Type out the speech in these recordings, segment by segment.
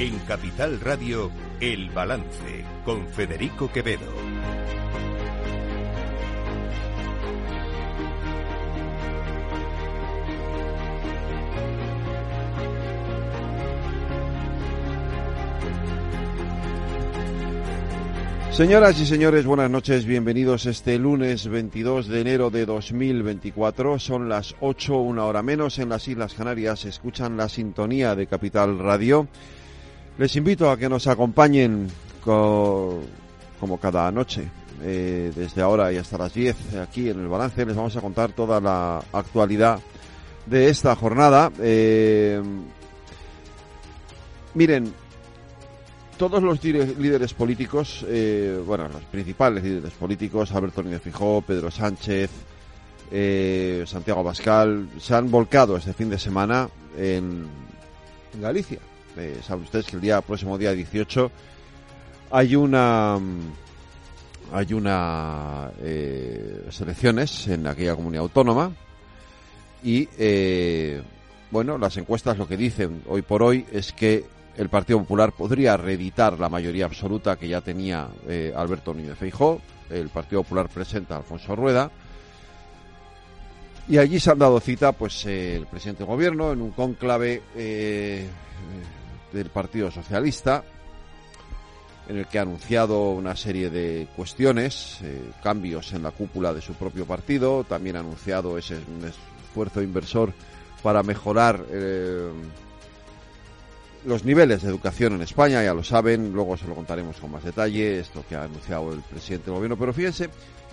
En Capital Radio, El Balance, con Federico Quevedo. Señoras y señores, buenas noches, bienvenidos este lunes 22 de enero de 2024. Son las 8, una hora menos en las Islas Canarias. Escuchan la sintonía de Capital Radio. Les invito a que nos acompañen como cada noche, eh, desde ahora y hasta las 10 aquí en el balance. Les vamos a contar toda la actualidad de esta jornada. Eh, miren, todos los líderes políticos, eh, bueno, los principales líderes políticos, Alberto Núñez Fijó, Pedro Sánchez, Santiago Pascal, se han volcado este fin de semana en, Galicia. Eh, saben ustedes que el día próximo día 18 hay una hay una elecciones en aquella comunidad autónoma y bueno las encuestas lo que dicen hoy por hoy es que el Partido Popular podría reeditar la mayoría absoluta que ya tenía eh, Alberto Núñez Feijó. El Partido Popular presenta a Alfonso Rueda. Y allí se han dado cita, pues, eh, el presidente del gobierno en un cónclave eh, del Partido Socialista, en el que ha anunciado una serie de cuestiones, cambios en la cúpula de su propio partido, también ha anunciado ese esfuerzo inversor para mejorar los niveles de educación en España, ya lo saben, luego se lo contaremos con más detalle, esto que ha anunciado el presidente del gobierno, pero fíjense,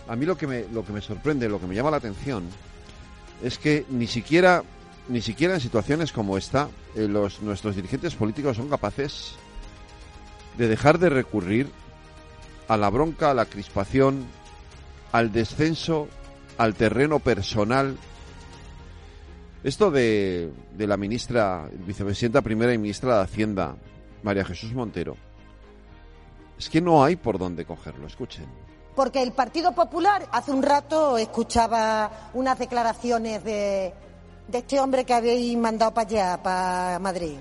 a mí lo que me, lo que me sorprende, lo que me llama la atención, es que ni siquiera, ni siquiera en situaciones como esta, eh, los, nuestros dirigentes políticos son capaces de dejar de recurrir a la bronca, a la crispación, al descenso, al terreno personal esto de, la ministra, vicepresidenta primera y ministra de Hacienda, María Jesús Montero, es que no hay por dónde cogerlo, escuchen. Porque el Partido Popular, hace un rato escuchaba unas declaraciones de, este hombre que habéis mandado para allá, para Madrid,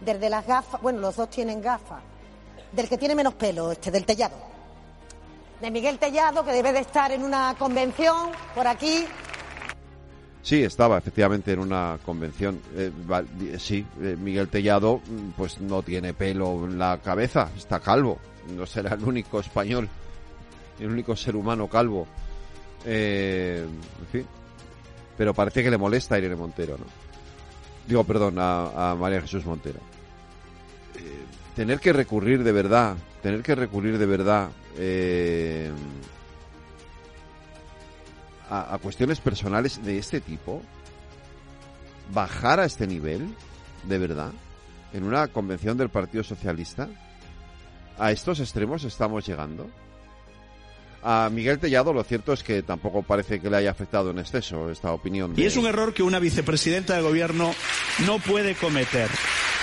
desde las gafas, bueno, los dos tienen gafas, del que tiene menos pelo, este, del Tellado. De Miguel Tellado, que debe de estar en una convención por aquí, Sí, estaba efectivamente en una convención. Eh, sí, eh, Miguel Tellado mm, pues no tiene pelo en la cabeza, está calvo. No será el único español, el único ser humano calvo. Eh, en fin. Pero parece que le molesta a Irene Montero, ¿no? Digo, perdón, a, María Jesús Montero. tener que recurrir de verdad, tener que recurrir de verdad a, cuestiones personales de este tipo, bajar a este nivel, de verdad, en una convención del Partido Socialista, a estos extremos estamos llegando. A Miguel Tellado lo cierto es que tampoco parece que le haya afectado en exceso esta opinión. Y es un error que una vicepresidenta de gobierno no puede cometer.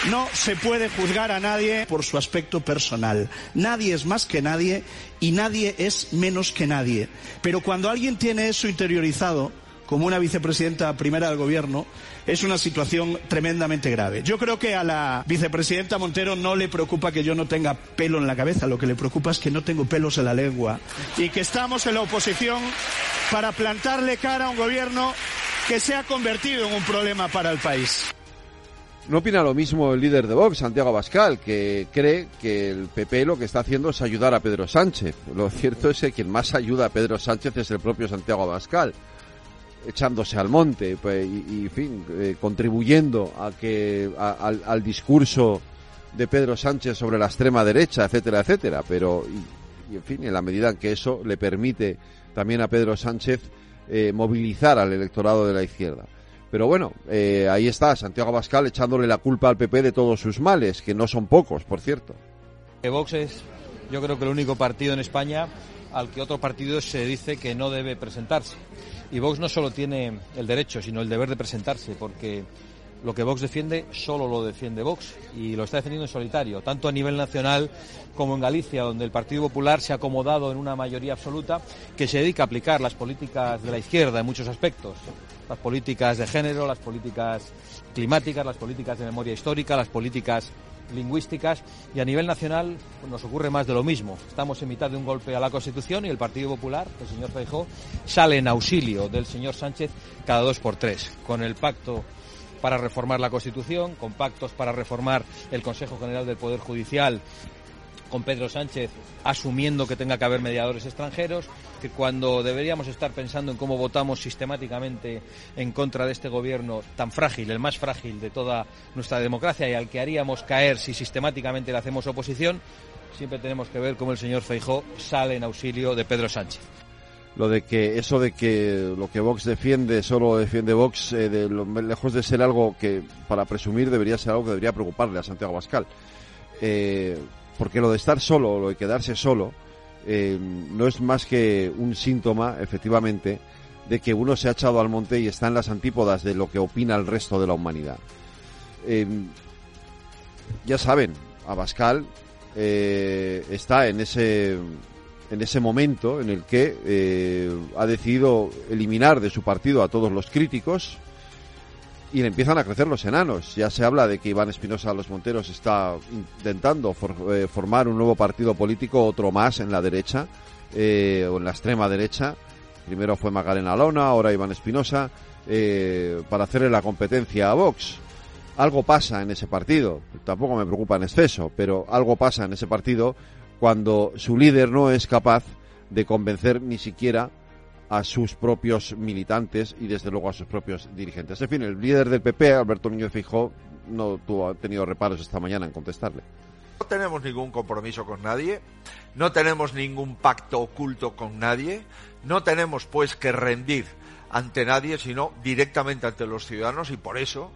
No se puede juzgar a nadie por su aspecto personal. Nadie es más que nadie y nadie es menos que nadie. Pero cuando alguien tiene eso interiorizado, como una vicepresidenta primera del gobierno, es una situación tremendamente grave. Yo creo que a la vicepresidenta Montero no le preocupa que yo no tenga pelo en la cabeza, lo que le preocupa es que no tengo pelos en la lengua y que estamos en la oposición para plantarle cara a un gobierno que se ha convertido en un problema para el país. No opina lo mismo el líder de Vox, Santiago Abascal, que cree que el PP lo que está haciendo es ayudar a Pedro Sánchez. Lo cierto es que quien más ayuda a Pedro Sánchez es el propio Santiago Abascal, echándose al monte pues, y, en fin, eh, contribuyendo a que al, discurso de Pedro Sánchez sobre la extrema derecha, etcétera, etcétera. Pero, y, en fin, en la medida en que eso le permite también a Pedro Sánchez eh, movilizar al electorado de la izquierda. Pero bueno, eh, ahí está Santiago Abascal echándole la culpa al PP de todos sus males, que no son pocos, por cierto. Vox es, yo creo que el único partido en España al que otro partido se dice que no debe presentarse. Y Vox no solo tiene el derecho, sino el deber de presentarse, porque lo que Vox defiende solo lo defiende Vox y lo está defendiendo en solitario, tanto a nivel nacional como en Galicia, donde el Partido Popular se ha acomodado en una mayoría absoluta que se dedica a aplicar las políticas de la izquierda en muchos aspectos, las políticas de género, las políticas climáticas, las políticas de memoria histórica, las políticas lingüísticas y a nivel nacional pues, nos ocurre más de lo mismo. Estamos en mitad de un golpe a la Constitución y el Partido Popular, el señor Feijó, sale en auxilio del señor Sánchez cada dos por tres, con el pacto para reformar la Constitución, con pactos para reformar el Consejo General del Poder Judicial con Pedro Sánchez asumiendo que tenga que haber mediadores extranjeros, que cuando deberíamos estar pensando en cómo votamos sistemáticamente en contra de este gobierno tan frágil, el más frágil de toda nuestra democracia y al que haríamos caer si sistemáticamente le hacemos oposición, siempre tenemos que ver cómo el señor Feijó sale en auxilio de Pedro Sánchez. Lo de que eso de que lo que Vox defiende solo defiende Vox eh, lejos de ser algo que para presumir debería ser algo que debería preocuparle a Santiago Bascal eh, porque lo de estar solo, lo de quedarse solo, eh, no es más que un síntoma, efectivamente, de que uno se ha echado al monte y está en las antípodas de lo que opina el resto de la humanidad. Eh, ya saben, Abascal eh, está en ese en ese momento en el que ha decidido eliminar de su partido a todos los críticos, y le empiezan a crecer los enanos. Ya se habla de que Iván Espinosa Los Monteros está intentando eh, formar un nuevo partido político, otro más en la derecha eh, o en la extrema derecha. Primero fue Magalena Lona, ahora Iván Espinosa, eh, para hacerle la competencia a Vox. Algo pasa en ese partido, tampoco me preocupa en exceso, pero algo pasa en ese partido cuando su líder no es capaz de convencer ni siquiera a sus propios militantes y desde luego a sus propios dirigentes. En fin, el líder del PP, Alberto Núñez Fijó, no tuvo, ha tenido reparos esta mañana en contestarle. No tenemos ningún compromiso con nadie, no tenemos ningún pacto oculto con nadie, no tenemos pues que rendir ante nadie, sino directamente ante los ciudadanos y por eso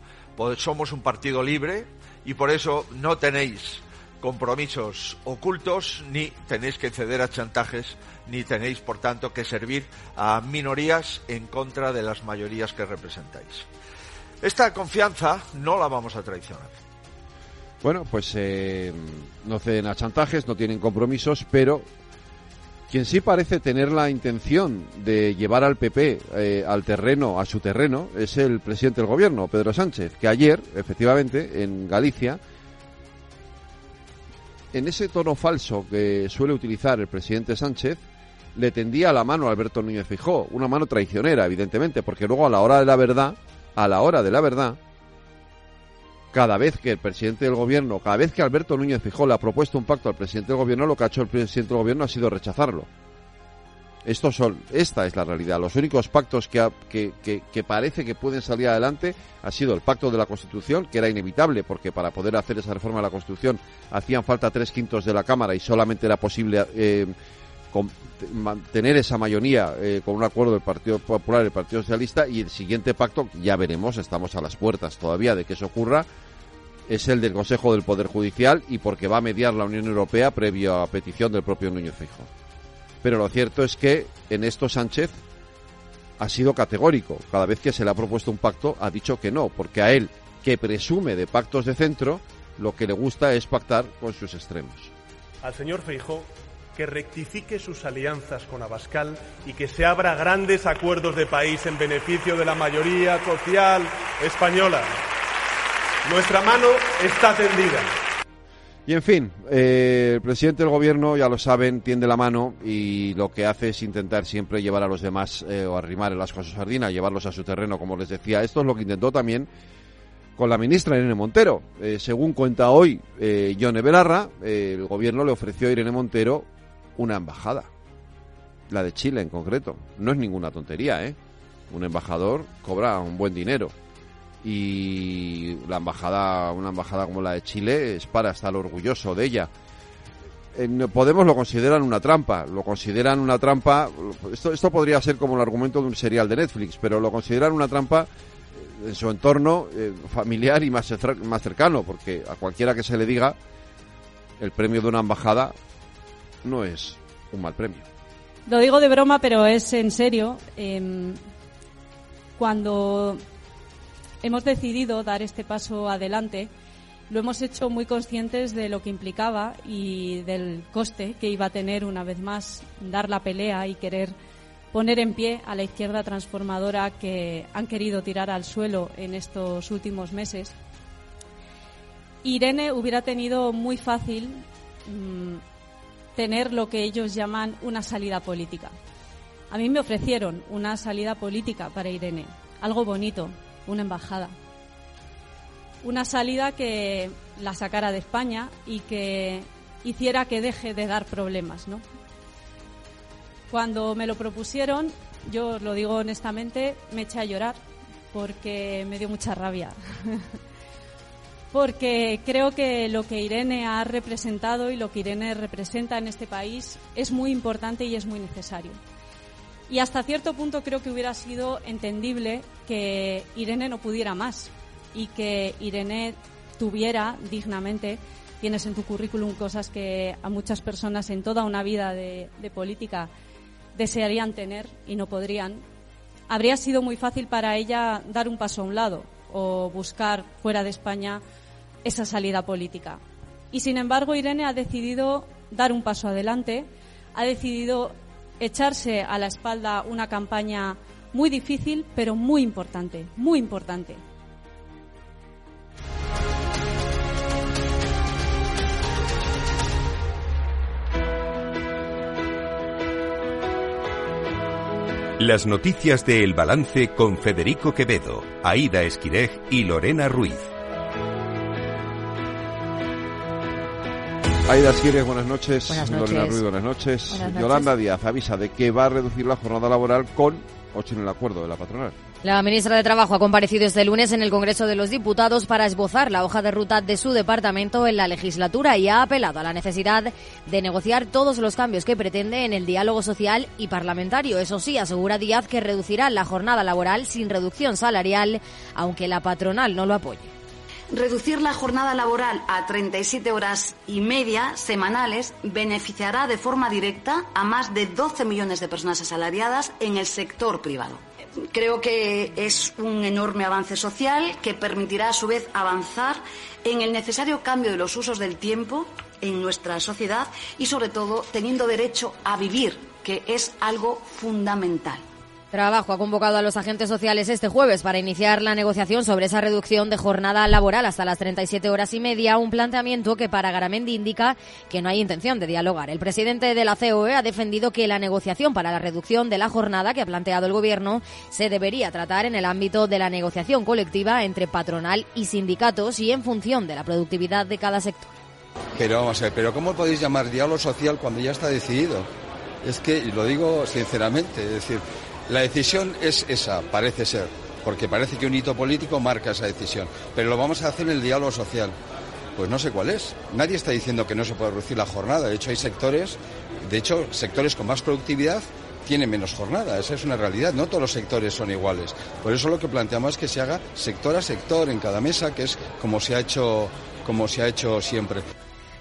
somos un partido libre y por eso no tenéis compromisos ocultos ni tenéis que ceder a chantajes ni tenéis, por tanto, que servir a minorías en contra de las mayorías que representáis. Esta confianza no la vamos a traicionar. Bueno, pues eh, no ceden a chantajes, no tienen compromisos, pero quien sí parece tener la intención de llevar al PP eh, al terreno, a su terreno, es el presidente del gobierno, Pedro Sánchez, que ayer, efectivamente, en Galicia, en ese tono falso que suele utilizar el presidente Sánchez, le tendía la mano a Alberto Núñez Fijó, una mano traicionera, evidentemente, porque luego a la hora de la verdad, a la hora de la verdad, cada vez que el presidente del gobierno, cada vez que Alberto Núñez Fijó le ha propuesto un pacto al presidente del gobierno, lo que ha hecho el presidente del gobierno ha sido rechazarlo. Estos son, esta es la realidad. Los únicos pactos que, que, que, parece que pueden salir adelante ha sido el pacto de la Constitución, que era inevitable, porque para poder hacer esa reforma de la Constitución hacían falta tres quintos de la Cámara y solamente era posible eh, mantener esa mayoría eh, con un acuerdo del Partido Popular y el Partido Socialista y el siguiente pacto, ya veremos, estamos a las puertas todavía de que eso ocurra, es el del Consejo del Poder Judicial y porque va a mediar la Unión Europea previo a petición del propio Núñez Fijo. Pero lo cierto es que en esto Sánchez ha sido categórico. Cada vez que se le ha propuesto un pacto ha dicho que no, porque a él, que presume de pactos de centro, lo que le gusta es pactar con sus extremos. Al señor Feijó que rectifique sus alianzas con Abascal y que se abra grandes acuerdos de país en beneficio de la mayoría social española. Nuestra mano está tendida. Y en fin, eh, el presidente del gobierno, ya lo saben, tiende la mano y lo que hace es intentar siempre llevar a los demás eh, o arrimar el asco a su sardina, llevarlos a su terreno, como les decía. Esto es lo que intentó también con la ministra Irene Montero. Eh, según cuenta hoy eh, Yone Belarra, el gobierno le ofreció a Irene Montero una embajada. La de Chile en concreto. No es ninguna tontería, ¿eh? Un embajador cobra un buen dinero. Y la embajada, una embajada como la de Chile es para estar orgulloso de ella. Podemos lo consideran una trampa, lo consideran una trampa, esto, esto podría ser como el argumento de un serial de Netflix, pero lo consideran una trampa en su entorno eh, familiar y más, más cercano, porque a cualquiera que se le diga el premio de una embajada no es un mal premio. Lo digo de broma, pero es en serio. Em, cuando hemos decidido dar este paso adelante, lo hemos hecho muy conscientes de lo que implicaba y del coste que iba a tener una vez más dar la pelea y querer poner en pie a la izquierda transformadora que han querido tirar al suelo en estos últimos meses. Irene hubiera tenido muy fácil mm, tener lo que ellos llaman una salida política. A mí me ofrecieron una salida política para Irene, algo bonito, una embajada. Una salida que la sacara de España y que hiciera que deje de dar problemas, ¿no? Cuando me lo propusieron, yo lo digo honestamente, me eché a llorar porque me dio mucha rabia. porque creo que lo que Irene ha representado y lo que Irene representa en este país es muy importante y es muy necesario. Y hasta cierto punto creo que hubiera sido entendible que Irene no pudiera más y que Irene tuviera dignamente, tienes en tu currículum cosas que a muchas personas en toda una vida de, política desearían tener y no podrían, habría sido muy fácil para ella dar un paso a un lado o buscar fuera de España esa salida política. Y sin embargo, Irene ha decidido dar un paso adelante, ha decidido echarse a la espalda una campaña muy difícil, pero muy importante, muy importante. Las noticias de El Balance con Federico Quevedo, Aida Esquirej y Lorena Ruiz. Aida Esquirej, buenas noches. Lorena Ruiz, buenas noches. Yolanda Díaz avisa de que va a reducir la jornada laboral con o sin el acuerdo de la patronal. La ministra de Trabajo ha comparecido este lunes en el Congreso de los Diputados para esbozar la hoja de ruta de su departamento en la legislatura y ha apelado a la necesidad de negociar todos los cambios que pretende en el diálogo social y parlamentario. Eso sí, asegura Díaz que reducirá la jornada laboral sin reducción salarial, aunque la patronal no lo apoye. Reducir la jornada laboral a 37 horas y media semanales beneficiará de forma directa a más de 12 millones de personas asalariadas en el sector privado. Creo que es un enorme avance social que permitirá a su vez avanzar en el necesario cambio de los usos del tiempo en nuestra sociedad y sobre todo teniendo derecho a vivir, que es algo fundamental. Trabajo ha convocado a los agentes sociales este jueves para iniciar la negociación sobre esa reducción de jornada laboral hasta las 37 horas y media, un planteamiento que para Garamendi indica que no hay intención de dialogar. El presidente de la COE ha defendido que la negociación para la reducción de la jornada que ha planteado el gobierno se debería tratar en el ámbito de la negociación colectiva entre patronal y sindicatos y en función de la productividad de cada sector. Pero vamos a ver, ¿cómo podéis llamar diálogo social cuando ya está decidido? Es que, lo digo sinceramente, es decir, la decisión es esa, parece ser, porque parece que un hito político marca esa decisión, pero lo vamos a hacer en el diálogo social. Pues no sé cuál es. Nadie está diciendo que no se puede reducir la jornada. De hecho, hay sectores, de hecho, sectores con más productividad tienen menos jornada. Esa es una realidad. No todos los sectores son iguales. Por eso lo que planteamos es que se haga sector a sector en cada mesa, que es como se ha hecho, como se ha hecho siempre.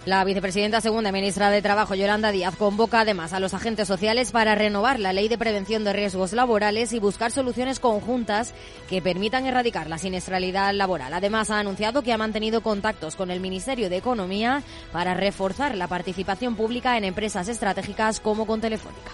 La vicepresidenta segunda ministra de Trabajo, Yolanda Díaz, convoca además a los agentes sociales para renovar la ley de prevención de riesgos laborales y buscar soluciones conjuntas que permitan erradicar la siniestralidad laboral. Además, ha anunciado que ha mantenido contactos con el Ministerio de Economía para reforzar la participación pública en empresas estratégicas como con Telefónica.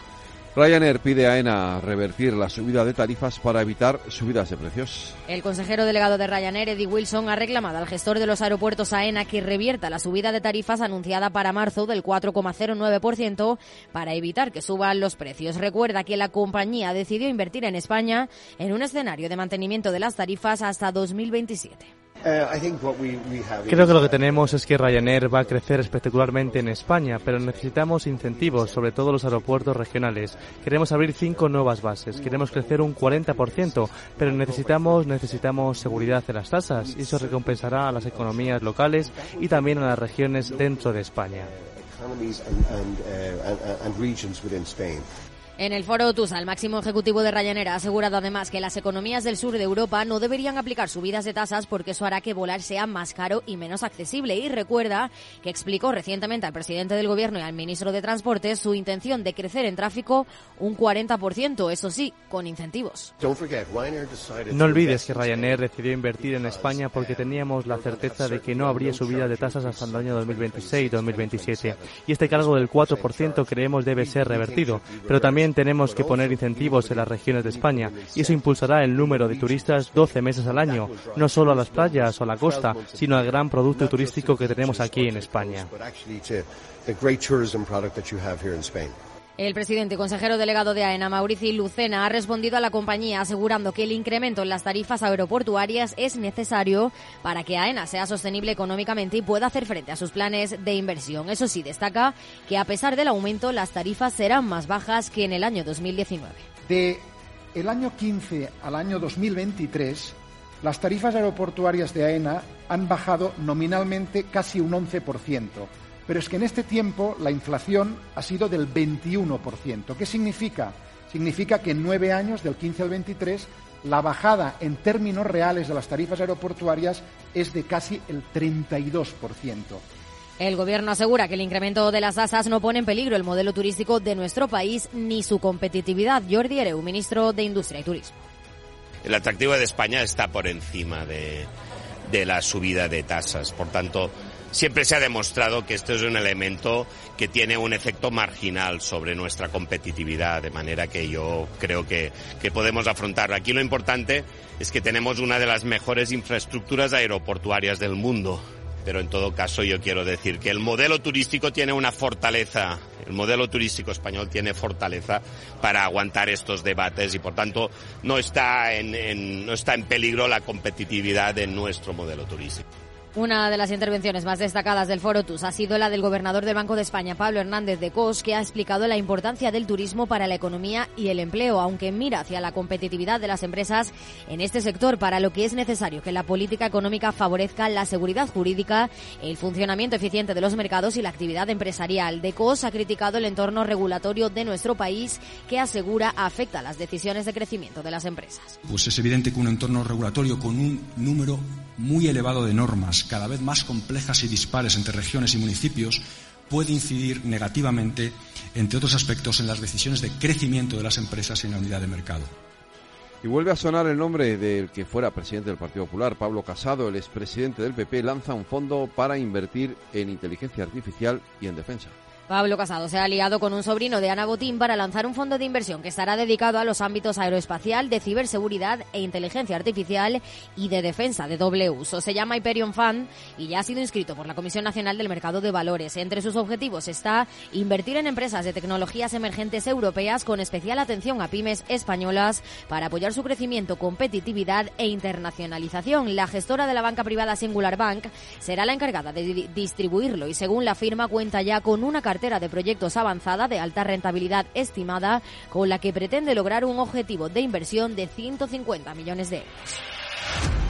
Ryanair pide a ENA revertir la subida de tarifas para evitar subidas de precios. El consejero delegado de Ryanair, Eddie Wilson, ha reclamado al gestor de los aeropuertos AENA que revierta la subida de tarifas anunciada para marzo del 4,09% para evitar que suban los precios. Recuerda que la compañía decidió invertir en España en un escenario de mantenimiento de las tarifas hasta 2027. Creo que lo que tenemos es que Ryanair va a crecer espectacularmente en España, pero necesitamos incentivos, sobre todo los aeropuertos regionales. Queremos abrir cinco nuevas bases, queremos crecer un 40%, pero necesitamos, necesitamos seguridad en las tasas y eso recompensará a las economías locales y también a las regiones dentro de España. En el foro TUSA, el máximo ejecutivo de Ryanair ha asegurado además que las economías del sur de Europa no deberían aplicar subidas de tasas porque eso hará que volar sea más caro y menos accesible. Y recuerda que explicó recientemente al presidente del gobierno y al ministro de Transporte su intención de crecer en tráfico un 40%, eso sí, con incentivos. No olvides que Ryanair decidió invertir en España porque teníamos la certeza de que no habría subida de tasas hasta el año 2026-2027. Y este cargo del 4% creemos debe ser revertido. Pero también También tenemos que poner incentivos en las regiones de España y eso impulsará el número de turistas 12 meses al año, no solo a las playas o a la costa, sino al gran producto turístico que tenemos aquí en España. El presidente y consejero delegado de AENA, Mauricio Lucena, ha respondido a la compañía asegurando que el incremento en las tarifas aeroportuarias es necesario para que AENA sea sostenible económicamente y pueda hacer frente a sus planes de inversión. Eso sí, destaca que a pesar del aumento, las tarifas serán más bajas que en el año 2019. De el año 15 al año 2023, las tarifas aeroportuarias de AENA han bajado nominalmente casi un 11%. Pero es que en este tiempo la inflación ha sido del 21%. ¿Qué significa? Significa que en nueve años, del 15 al 23, la bajada en términos reales de las tarifas aeroportuarias es de casi el 32%. El Gobierno asegura que el incremento de las tasas no pone en peligro el modelo turístico de nuestro país ni su competitividad. Jordi Ereu, ministro de Industria y Turismo. El atractivo de España está por encima de, de la subida de tasas. Por tanto, siempre se ha demostrado que esto es un elemento que tiene un efecto marginal sobre nuestra competitividad, de manera que yo creo que, podemos afrontarlo. Aquí lo importante es que tenemos una de las mejores infraestructuras aeroportuarias del mundo. Pero en todo caso yo quiero decir que el modelo turístico tiene una fortaleza, el modelo turístico español tiene fortaleza para aguantar estos debates y por tanto no está en, en no está en peligro la competitividad de nuestro modelo turístico. Una de las intervenciones más destacadas del Foro TUS ha sido la del gobernador del Banco de España, Pablo Hernández de Cos, que ha explicado la importancia del turismo para la economía y el empleo, aunque mira hacia la competitividad de las empresas en este sector, para lo que es necesario que la política económica favorezca la seguridad jurídica, el funcionamiento eficiente de los mercados y la actividad empresarial. De Cos ha criticado el entorno regulatorio de nuestro país, que asegura afecta las decisiones de crecimiento de las empresas. Pues es evidente que un entorno regulatorio con un número muy elevado de normas, cada vez más complejas y dispares entre regiones y municipios, puede incidir negativamente, entre otros aspectos, en las decisiones de crecimiento de las empresas en la unidad de mercado. Y vuelve a sonar el nombre del que fuera presidente del Partido Popular, Pablo Casado, el expresidente del PP, lanza un fondo para invertir en inteligencia artificial y en defensa. Pablo Casado se ha aliado con un sobrino de Ana Botín para lanzar un fondo de inversión que estará dedicado a los ámbitos aeroespacial, de ciberseguridad e inteligencia artificial y de defensa de doble uso. Se llama Hyperion Fund y ya ha sido inscrito por la Comisión Nacional del Mercado de Valores. Entre sus objetivos está invertir en empresas de tecnologías emergentes europeas con especial atención a pymes españolas para apoyar su crecimiento, competitividad e internacionalización. La gestora de la banca privada Singular Bank será la encargada de distribuirlo y según la firma cuenta ya con una cartera cartera de proyectos avanzada de alta rentabilidad estimada con la que pretende lograr un objetivo de inversión de 150 millones de euros.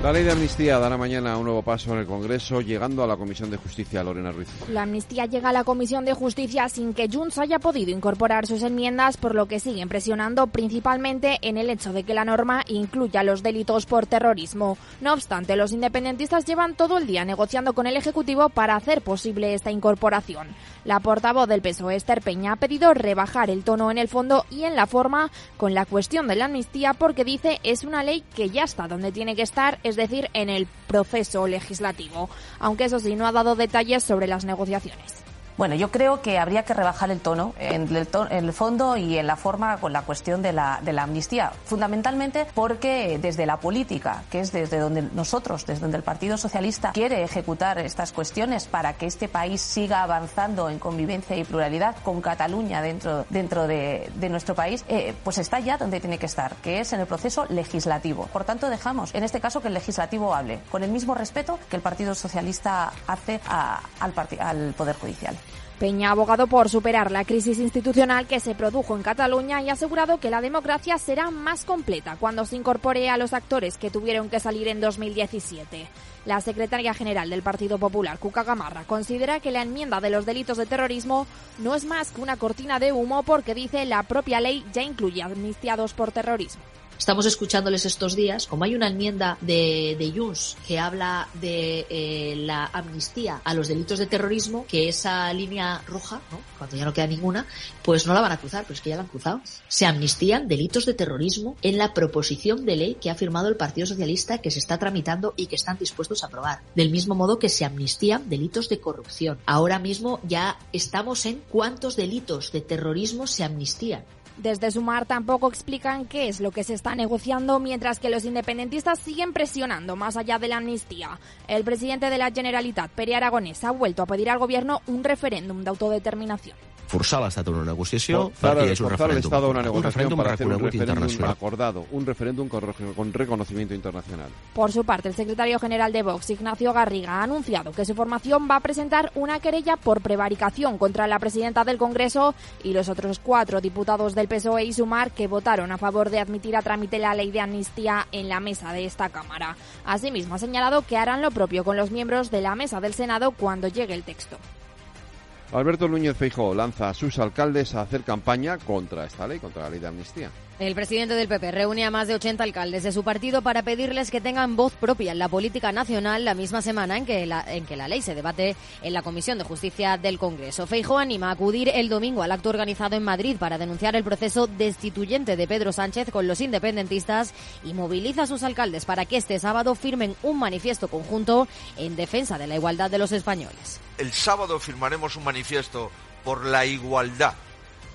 La ley de amnistía dará mañana un nuevo paso en el Congreso, llegando a la Comisión de Justicia, Lorena Ruiz. La amnistía llega a la Comisión de Justicia sin que Junts haya podido incorporar sus enmiendas, por lo que siguen presionando principalmente en el hecho de que la norma incluya los delitos por terrorismo. No obstante, los independentistas llevan todo el día negociando con el Ejecutivo para hacer posible esta incorporación. La portavoz del PSOE, Esther Peña, ha pedido rebajar el tono en el fondo y en la forma con la cuestión de la amnistía porque dice es una ley que ya está donde tiene que estar es decir, en el proceso legislativo, aunque eso sí no ha dado detalles sobre las negociaciones. Bueno, yo creo que habría que rebajar el tono en el, fondo y en la forma con la cuestión de la, de la, amnistía. Fundamentalmente porque desde la política, que es desde donde nosotros, desde donde el Partido Socialista quiere ejecutar estas cuestiones para que este país siga avanzando en convivencia y pluralidad con Cataluña dentro, dentro de, nuestro país, eh, pues está ya donde tiene que estar, que es en el proceso legislativo. Por tanto, dejamos en este caso que el legislativo hable con el mismo respeto que el Partido Socialista hace al Poder Judicial. Peña ha abogado por superar la crisis institucional que se produjo en Cataluña y ha asegurado que la democracia será más completa cuando se incorpore a los actores que tuvieron que salir en 2017. La secretaria general del Partido Popular, Cuca Gamarra, considera que la enmienda de los delitos de terrorismo no es más que una cortina de humo porque dice la propia ley ya incluye amnistiados por terrorismo. Estamos escuchándoles estos días, como hay una enmienda de, de Junts que habla de eh, la amnistía a los delitos de terrorismo, que esa línea roja, ¿no? cuando ya no queda ninguna, pues no la van a cruzar, pero es que ya la han cruzado. Se amnistían delitos de terrorismo en la proposición de ley que ha firmado el Partido Socialista que se está tramitando y que están dispuestos a aprobar. Del mismo modo que se amnistían delitos de corrupción. Ahora mismo ya estamos en cuántos delitos de terrorismo se amnistían. Desde Sumar tampoco explican qué es lo que se está negociando, mientras que los independentistas siguen presionando más allá de la amnistía. El presidente de la Generalitat, Pere Aragonés, ha vuelto a pedir al gobierno un referéndum de autodeterminación. forçar l'Estat a una negociació Forzar, perquè hi hagi un referèndum. Una un negociación referèndum para hacer un referéndum internacional. acordado, un referéndum con, re- con reconocimiento internacional. Por su parte, el secretario general de Vox, Ignacio Garriga, ha anunciado que su formación va a presentar una querella por prevaricación contra la presidenta del Congreso y los otros cuatro diputados del PSOE y Sumar que votaron a favor de admitir a trámite la ley de amnistía en la mesa de esta Cámara. Asimismo, ha señalado que harán lo propio con los miembros de la mesa del Senado cuando llegue el texto. Alberto Núñez Feijóo lanza a sus alcaldes a hacer campaña contra esta ley, contra la ley de amnistía. El presidente del PP reúne a más de 80 alcaldes de su partido para pedirles que tengan voz propia en la política nacional la misma semana en que la, en que la ley se debate en la Comisión de Justicia del Congreso. Feijóo anima a acudir el domingo al acto organizado en Madrid para denunciar el proceso destituyente de Pedro Sánchez con los independentistas y moviliza a sus alcaldes para que este sábado firmen un manifiesto conjunto en defensa de la igualdad de los españoles. El sábado firmaremos un manifiesto por la igualdad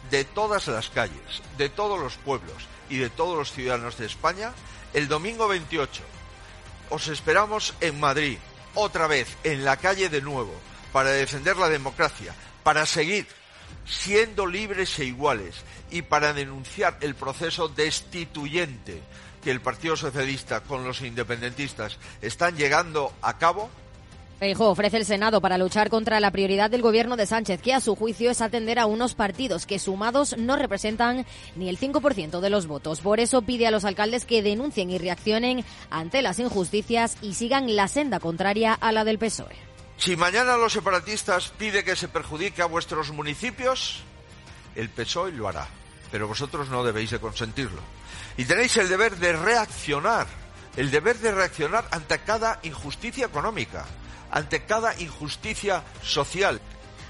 de todas las calles, de todos los pueblos y de todos los ciudadanos de España el domingo 28. Os esperamos en Madrid, otra vez, en la calle de nuevo, para defender la democracia, para seguir siendo libres e iguales y para denunciar el proceso destituyente que el Partido Socialista con los independentistas están llegando a cabo Feijóo ofrece el Senado para luchar contra la prioridad del gobierno de Sánchez, que a su juicio es atender a unos partidos que sumados no representan ni el 5% de los votos. Por eso pide a los alcaldes que denuncien y reaccionen ante las injusticias y sigan la senda contraria a la del PSOE. Si mañana los separatistas pide que se perjudique a vuestros municipios, el PSOE lo hará, pero vosotros no debéis de consentirlo. Y tenéis el deber de reaccionar, el deber de reaccionar ante cada injusticia económica, ante cada injusticia social.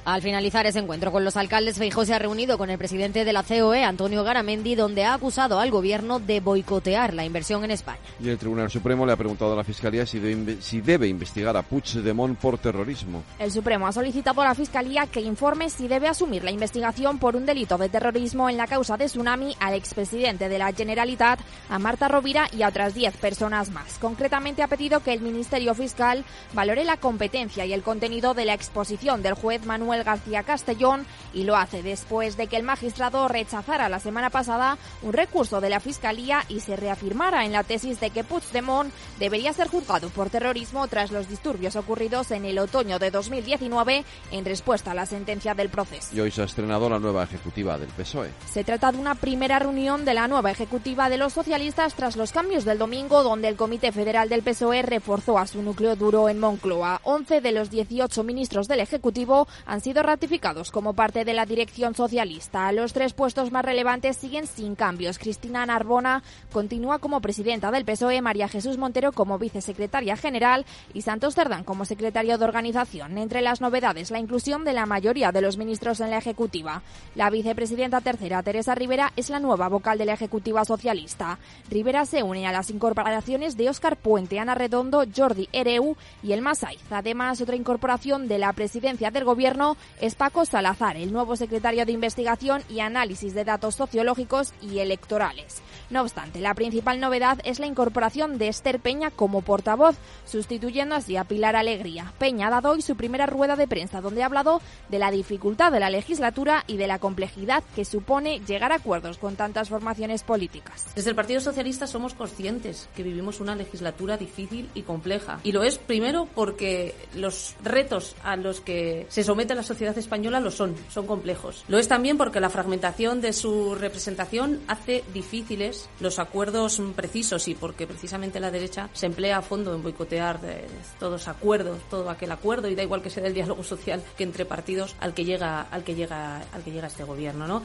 Al finalizar ese encuentro con los alcaldes, Feijóo se ha reunido con el presidente de la COE, Antonio Garamendi, donde ha acusado al gobierno de boicotear la inversión en España. Y el Tribunal Supremo le ha preguntado a la Fiscalía si si debe investigar a Puigdemont por terrorismo. El Supremo ha solicitado a la Fiscalía que informe si debe asumir la investigación por un delito de terrorismo en la causa de Tsunami al expresidente de la Generalitat, a Marta Rovira y a otras 10 personas más. Concretamente ha pedido que el Ministerio Fiscal valore la competencia y el contenido de la exposición del juez Manuel García Castellón y lo hace después de que el magistrado rechazara la semana pasada un recurso de la Fiscalía y se reafirmara en la tesis de que Puigdemont debería ser juzgado por terrorismo tras los disturbios ocurridos en el otoño de 2019 en respuesta a la sentencia del proceso. Y hoy se ha estrenado la nueva ejecutiva del PSOE. Se trata de una primera reunión de la nueva ejecutiva de los socialistas tras los cambios del domingo, donde el Comité Federal del PSOE reforzó a su núcleo duro en Moncloa. 11 de los 18 ministros del Ejecutivo han sido ratificados como parte de la dirección socialista. Los tres puestos más relevantes siguen sin cambios. Cristina Narbona continúa como presidenta del PSOE, María Jesús Montero como vicesecretaria general y Santos Cerdán como secretario de organización. Entre las novedades, la inclusión de la mayoría de los ministros en la Ejecutiva. La vicepresidenta tercera, Teresa Rivera, es la nueva vocal de la Ejecutiva Socialista. Rivera se une a las incorporaciones de Óscar Puente, Ana Redondo, Jordi Ereu y el Masaiz. Además, otra incorporación de la presidencia del Gobierno es Paco Salazar, el nuevo secretario de Investigación y Análisis de Datos Sociológicos y Electorales. No obstante, la principal novedad es la incorporación de Esther Peña como portavoz, sustituyendo así a Pilar Alegría. Peña ha dado hoy su primera rueda de prensa, donde ha hablado de la dificultad de la legislatura y de la complejidad que supone llegar a acuerdos con tantas formaciones políticas. Desde el Partido Socialista somos conscientes que vivimos una legislatura difícil y compleja. Y lo es primero porque los retos a los que se somete la sociedad española lo son, son complejos. Lo es también porque la fragmentación de su representación hace difíciles los acuerdos precisos y porque precisamente la derecha se emplea a fondo en boicotear eh, todos acuerdos, todo aquel acuerdo y da igual que sea del diálogo social que entre partidos al que llega al que llega al que llega este gobierno, ¿no?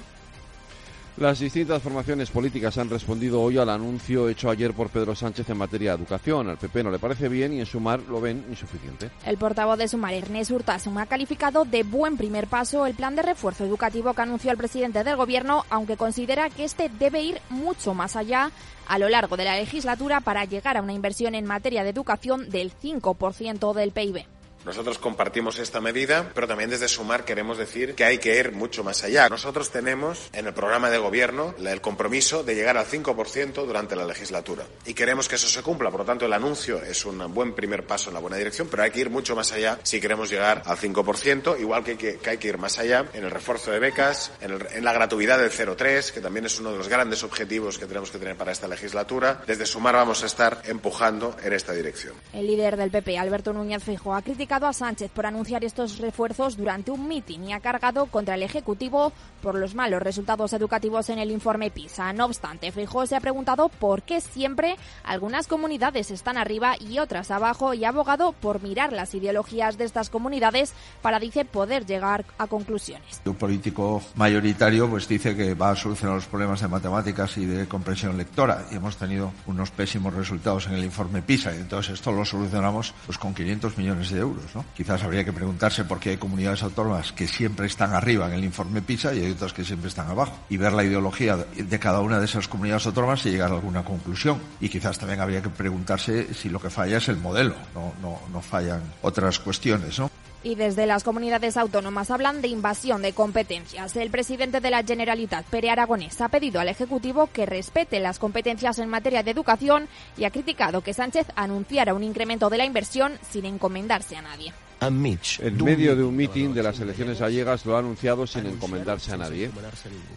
Las distintas formaciones políticas han respondido hoy al anuncio hecho ayer por Pedro Sánchez en materia de educación. Al PP no le parece bien y en Sumar lo ven insuficiente. El portavoz de Sumar, Ernest Urtasun, ha calificado de buen primer paso el plan de refuerzo educativo que anunció el presidente del Gobierno, aunque considera que este debe ir mucho más allá a lo largo de la legislatura para llegar a una inversión en materia de educación del 5% del PIB. Nosotros compartimos esta medida, pero también desde Sumar queremos decir que hay que ir mucho más allá. Nosotros tenemos en el programa de gobierno el compromiso de llegar al 5% durante la legislatura y queremos que eso se cumpla. Por lo tanto, el anuncio es un buen primer paso en la buena dirección, pero hay que ir mucho más allá si queremos llegar al 5%, igual que, hay que ir más allá en el refuerzo de becas, en, el, en la gratuidad del 0,3, que también es uno de los grandes objetivos que tenemos que tener para esta legislatura. Desde Sumar vamos a estar empujando en esta dirección. El líder del PP, Alberto Núñez Fijo, ha criticado a Sánchez por anunciar estos refuerzos durante un mitin y ha cargado contra el Ejecutivo por los malos resultados educativos en el informe PISA. No obstante, Feijóo se ha preguntado por qué siempre algunas comunidades están arriba y otras abajo y ha abogado por mirar las ideologías de estas comunidades para, dice, poder llegar a conclusiones. Un político mayoritario pues dice que va a solucionar los problemas de matemáticas y de comprensión lectora y hemos tenido unos pésimos resultados en el informe PISA y entonces esto lo solucionamos pues con 500 millones de euros, Quizás habría que preguntarse por qué hay comunidades autónomas que siempre están arriba en el informe PISA y hay otras que siempre están abajo. Y ver la ideología de cada una de esas comunidades autónomas y llegar a alguna conclusión. Y quizás también habría que preguntarse si lo que falla es el modelo, no, no, no fallan otras cuestiones. Y desde las comunidades autónomas hablan de invasión de competencias. El presidente de la Generalitat, Pere Aragonés, ha pedido al Ejecutivo que respete las competencias en materia de educación y ha criticado que Sánchez anunciara un incremento de la inversión sin encomendarse a nadie. En medio de un mitin de las elecciones gallegas lo ha anunciado sin encomendarse a nadie.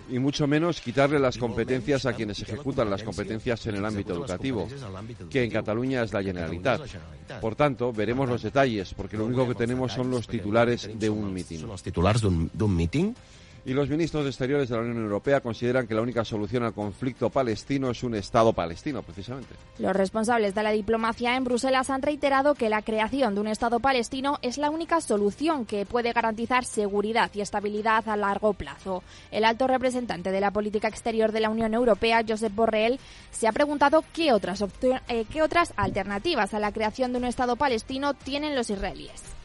Y mucho menos quitarle las competencias a quienes ejecutan las competencias en el ámbito educativo, que en Cataluña es la Generalitat. Por tanto, veremos los detalles, porque lo único que tenemos son los titulares de un mitin. Los titulares d'un meeting y los ministros de Exteriores de la Unión Europea consideran que la única solución al conflicto palestino es un Estado palestino, precisamente. Los responsables de la diplomacia en Bruselas han reiterado que la creación de un Estado palestino es la única solución que puede garantizar seguridad y estabilidad a largo plazo. El alto representante de la política exterior de la Unión Europea, Josep Borrell, se ha preguntado qué otras, eh, qué otras alternativas a la creación de un Estado palestino tienen los israelíes.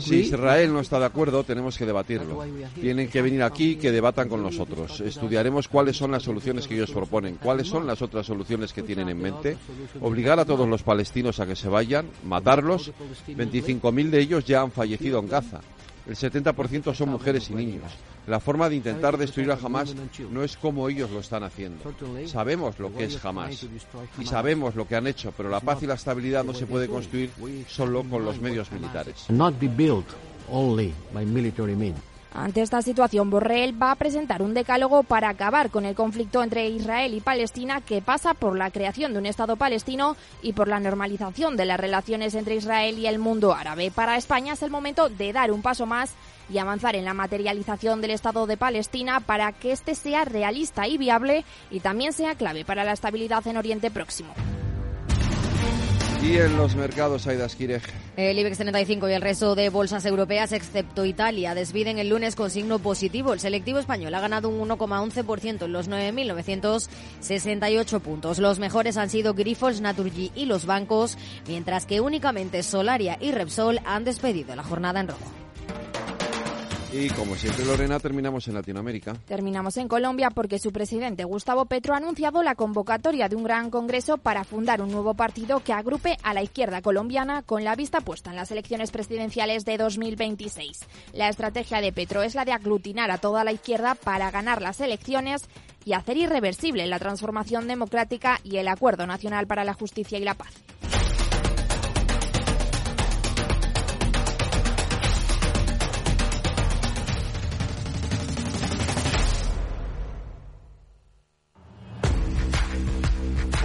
Si Israel no está de acuerdo, tenemos que debatirlo. Tienen que venir aquí que debatan con nosotros. Estudiaremos cuáles son las soluciones que ellos proponen, cuáles son las otras soluciones que tienen en mente. Obligar a todos los palestinos a que se vayan, matarlos. 25.000 de ellos ya han fallecido en Gaza. El 70% son mujeres y niños. La forma de intentar destruir a Hamas no es como ellos lo están haciendo. Sabemos lo que es Hamas y sabemos lo que han hecho, pero la paz y la estabilidad no se puede construir solo con los medios militares. Ante esta situación, Borrell va a presentar un decálogo para acabar con el conflicto entre Israel y Palestina que pasa por la creación de un Estado palestino y por la normalización de las relaciones entre Israel y el mundo árabe. Para España es el momento de dar un paso más y avanzar en la materialización del Estado de Palestina para que éste sea realista y viable y también sea clave para la estabilidad en Oriente Próximo. Y en los mercados, Aida Esquirej. El IBEX 35 y el resto de bolsas europeas, excepto Italia, desviden el lunes con signo positivo. El selectivo español ha ganado un 1,11% en los 9.968 puntos. Los mejores han sido Grifols, Naturgy y los bancos, mientras que únicamente Solaria y Repsol han despedido la jornada en rojo. Y como siempre, Lorena, terminamos en Latinoamérica. Terminamos en Colombia porque su presidente Gustavo Petro ha anunciado la convocatoria de un gran congreso para fundar un nuevo partido que agrupe a la izquierda colombiana con la vista puesta en las elecciones presidenciales de 2026. La estrategia de Petro es la de aglutinar a toda la izquierda para ganar las elecciones y hacer irreversible la transformación democrática y el acuerdo nacional para la justicia y la paz.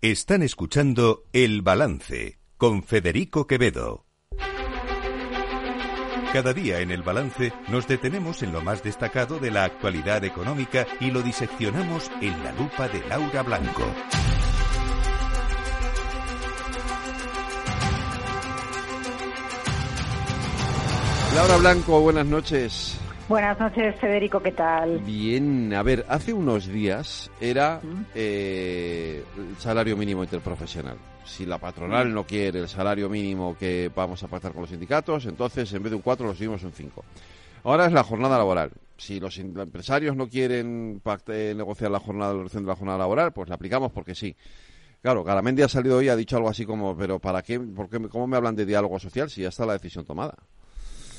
Están escuchando El Balance con Federico Quevedo. Cada día en El Balance nos detenemos en lo más destacado de la actualidad económica y lo diseccionamos en la lupa de Laura Blanco. Laura Blanco, buenas noches. Buenas noches, Federico, ¿qué tal? Bien, a ver, hace unos días era eh, el salario mínimo interprofesional. Si la patronal no quiere el salario mínimo que vamos a pactar con los sindicatos, entonces en vez de un 4 lo subimos un 5. Ahora es la jornada laboral. Si los empresarios no quieren pacte, negociar la jornada, la de la jornada laboral, pues la aplicamos porque sí. Claro, Garamendi ha salido hoy y ha dicho algo así como, pero ¿para qué? ¿Por qué? ¿Cómo me hablan de diálogo social si ya está la decisión tomada?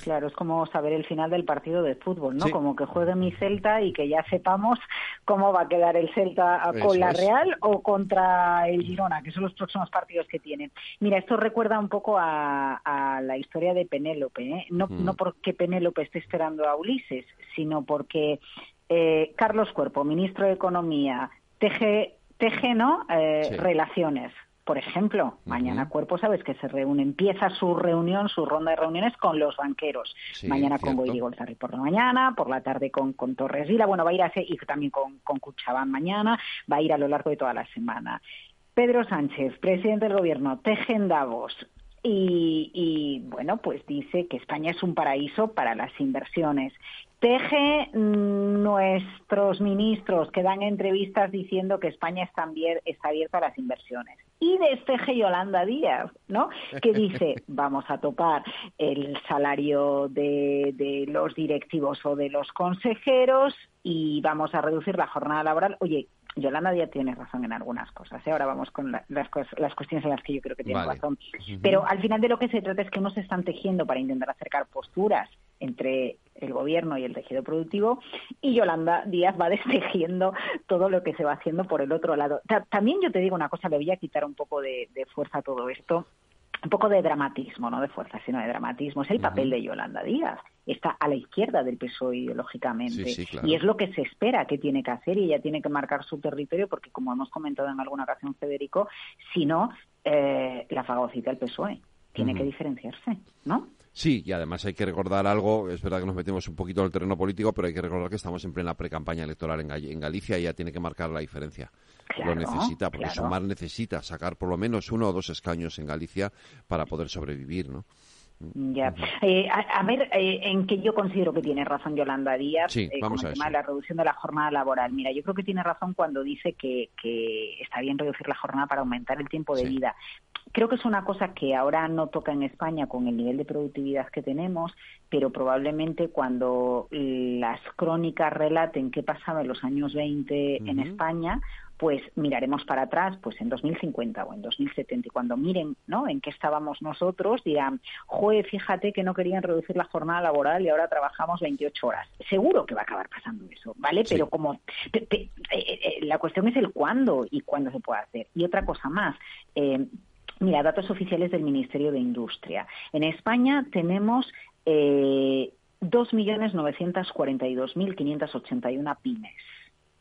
Claro, es como saber el final del partido de fútbol, ¿no? Como que juegue mi Celta y que ya sepamos cómo va a quedar el Celta con Eso la es. Real o contra el Girona, que son los próximos partidos que tienen. Mira, esto recuerda un poco a, a la historia de Penélope, ¿eh? No, Mm. no porque Penélope esté esperando a Ulises, sino porque eh, Carlos Cuerpo, ministro de Economía, teje, teje ¿no? Eh, Sí. relaciones. Por ejemplo, mañana Cuerpo, sabes que se reúne, empieza su reunión, su ronda de reuniones con los banqueros. Sí, mañana con. Goyri Golzarri por la mañana, por la tarde con, con Torres Vila, bueno, va a ir a y también con, con Cuchabán mañana, va a ir a lo largo de toda la semana. Pedro Sánchez, presidente del gobierno, teje en Davos. Y, y, bueno, pues dice que España es un paraíso para las inversiones. Teje mm, nuestros ministros que dan entrevistas diciendo que España está, está abierta a las inversiones. Y desteje Yolanda Díaz, ¿no? Que dice, vamos a topar el salario de, de los directivos o de los consejeros y vamos a reducir la jornada laboral. Oye, Yolanda Díaz tiene razón en algunas cosas. ¿eh? Ahora vamos con la- las, las cuestiones en las que yo creo que tiene Vale. razón. Pero al final de lo que se trata es que unos se están tejiendo para intentar acercar posturas entre el gobierno y el tejido productivo y Yolanda Díaz va destejiendo todo lo que se va haciendo por el otro lado. Ta- También yo te digo una cosa, le voy a quitar un poco de, de fuerza a todo esto un poco de dramatismo, no de fuerza, sino de dramatismo. Es el papel de Yolanda Díaz. Está a la izquierda del PSOE ideológicamente. Sí, sí, claro. Y es lo que se espera que tiene que hacer y ella tiene que marcar su territorio porque, como hemos comentado en alguna ocasión, Federico, si no, eh, la fagocita el PSOE. Tiene que diferenciarse, ¿no? Sí, y además hay que recordar algo, es verdad que nos metemos un poquito en el terreno político, pero hay que recordar que estamos en plena pre-campaña electoral en, Galicia y ya tiene que marcar la diferencia. Claro, lo necesita, porque claro. Sumar necesita sacar por lo menos uno o dos escaños en Galicia para poder sobrevivir, ¿no? Ya. Eh, a, a ver, eh, en que yo considero que tiene razón Yolanda Díaz Sí, eh, vamos con a el tema de la reducción de la jornada laboral. Mira, yo creo que tiene razón cuando dice que, que está bien reducir la jornada para aumentar el tiempo de Sí. vida. Creo que es una cosa que ahora no toca en España con el nivel de productividad que tenemos, pero probablemente cuando las crónicas relaten qué pasaba en los años 20 en. España, pues miraremos para atrás, pues en 2050 o en 2070 y cuando miren, ¿no? En qué estábamos nosotros dirán, "Joder, fíjate que no querían reducir la jornada laboral y ahora trabajamos 28 horas." Seguro que va a acabar pasando eso, ¿vale? Sí. Pero como pe- pe- eh, eh, la cuestión es el cuándo y cuándo se puede hacer. Y otra cosa más, eh, Mira, datos oficiales del Ministerio de Industria. En España tenemos eh, 2.942.581 pymes.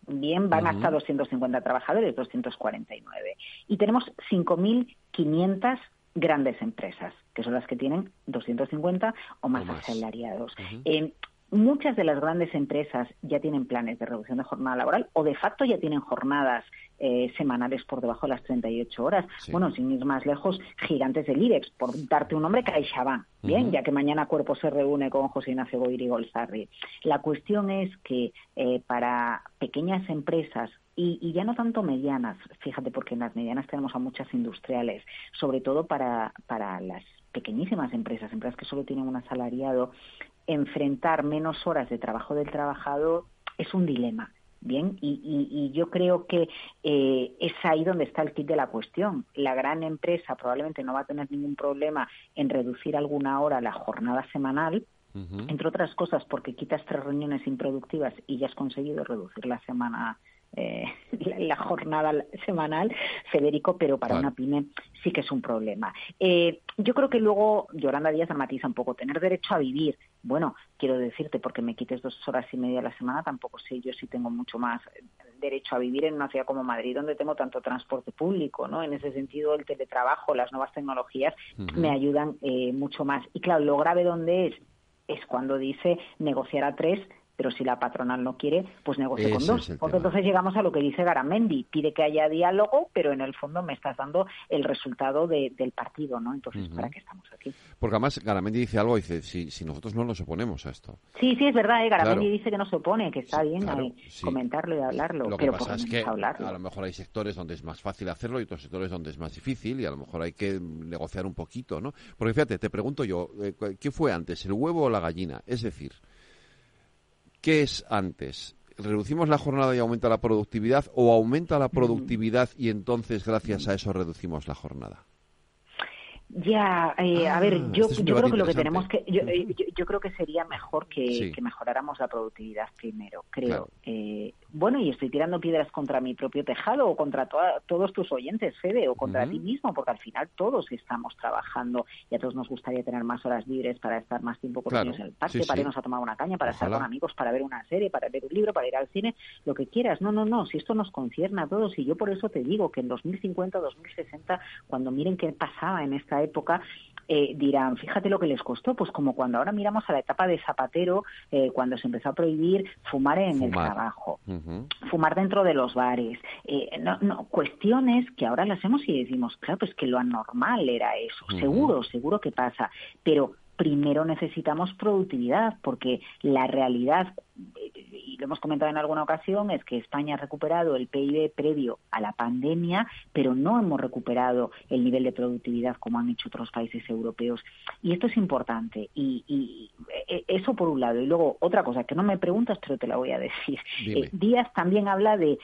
Bien, van Ujú. hasta 250 trabajadores, 249. Y tenemos 5.500 grandes empresas, que son las que tienen 250 o más, O más. asalariados. Ujú. Eh, muchas de las grandes empresas ya tienen planes de reducción de jornada laboral o de facto ya tienen jornadas eh, semanales por debajo de las 38 horas. Bueno, sin ir más lejos, gigantes del IBEX, por darte un nombre, CaixaBank, bien, Ujú. ya que mañana Cuerpo se reúne con José Ignacio Goyri Golzarri. La cuestión es que eh, para pequeñas empresas y, y ya no tanto medianas, fíjate, porque en las medianas tenemos a muchas industriales, sobre todo para, para las pequeñísimas empresas, empresas que solo tienen un asalariado, enfrentar menos horas de trabajo del trabajador es un dilema. Bien, y, y, yo creo que eh, es ahí donde está el kit de la cuestión. La gran empresa probablemente no va a tener ningún problema en reducir alguna hora la jornada semanal, entre otras cosas porque quitas tres reuniones improductivas y ya has conseguido reducir la semana eh, la, jornada semanal, Federico, pero para una pyme sí que es un problema. Eh, yo creo que luego Yolanda Díaz matiza un poco, tener derecho a vivir. Bueno, quiero decirte, porque me quites dos horas y media a la semana, tampoco sé yo si tengo mucho más derecho a vivir en una ciudad como Madrid, donde tengo tanto transporte público, ¿no? En ese sentido, el teletrabajo, las nuevas tecnologías me ayudan eh, mucho más. Y claro, lo grave donde es, es cuando dice negociar a tres pero si la patronal no quiere, pues negocie con dos. Porque entonces llegamos a lo que dice Garamendi, pide que haya diálogo, pero en el fondo me estás dando el resultado del partido, ¿no? Entonces, ¿para qué estamos aquí? Porque además Garamendi dice algo, dice, si, si nosotros no nos oponemos a esto. Sí, sí, es verdad, ¿eh? Garamendi dice que no se opone, que está bien comentarlo y hablarlo. Lo que pasa es que a lo mejor hay sectores donde es más fácil hacerlo y otros sectores donde es más difícil y a lo mejor hay que negociar un poquito, ¿no? Porque fíjate, te pregunto yo, eh, ¿qué fue antes, el huevo o la gallina? Es decir, ¿Qué es antes? ¿Reducimos la jornada y aumenta la productividad o aumenta la productividad y entonces gracias a eso reducimos la jornada? Ya, eh, a ver, ah, yo, este yo creo que lo que tenemos que, yo, eh, yo, creo que sería mejor que, que, mejoráramos la productividad primero, creo. Eh, bueno, y estoy tirando piedras contra mi propio tejado o contra todos tus oyentes, Fede, o contra ti mismo, porque al final todos estamos trabajando y a todos nos gustaría tener más horas libres para estar más tiempo con ellos en el parque, para irnos a tomar una caña, para estar con amigos, para ver una serie, para leer un libro, para ir al cine, lo que quieras. No, no, no, si esto nos concierne a todos y yo por eso te digo que en 2050, 2060, cuando miren qué pasaba en esta época, eh, dirán, fíjate lo que les costó, pues como cuando ahora miramos a la etapa de Zapatero, eh, cuando se empezó a prohibir fumar en el trabajo, fumar dentro de los bares, eh, no, no, cuestiones que ahora las hacemos y decimos, claro, pues que lo anormal era eso, seguro, seguro que pasa, pero primero necesitamos productividad, porque la realidad, y lo hemos comentado en alguna ocasión, es que España ha recuperado el PIB previo a la pandemia, pero no hemos recuperado el nivel de productividad como han hecho otros países europeos. Y esto es importante. Y, e, eso por un lado. Y luego, otra cosa que no me preguntas, pero te la voy a decir. Eh, Díaz también habla de,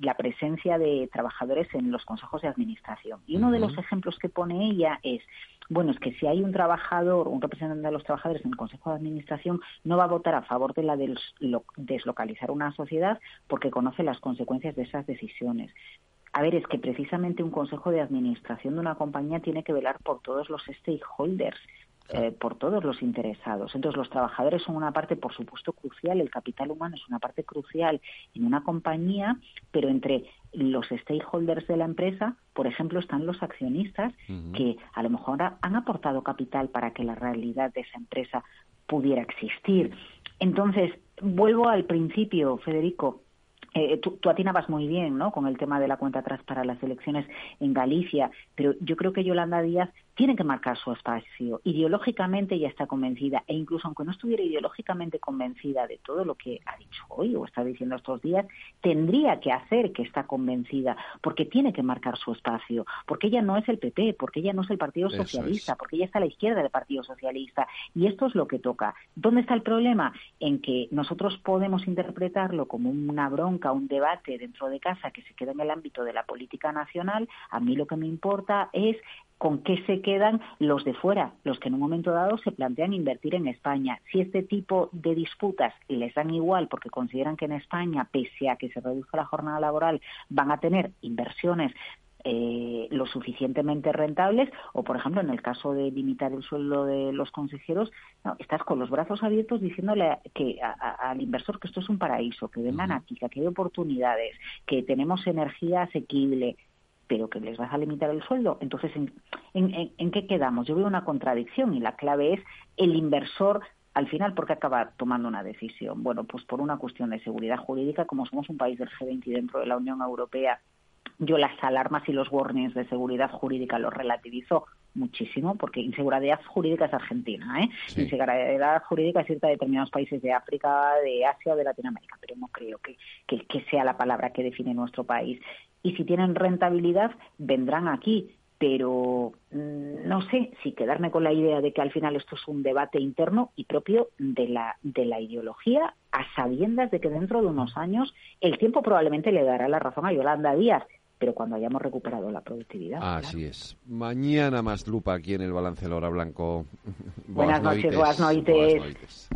la presencia de trabajadores en los consejos de administración. Y uno de los ejemplos que pone ella es bueno, es que si hay un trabajador, un representante de los trabajadores en el Consejo de Administración, no va a votar a favor de la de deslocalizar una sociedad porque conoce las consecuencias de esas decisiones. A ver, es que precisamente un consejo de administración de una compañía tiene que velar por todos los stakeholders, eh, por todos los interesados. Entonces, los trabajadores son una parte, por supuesto, crucial, el capital humano es una parte crucial en una compañía, pero entre los stakeholders de la empresa, por ejemplo, están los accionistas que a lo mejor han aportado capital para que la realidad de esa empresa pudiera existir. Entonces, vuelvo al principio, Federico. Eh, tú, tú, atinabas muy bien ¿no? con el tema de la cuenta atrás para las elecciones en Galicia, pero yo creo que Yolanda Díaz tiene que marcar su espacio. Ideológicamente ya está convencida, e incluso aunque no estuviera ideológicamente convencida de todo lo que ha dicho hoy o está diciendo estos días, tendría que hacer que está convencida, porque tiene que marcar su espacio, porque ella no es el PP, porque ella no es el Partido Socialista, porque ella está a la izquierda del Partido Socialista, y esto es lo que toca. ¿Dónde está el problema? En que nosotros podemos interpretarlo como una bronca, un debate dentro de casa que se queda en el ámbito de la política nacional. A mí lo que me importa es con qué se quedan los de fuera, los que en un momento dado se plantean invertir en España. Si este tipo de disputas les dan igual porque consideran que en España, pese a que se reduzca la jornada laboral, van a tener inversiones eh, lo suficientemente rentables o, por ejemplo, en el caso de limitar el sueldo de los consejeros, estás con los brazos abiertos diciéndole que al inversor que esto es un paraíso, que vengan aquí, que aquí hay oportunidades, que tenemos energía asequible, pero que les vas a limitar el sueldo. Entonces, ¿en, qué quedamos? Yo veo una contradicción y la clave es el inversor al final, ¿por qué acaba tomando una decisión? Bueno, pues por una cuestión de seguridad jurídica, como somos un país del G20 y dentro de la Unión Europea, yo las alarmas y los warnings de seguridad jurídica los relativizo muchísimo, porque inseguridad jurídica es Argentina, ¿eh? Inseguridad jurídica es cierta de determinados países de África, de Asia o de Latinoamérica, pero no creo que, que sea la palabra que define nuestro país y si tienen rentabilidad vendrán aquí. pero mm, no sé si quedarme con la idea de que al final esto es un debate interno y propio de la, de la ideología, a sabiendas de que dentro de unos años el tiempo probablemente le dará la razón a Yolanda Díaz, pero cuando hayamos recuperado la productividad. Así es. Mañana más lupa aquí en el balance de la hora blanco. buenas noches, buenas noches.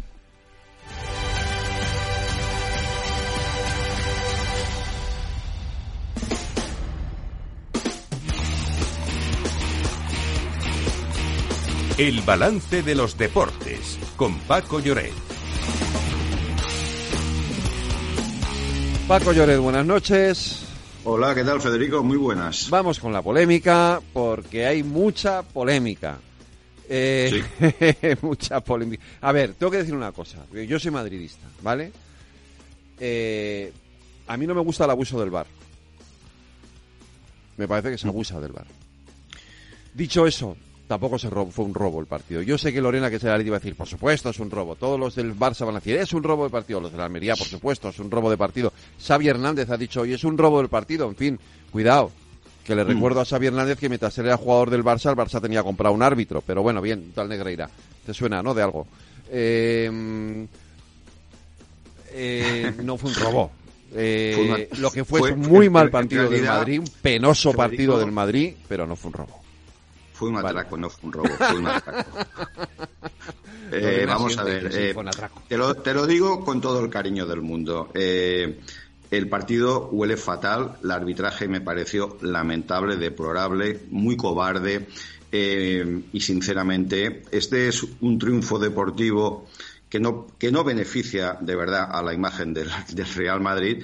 El balance de los deportes con Paco Lloret. Paco Lloret, buenas noches. Hola, ¿qué tal Federico? Muy buenas. Vamos con la polémica porque hay mucha polémica. Eh, mucha polémica. A ver, tengo que decir una cosa. Yo soy madridista, ¿vale? Eh, a mí no me gusta el abuso del bar. Me parece que se abusa del bar. Dicho eso, tampoco se fue un robo el partido. Yo sé que Lorena, que se la iba a decir, por supuesto es un robo. Todos los del Barça van a decir, es un robo de partido. Los de la Almería, por supuesto, es un robo de partido. Xavi Hernández ha dicho, hoy es un robo del partido. En fin, cuidado. Que le mm. recuerdo a Xavi Hernández que mientras él era jugador del Barça, el Barça tenía comprado un árbitro. Pero bueno, bien, tal Negreira. Te suena, ¿no? De algo. Eh, eh, no fue un robo. Eh, lo que fue, un muy mal partido del Madrid, un penoso partido del Madrid, pero no fue un robo. Fue un atraco, no fue un robo, fue un atraco. Eh, vamos a ver, eh, te, lo, te, lo, digo con todo el cariño del mundo. Eh, el partido huele fatal, el arbitraje me pareció lamentable, deplorable, muy cobarde y sinceramente este es un triunfo deportivo que no, que no beneficia de verdad a la imagen del, del Real Madrid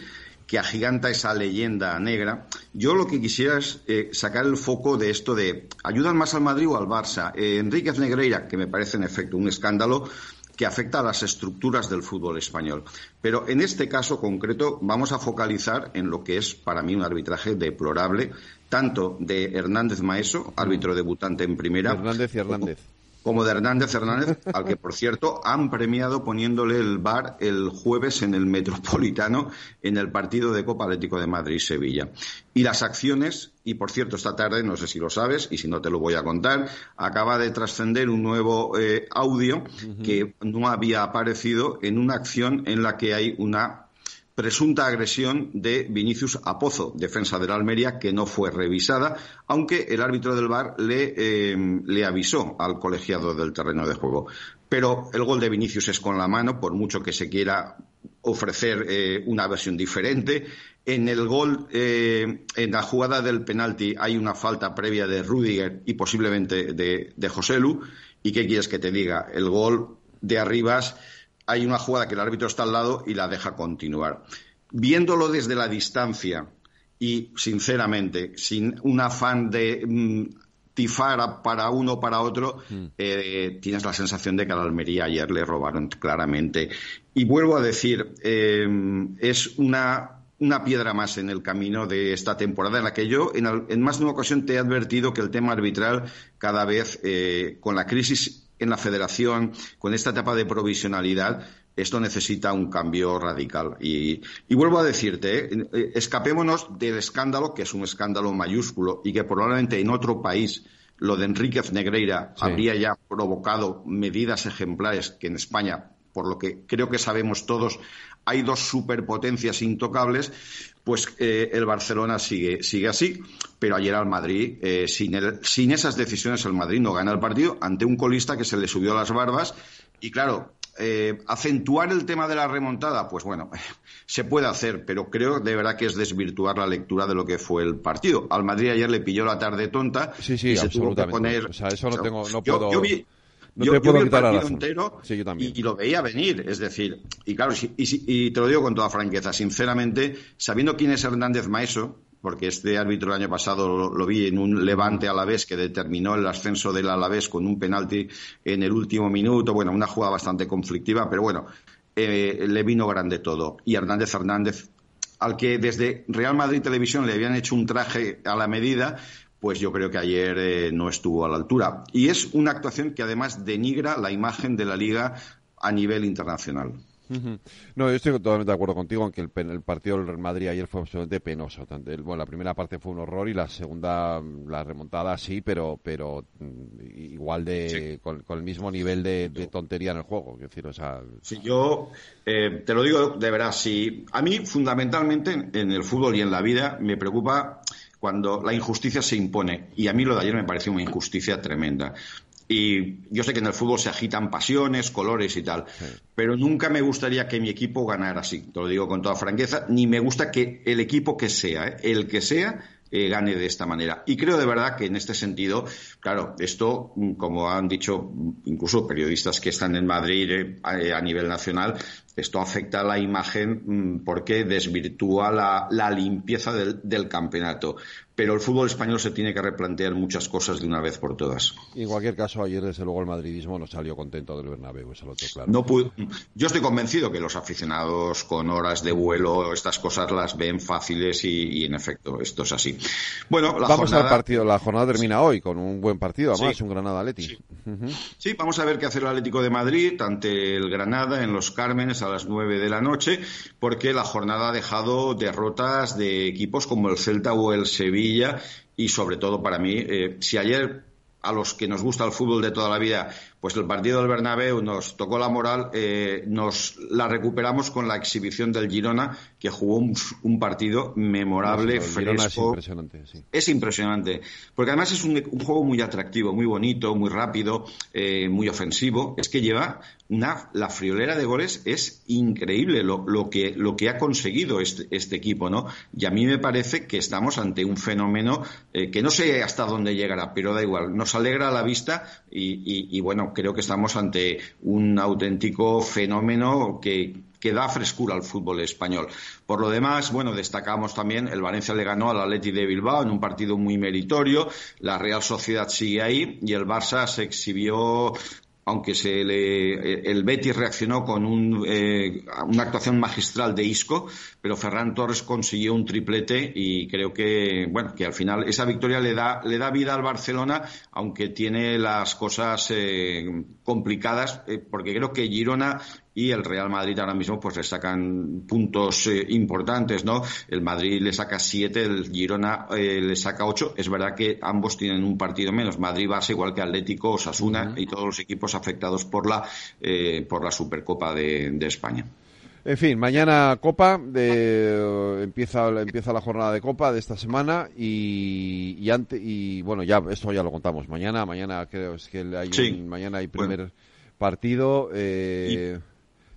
que agiganta esa leyenda negra. Yo lo que quisiera es eh, sacar el foco de esto de ¿ayudan más al Madrid o al Barça? Eh, Enríquez Negreira, que me parece en efecto un escándalo, que afecta a las estructuras del fútbol español. Pero en este caso concreto vamos a focalizar en lo que es para mí un arbitraje deplorable, tanto de Hernández Maeso, árbitro debutante en primera. Hernández y Hernández de Hernández Hernández, al que por cierto han premiado poniéndole el bar el jueves en el Metropolitano en el partido de Copa Atlético de Madrid-Sevilla. Y las acciones, y por cierto esta tarde, no sé si lo sabes, y si no te lo voy a contar, acaba de trascender un nuevo eh, audio que no había aparecido en una acción en la que hay una presunta agresión de Vinicius Apozo, defensa de la Almería, que no fue revisada, aunque el árbitro del VAR le, eh, le avisó al colegiado del terreno de juego. Pero el gol de Vinicius es con la mano, por mucho que se quiera ofrecer eh, una versión diferente. En el gol, eh, en la jugada del penalti, hay una falta previa de Rudiger y posiblemente de, de Joselu. ¿Y qué quieres que te diga? El gol de Arribas hay una jugada que el árbitro está al lado y la deja continuar. Viéndolo desde la distancia y, sinceramente, sin un afán de mm, tifar para uno o para otro, mm. eh, tienes la sensación de que a la Almería ayer le robaron claramente. Y vuelvo a decir, eh, es una una piedra más en el camino de esta temporada en la que yo en, más de una ocasión te he advertido que el tema arbitral cada vez eh, con la crisis en la federación, con esta etapa de provisionalidad, esto necesita un cambio radical. Y, vuelvo a decirte, ¿eh? Eh, escapémonos del escándalo, que es un escándalo mayúsculo y que probablemente en otro país lo de Enríquez Negreira habría ya provocado medidas ejemplares que en España, por lo que creo que sabemos todos, hay dos superpotencias intocables, pues eh, el Barcelona sigue, sigue así, pero ayer al Madrid, eh, sin, sin esas decisiones, el Madrid no gana el partido ante un colista que se le subió las barbas y claro, eh, acentuar el tema de la remontada, pues bueno, se puede hacer, pero creo de verdad que es desvirtuar la lectura de lo que fue el partido. Al Madrid ayer le pilló la tarde tonta sí, sí, y se tuvo que poner. O sea, eso no tengo, no puedo. No yo, te puedo quitar el partido entero y, lo veía venir, es decir, y claro, y, te lo digo con toda franqueza, sinceramente, sabiendo quién es Hernández Maeso, porque este árbitro el año pasado lo, vi en un levante a la vez que determinó el ascenso del Alavés con un penalti en el último minuto, bueno, una jugada bastante conflictiva, pero bueno, eh, le vino grande todo. Y Hernández Hernández, al que desde Real Madrid Televisión le habían hecho un traje a la medida, pues yo creo que ayer eh, no estuvo a la altura. Y es una actuación que además denigra la imagen de la liga a nivel internacional. No, yo estoy totalmente de acuerdo contigo en que el, partido del Real Madrid ayer fue absolutamente penoso. bueno, la primera parte fue un horror y la segunda, la remontada sí, pero pero mm, igual de con, el mismo nivel de, tontería en el juego. decir, o sea, sí, yo eh, te lo digo de verdad, sí. A mí fundamentalmente en el fútbol y en la vida me preocupa cuando la injusticia se impone. Y a mí lo de ayer me pareció una injusticia tremenda. Y yo sé que en el fútbol se agitan pasiones, colores y tal, pero nunca me gustaría que mi equipo ganara así, te lo digo con toda franqueza, ni me gusta que el equipo que sea, ¿eh? el que sea, eh, gane de esta manera. Y creo de verdad que en este sentido, claro, esto, mm, como han dicho incluso periodistas que están en Madrid eh, a, nivel nacional, esto afecta a la imagen mm, porque desvirtúa la, limpieza del, campeonato pero el fútbol español se tiene que replantear muchas cosas de una vez por todas. Y en cualquier caso, ayer desde luego el madridismo no salió contento del Bernabéu, eso lo tengo claro. No Yo estoy convencido que los aficionados con horas de vuelo, estas cosas las ven fáciles y, en efecto, esto es así. Bueno, la vamos al partido, la jornada termina hoy con un buen partido, además, un Granada Atleti. Sí. vamos a ver qué hace el Atlético de Madrid ante el Granada en los Cármenes a las nueve de la noche, porque la jornada ha dejado derrotas de equipos como el Celta o el Sevilla y sobre todo para mí, eh, si ayer a los que nos gusta el fútbol de toda la vida pues el partido del Bernabéu nos tocó la moral, eh, nos la recuperamos con la exhibición del Girona, que jugó un, partido memorable, fresco. Es impresionante, sí. Es impresionante, porque además es un, juego muy atractivo, muy bonito, muy rápido, eh, muy ofensivo. Es que lleva una, la friolera de goles es increíble lo, lo, que, lo que ha conseguido este, este, equipo, ¿no? Y a mí me parece que estamos ante un fenómeno eh, que no sé hasta dónde llegará, pero da igual, nos alegra la vista y bueno, creo que estamos ante un auténtico fenómeno que, que da frescura al fútbol español. Por lo demás, bueno, destacamos también el Valencia le ganó al Atleti de Bilbao en un partido muy meritorio, la Real Sociedad sigue ahí y el Barça se exhibió aunque se le, el Betis reaccionó con un, eh, una actuación magistral de Isco, pero Ferran Torres consiguió un triplete y creo que, bueno, que al final esa victoria le da, le da vida al Barcelona, aunque tiene las cosas eh, complicadas, eh, porque creo que Girona y el Real Madrid ahora mismo pues le sacan puntos eh, importantes, ¿no? El Madrid le saca siete, el Girona eh, le saca ocho. Es verdad que ambos tienen un partido menos. Madrid Barça igual que Atlético, Osasuna y todos los equipos afectados por la eh, por la Supercopa de, España. En fin, mañana Copa, de, empieza, empieza la jornada de Copa de esta semana y, y, y bueno, ya esto ya lo contamos. Mañana, mañana creo es que hay mañana hay primer partido.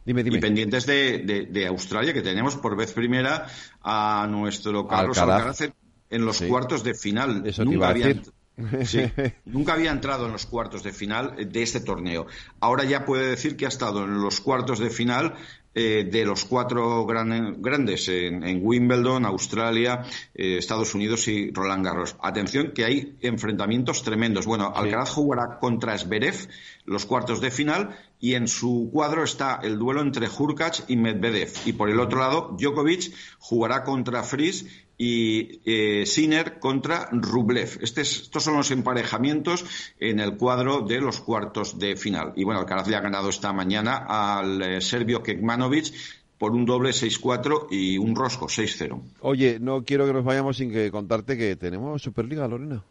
Eh, y pendientes de, Australia, que tenemos por vez primera a nuestro Carlos Alcaraz, en los cuartos de final. nunca, había, nunca había entrado en los cuartos de final de este torneo. Ahora ya puede decir que ha estado en los cuartos de final eh, de los cuatro grandes en, Wimbledon, Australia, eh, Estados Unidos y Roland Garros. Atención que hay enfrentamientos tremendos. Bueno, Alcaraz jugará contra Zverev los cuartos de final y en su cuadro está el duelo entre Hurkacz y Medvedev. Y por el otro lado, Djokovic jugará contra Fries y eh, Sinner contra Rublev. Este estos son los emparejamientos en el cuadro de los cuartos de final. Y bueno, Alcaraz le ha ganado esta mañana al eh, serbio Kekmanovic por un doble 6-4 y un rosco 6-0. Oye, no quiero que nos vayamos sin que contarte que tenemos Superliga, Lorena.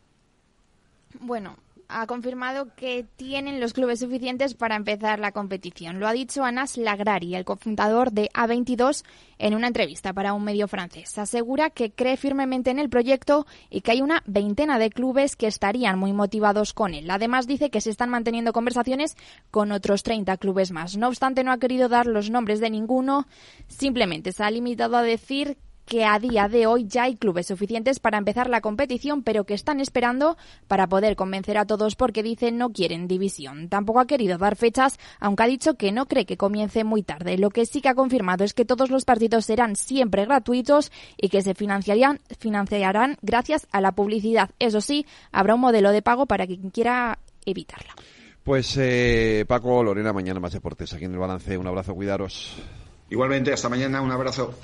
Bueno, ha confirmado que tienen los clubes suficientes para empezar la competición. Lo ha dicho Anas Lagrari, el cofundador de A22, en una entrevista para un medio francés. Asegura que cree firmemente en el proyecto y que hay una veintena de clubes que estarían muy motivados con él. Además, dice que se están manteniendo conversaciones con otros 30 clubes más. No obstante, no ha querido dar los nombres de ninguno, simplemente se ha limitado a decir que a día de hoy ya hay clubes suficientes para empezar la competición, pero que están esperando para poder convencer a todos porque dicen no quieren división. Tampoco ha querido dar fechas, aunque ha dicho que no cree que comience muy tarde. Lo que sí que ha confirmado es que todos los partidos serán siempre gratuitos y que se financiarían, financiarán gracias a la publicidad. Eso sí, habrá un modelo de pago para quien quiera evitarla. Pues eh, Paco, Lorena, mañana más deportes aquí en el balance. Un abrazo, cuidaros. Igualmente, hasta mañana, un abrazo.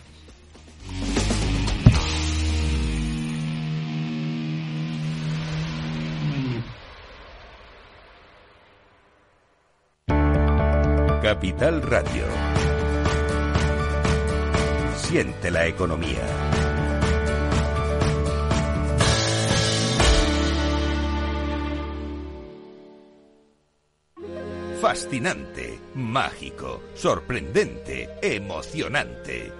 Capital Radio. siente la economía. Fascinante, mágico, sorprendente, emocionante.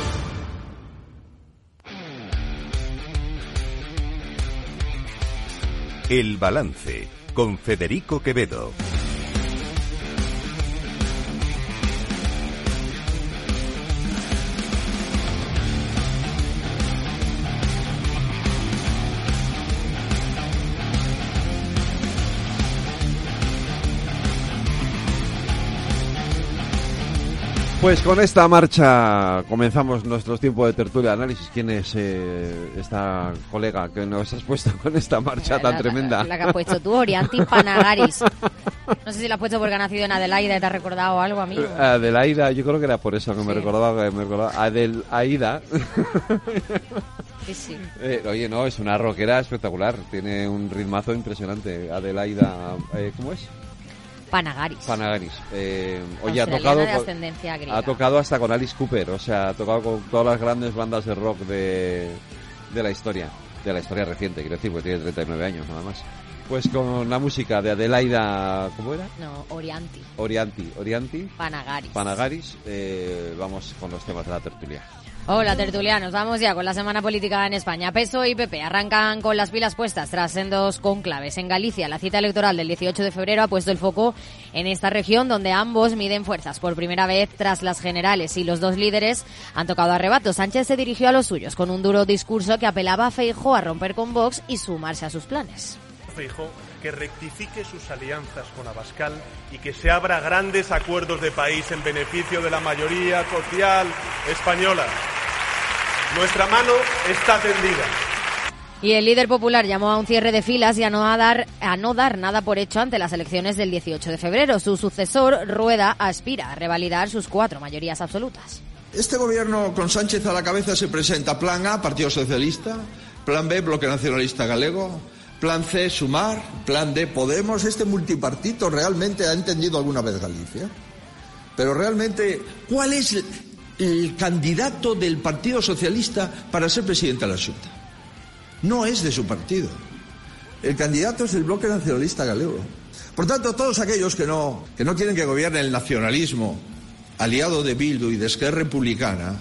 El balance con Federico Quevedo. Pues con esta marcha comenzamos nuestro tiempo de tertulia de análisis. ¿Quién es eh, esta colega que nos has puesto con esta marcha tan La- tremenda? La que has puesto tú, Orianti Panagaris. No sé si la has puesto porque ha nacido en Adelaida y te ha recordado algo a mí. Adelaida, yo creo que era por eso que me recordaba, que me recordaba. Adelaida. Sí, sí. Eh, oye, no, es una rockera espectacular. Tiene un ritmazo impresionante. Adelaida, eh, ¿cómo es? Panagaris. Panagaris. Eh, oye, ha tocado, ha tocado hasta con Alice Cooper. O sea, ha tocado con todas las grandes bandas de rock de, de la historia. De la historia reciente, quiero decir, porque tiene 39 años nada más. Pues con la música de Adelaida, ¿cómo era? No, Orianti. Orianti, Orianti, Panagaris. Panagaris. eh, vamos con los temas de la tertulia. Hola tertulianos, vamos ya con la semana política en España. PSOE y PP arrancan con las pilas puestas tras sendos conclaves. En Galicia, la cita electoral del 18 de febrero ha puesto el foco en esta región donde ambos miden fuerzas por primera vez tras las generales y los dos líderes han tocado arrebato. Sánchez se dirigió a los suyos con un duro discurso que apelaba a Feijóo a romper con Vox y sumarse a sus planes. Feijóo que rectifique sus alianzas con Abascal y que se abra grandes acuerdos de país en beneficio de la mayoría social española. Nuestra mano está tendida. Y el líder popular llamó a un cierre de filas y a no, a dar, a no dar nada por hecho ante las elecciones del 18 de febrero. Su sucesor, Rueda, aspira a revalidar sus cuatro mayorías absolutas. Este gobierno con Sánchez a la cabeza se presenta Plan A, Partido Socialista, Plan B, Bloque Nacionalista Galego, Plan C, Sumar, Plan D, Podemos. ¿Este multipartito realmente ha entendido alguna vez Galicia? Pero realmente, ¿cuál es el, candidato del Partido Socialista para ser presidente de la Junta? No es de su partido. El candidato es del Bloque Nacionalista Galego. Por tanto, todos aquellos que no, que no quieren que gobierne el nacionalismo aliado de Bildu y de Esquerra Republicana,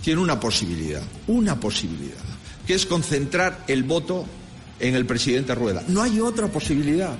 tienen una posibilidad, una posibilidad, que es concentrar el voto en el presidente Rueda. No hay otra posibilidad.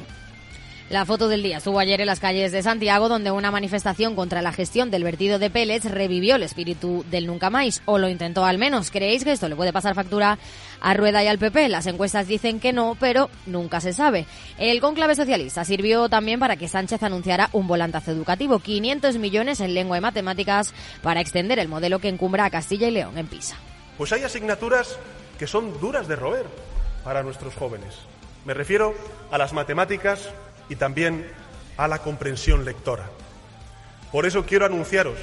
La foto del día estuvo ayer en las calles de Santiago, donde una manifestación contra la gestión del vertido de pellets revivió el espíritu del nunca más, o lo intentó al menos. ¿Creéis que esto le puede pasar factura a Rueda y al PP? Las encuestas dicen que no, pero nunca se sabe. El conclave socialista sirvió también para que Sánchez anunciara un volantazo educativo, 500 millones en lengua y matemáticas para extender el modelo que encumbra a Castilla y León en Pisa. Pues hay asignaturas que son duras de roer para nuestros jóvenes. Me refiero a las matemáticas y también a la comprensión lectora. Por eso quiero anunciaros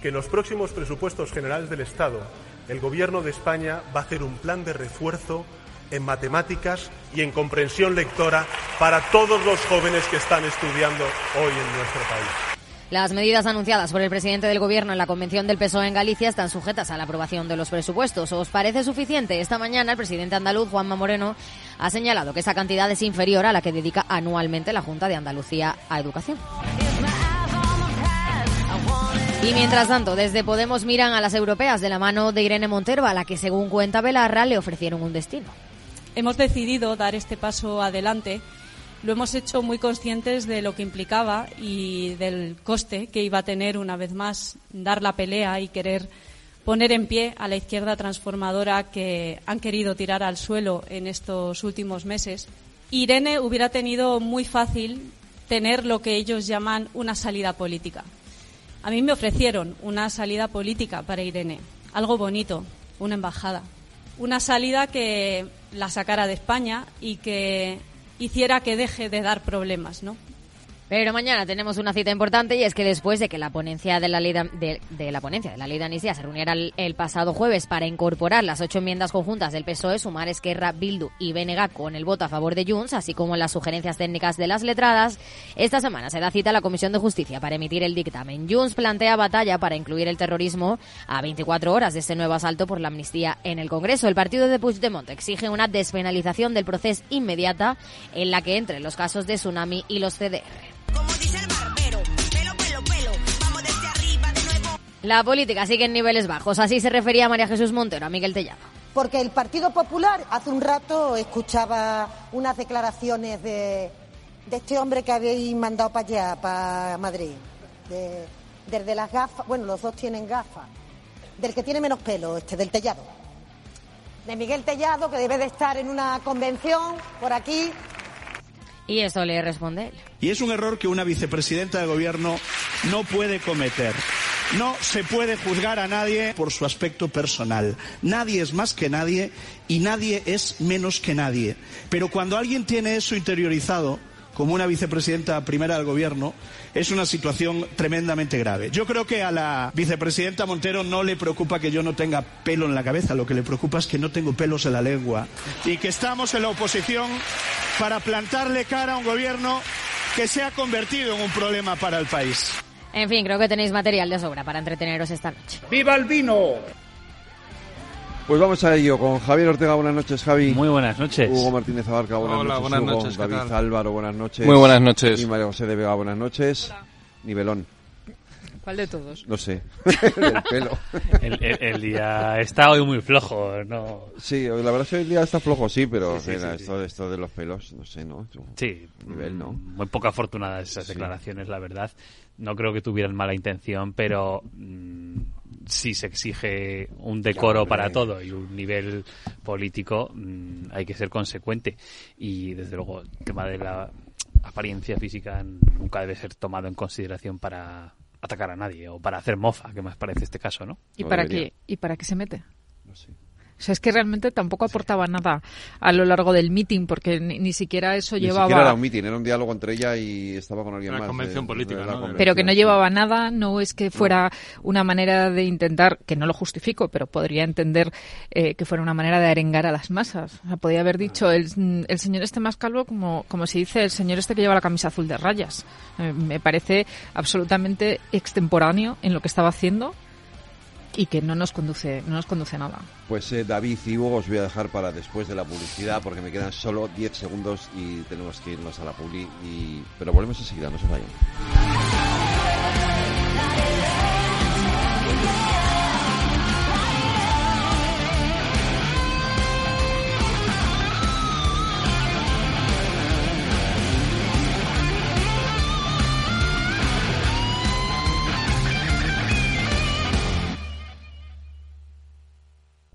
que en los próximos presupuestos generales del Estado, el Gobierno de España va a hacer un plan de refuerzo en matemáticas y en comprensión lectora para todos los jóvenes que están estudiando hoy en nuestro país. Las medidas anunciadas por el presidente del Gobierno en la convención del PSOE en Galicia están sujetas a la aprobación de los presupuestos. ¿Os parece suficiente? Esta mañana el presidente andaluz, Juanma Moreno, ha señalado que esa cantidad es inferior a la que dedica anualmente la Junta de Andalucía a educación. Y mientras tanto, desde Podemos miran a las europeas de la mano de Irene Montero, a la que, según cuenta Belarra, le ofrecieron un destino. Hemos decidido dar este paso adelante. Lo hemos hecho muy conscientes de lo que implicaba y del coste que iba a tener una vez más dar la pelea y querer poner en pie a la izquierda transformadora que han querido tirar al suelo en estos últimos meses, Irene hubiera tenido muy fácil tener lo que ellos llaman una salida política. A mí me ofrecieron una salida política para Irene, algo bonito, una embajada, una salida que la sacara de España y que hiciera que deje de dar problemas, ¿no? Pero mañana tenemos una cita importante y es que después de que la ponencia de la ley de, de la ponencia de la ley de amnistía se reuniera el, el, pasado jueves para incorporar las ocho enmiendas conjuntas del PSOE, Sumar, Esquerra, Bildu y Benega con el voto a favor de Junts, así como las sugerencias técnicas de las letradas, esta semana se da cita a la Comisión de Justicia para emitir el dictamen. Junts plantea batalla para incluir el terrorismo a 24 horas de este nuevo asalto por la amnistía en el Congreso. El partido de Puigdemont exige una despenalización del proceso inmediata en la que entre los casos de Tsunami y los CDR. La política sigue en niveles bajos, así se refería María Jesús Montero. A Miguel Tellado. Porque el Partido Popular, hace un rato escuchaba unas declaraciones de, de este hombre que habéis mandado para allá, para Madrid, de, desde las gafas, bueno, los dos tienen gafas, del que tiene menos pelo, este, del Tellado. De Miguel Tellado, que debe de estar en una convención por aquí, y eso le responde él. Y es un error que una vicepresidenta de gobierno no puede cometer. No se puede juzgar a nadie por su aspecto personal. Nadie es más que nadie y nadie es menos que nadie. Pero cuando alguien tiene eso interiorizado, como una vicepresidenta primera del gobierno, es una situación tremendamente grave. Yo creo que a la vicepresidenta Montero no le preocupa que yo no tenga pelo en la cabeza, lo que le preocupa es que no tengo pelos en la lengua y que estamos en la oposición para plantarle cara a un gobierno que se ha convertido en un problema para el país. En fin, creo que tenéis material de sobra para entreteneros esta noche. ¡Viva el vino! Pues vamos a ello con Javier Ortega. Buenas noches, Javi. Muy buenas noches. Hugo Martínez Abarca, buenas Hola, noches. buenas Hugo. noches, ¿qué David tal? Álvaro, buenas noches. Muy buenas noches. Y María José de Vega, buenas noches. Nivelón. ¿Cuál de todos? No sé. Del pelo. El, el- el día está hoy muy flojo, ¿no? Sí, la verdad es que hoy el día está flojo, sí, pero Sí, sí, mira, sí, esto, esto de los pelos, no sé, ¿no? Sí, Nivel, ¿no? muy poco afortunadas esas Sí. declaraciones, la verdad. No creo que tuvieran mala intención, pero mm, si se exige un decoro para todo y un nivel político, mm, hay que ser consecuente. Y desde luego, el tema de la apariencia física nunca debe ser tomado en consideración para atacar a nadie o para hacer mofa, que más parece este caso, ¿no? ¿Y para qué? ¿Y para qué se mete? O sea, es que realmente tampoco aportaba nada a lo largo del meeting, porque ni, ni siquiera eso Ni llevaba... siquiera era un mitin, era un diálogo entre ella y estaba con alguien Una más. convención de- política, de convención. pero que no llevaba nada, no es que fuera una manera de intentar, que no lo justifico, pero podría entender eh, que fuera una manera de arengar a las masas. O sea, podía haber dicho el, el señor este más calvo como, como se dice el señor este que lleva la camisa azul de rayas. Eh, me parece absolutamente extemporáneo en lo que estaba haciendo y que no nos conduce, no nos conduce nada. Pues eh, David y Hugo os voy a dejar para después de la publicidad porque me quedan solo 10 segundos y tenemos que irnos a la publi. Y... Pero volvemos enseguida, no se vayan.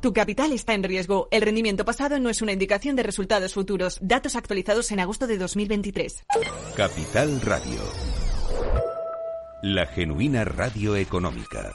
Tu capital está en riesgo. El rendimiento pasado no es una indicación de resultados futuros. Datos actualizados en agosto de 2023. Capital Radio. La genuina radio económica.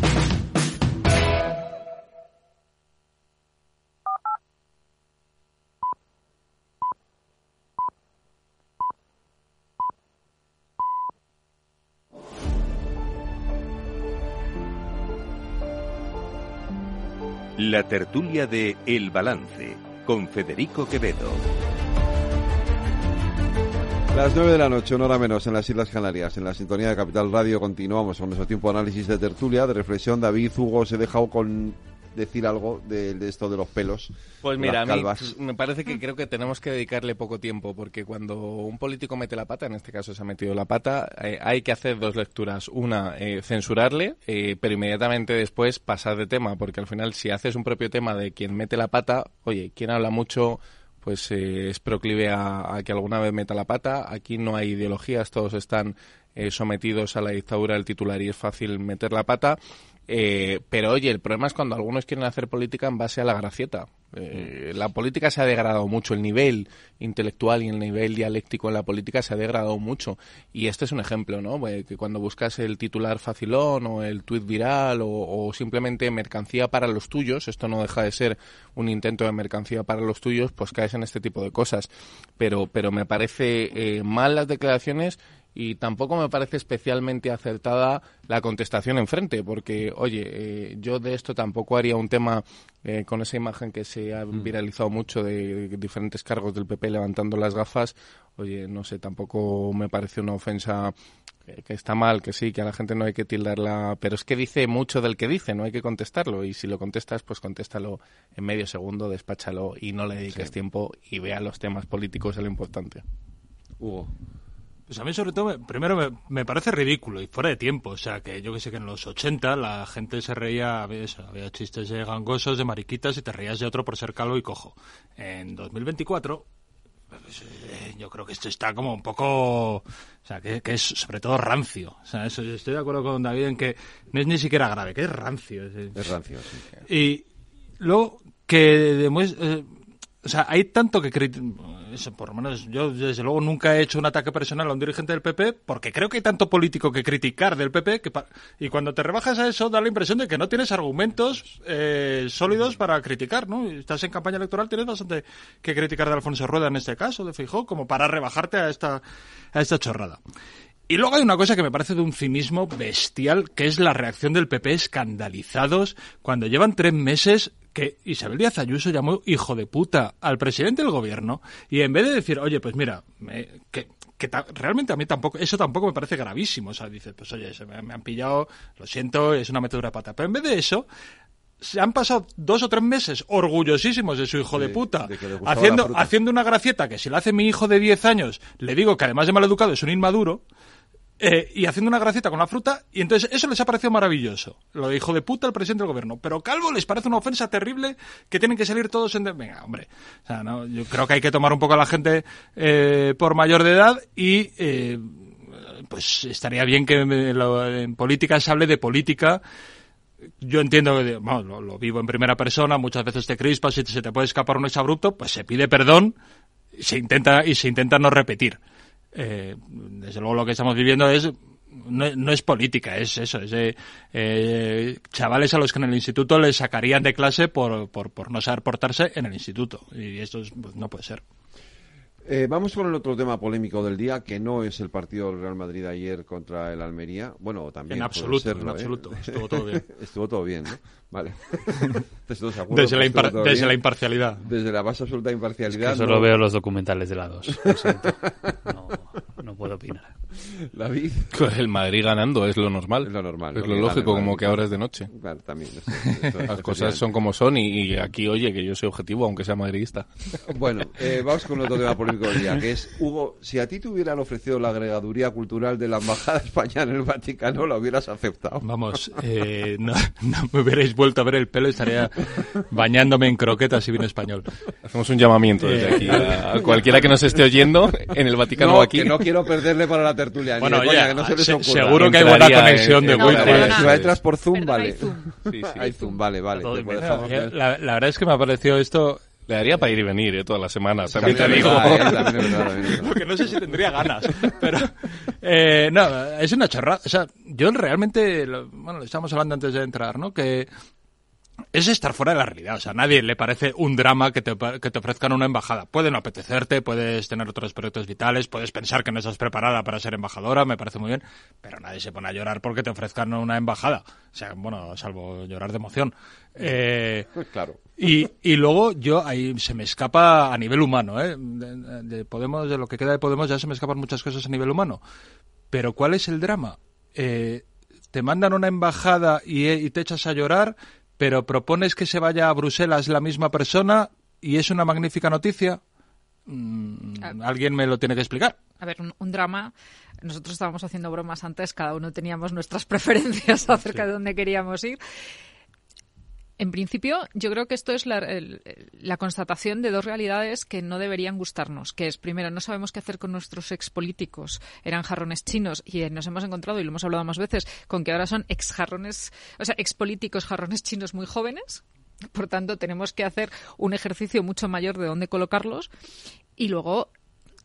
La tertulia de El Balance con Federico Quevedo. Las nueve de la noche, una hora menos, en las Islas Canarias, en la sintonía de Capital Radio, continuamos con nuestro tiempo de análisis de tertulia, de reflexión. David Hugo se dejado con decir algo de, de esto de los pelos. Pues mira, a mí calvas. me parece que creo que tenemos que dedicarle poco tiempo, porque cuando un político mete la pata, en este caso se ha metido la pata, eh, hay que hacer dos lecturas. Una, eh, censurarle, eh, pero inmediatamente después pasar de tema, porque al final si haces un propio tema de quien mete la pata, oye, quien habla mucho pues es proclive a, a que alguna vez meta la pata. Aquí no hay ideologías, todos están eh, sometidos a la dictadura del titular y es fácil meter la pata. Eh, pero oye, el problema es cuando algunos quieren hacer política en base a la gracieta. Eh, la política se ha degradado mucho, el nivel intelectual y el nivel dialéctico en la política se ha degradado mucho. Y este es un ejemplo, ¿no? Eh, que cuando buscas el titular facilón o el tuit viral o, o simplemente mercancía para los tuyos, esto no deja de ser un intento de mercancía para los tuyos, pues caes en este tipo de cosas. Pero, pero me parece eh, mal las declaraciones y tampoco me parece especialmente acertada la contestación enfrente, porque, oye, eh, yo de esto tampoco haría un tema eh, con esa imagen que se ha viralizado mucho de, diferentes cargos del PP levantando las gafas. Oye, no sé, tampoco me parece una ofensa eh, que está mal, que sí, que a la gente no hay que tildarla, pero es que dice mucho del que dice, no hay que contestarlo, y si lo contestas, pues contéstalo en medio segundo, despáchalo y no le dediques Sí. tiempo y vea los temas políticos, es lo importante. Hugo. Pues a mí sobre todo, me- primero me, me parece ridículo y fuera de tiempo. O sea, que yo que sé que en los 80 la gente se reía, había, chistes de gangosos, de mariquitas y te reías de otro por ser calvo y cojo. En 2024, pues, eh, yo creo que esto está como un poco, o sea, que, que es sobre todo rancio. O sea, eso, estoy de acuerdo con David en que no es ni siquiera grave, que es rancio. Es, Es rancio, sí. y luego que demuestra... eh, o sea, hay tanto que eso, por lo menos yo desde luego nunca he hecho un ataque personal a un dirigente del PP porque creo que hay tanto político que criticar del PP que y cuando te rebajas a eso da la impresión de que no tienes argumentos eh, sólidos para criticar, ¿no? Estás en campaña electoral, tienes bastante que criticar de Alfonso Rueda en este caso, de Feijóo, como para rebajarte a esta a esta chorrada. Y luego hay una cosa que me parece de un cinismo bestial, que es la reacción del PP escandalizados cuando llevan tres meses que Isabel Díaz Ayuso llamó hijo de puta al presidente del gobierno y en vez de decir, oye, pues mira, me- que, que realmente a mí tampoco, eso tampoco me parece gravísimo. O sea, dice, pues oye, se me, me han pillado, lo siento, es una metedura de pata. Pero en vez de eso, se han pasado dos o tres meses orgullosísimos de su hijo de puta, de haciendo, haciendo una gracieta que si la hace mi hijo de 10 años, le digo que además de maleducado es un inmaduro, eh, y haciendo una gracieta con la fruta, y entonces eso les ha parecido maravilloso. Lo de hijo de puta al presidente del gobierno. Pero Calvo les parece una ofensa terrible que tienen que salir todos en... Venga, hombre. O sea, no, yo creo que hay que tomar un poco a la gente eh, por mayor de edad y... eh, pues estaría bien que en política se hable de política yo entiendo que lo, vivo en primera persona, muchas veces te crispas y se te puede escapar un exabrupto, pues se pide perdón se intenta, y se intenta no repetir. Eh, desde luego lo que estamos viviendo es no, no es política, es eso, es de, eh, chavales a los que en el instituto les sacarían de clase por, por, por no saber portarse en el instituto. Y esto es- pues, no puede ser. Eh, vamos con el otro tema polémico del día, que no es el partido del Real Madrid ayer contra el Almería. Bueno, también. En puede absoluto, serlo, en ¿eh? absoluto. Estuvo todo bien. Estuvo todo bien, ¿no? Vale. De acuerdo Desde la impar- todo desde bien. la imparcialidad. Desde la más absoluta imparcialidad. Que solo no- veo los documentales de la 2. Lo David. Con el Madrid ganando es lo normal. Es lo normal. Es lo Que lógico, como que ahora es de noche. Claro, también. eso- Las cosas son como son y, y aquí, oye, que yo soy objetivo, aunque sea madridista. Bueno, eh, vamos con otro tema polémico del día, que es, Hugo, si a ti te hubieran ofrecido la agregaduría cultural de la Embajada Española en el Vaticano, ¿la hubieras aceptado? Vamos, eh, no, no me hubierais vuelto a ver el pelo, estaría bañándome en croquetas si bien español. Hacemos un llamamiento desde Eh, aquí a, a cualquiera que nos esté oyendo en el Vaticano No, o aquí. que no quiero perderle para la tertulia. ni Bueno, de coña, oye, que no se les se- ocurra. seguro que hay buena Entraría conexión en- de en- wifi. Vale, perdona. si va detrás por Zoom, Perdona, vale. hay Zoom. Sí, sí. Hay Zoom, vale, vale. Todo Te puedes inventado. dejar- La, la verdad es que me ha parecido esto... Le daría para ir y venir eh, todas las semanas, también, También te digo. verdad, eh, también es verdad, también es verdad. Lo que no sé si tendría ganas, pero eh, no, es una chorrada. O sea, yo realmente, lo- bueno, lo estábamos hablando antes de entrar, ¿no? Que es estar fuera de la realidad. O sea, a nadie le parece un drama que te, que te ofrezcan una embajada. Puede no apetecerte, puedes tener otros proyectos vitales, puedes pensar que no estás preparada para ser embajadora, me parece muy bien, pero nadie se pone a llorar porque te ofrezcan una embajada. O sea, bueno, salvo llorar de emoción. Eh, Claro. y, y luego yo ahí se me escapa a nivel humano, ¿eh? De, de Podemos, de lo que queda de Podemos ya se me escapan muchas cosas a nivel humano. Pero ¿cuál es el drama? Eh, te mandan una embajada y, y te echas a llorar, pero propones que se vaya a Bruselas la misma persona y es una magnífica noticia. Mm, Ah. Alguien me lo tiene que explicar. A ver, un, un drama. Nosotros estábamos haciendo bromas antes, cada uno teníamos nuestras preferencias acerca de dónde queríamos ir. En principio, yo creo que esto es la, el- la constatación de dos realidades que no deberían gustarnos, que es, primero, no sabemos qué hacer con nuestros expolíticos, eran jarrones chinos, y eh, nos hemos encontrado, y lo hemos hablado más veces, con que ahora son ex jarrones, o sea, expolíticos jarrones chinos muy jóvenes, por tanto, tenemos que hacer un ejercicio mucho mayor de dónde colocarlos, y luego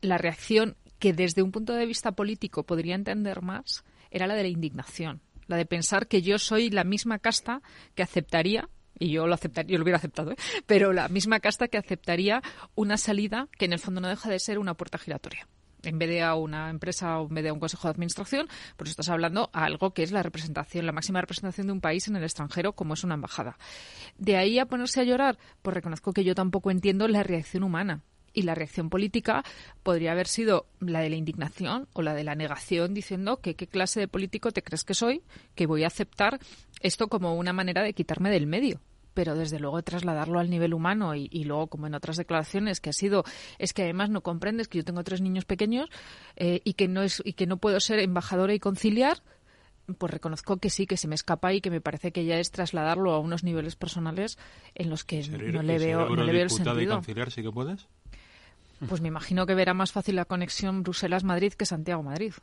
la reacción que desde un punto de vista político podría entender más era la de la indignación, la de pensar que yo soy la misma casta que aceptaría y yo lo aceptaría, yo lo hubiera aceptado, ¿eh? pero la misma casta que aceptaría una salida que en el fondo no deja de ser una puerta giratoria. En vez de a una empresa o en vez de a un consejo de administración, pues estás hablando a algo que es la representación, la máxima representación de un país en el extranjero, como es una embajada. De ahí a ponerse a llorar, pues reconozco que yo tampoco entiendo la reacción humana. Y la reacción política podría haber sido la de la indignación o la de la negación, diciendo que qué clase de político te crees que soy, que voy a aceptar esto como una manera de quitarme del medio. Pero desde luego trasladarlo al nivel humano y, y luego, como en otras declaraciones, que ha sido, es que además no comprendes que yo tengo tres niños pequeños eh, y que no es y que no puedo ser embajadora y conciliar, pues reconozco que sí, que se me escapa y que me parece que ya es trasladarlo a unos niveles personales en los que no le veo, no le veo el y sentido. conciliar sí que puedes? Pues me imagino que verá más fácil la conexión Bruselas-Madrid que Santiago-Madrid.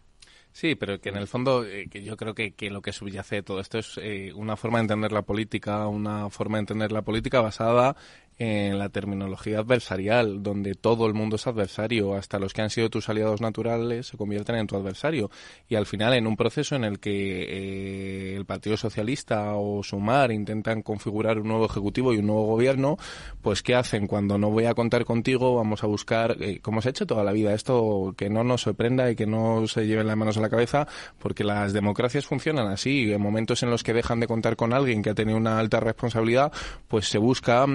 Sí, pero que en el fondo eh, que yo creo que, que lo que subyace de todo esto es eh, una forma de entender la política, una forma de entender la política basada en la terminología adversarial, donde todo el mundo es adversario, hasta los que han sido tus aliados naturales se convierten en tu adversario. Y al final, en un proceso en el que eh, el Partido Socialista o Sumar intentan configurar un nuevo ejecutivo y un nuevo gobierno, pues ¿qué hacen? Cuando no voy a contar contigo, vamos a buscar, eh, como se ha hecho toda la vida, esto que no nos sorprenda y que no se lleven las manos a la cabeza, porque las democracias funcionan así. En momentos en los que dejan de contar con alguien que ha tenido una alta responsabilidad, pues se busca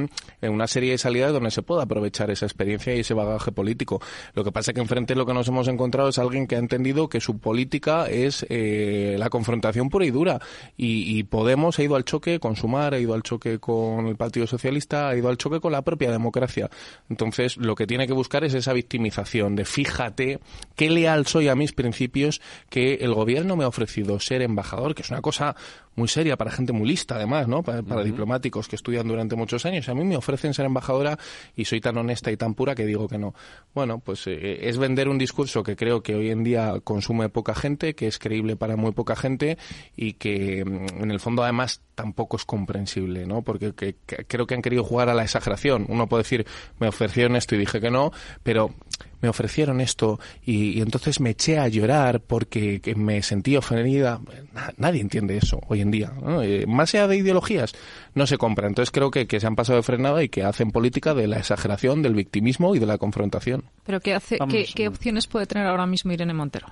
una serie de salidas donde se pueda aprovechar esa experiencia y ese bagaje político. Lo que pasa es que enfrente lo que nos hemos encontrado es alguien que ha entendido que su política es eh, la confrontación pura y dura. Y, y Podemos ha ido al choque con Sumar, ha ido al choque con el Partido Socialista, ha ido al choque con la propia democracia. Entonces, lo que tiene que buscar es esa victimización de fíjate qué leal soy a mis principios que el gobierno me ha ofrecido ser embajador, que es una cosa muy seria para gente muy lista, además, ¿no? Para, para diplomáticos que estudian durante muchos años. A mí me ofrecen ser embajadora y soy tan honesta y tan pura que digo que no. Bueno, pues eh, es vender un discurso que creo que hoy en día consume poca gente, que es creíble para muy poca gente y que mm, en el fondo además tampoco es comprensible, ¿no? Porque que- que creo que han querido jugar a la exageración. Uno puede decir, me ofrecieron esto y dije que no, pero me ofrecieron esto y, y entonces me eché a llorar porque que me sentí ofendida. Na- Nadie entiende eso hoy en día. ¿no? Eh, más allá de ideologías, no se compra. Entonces creo que, que se han pasado de frenada y que hacen política de la exageración, del victimismo y de la confrontación. Pero ¿qué, hace, Vamos, qué, qué opciones puede tener ahora mismo Irene Montero?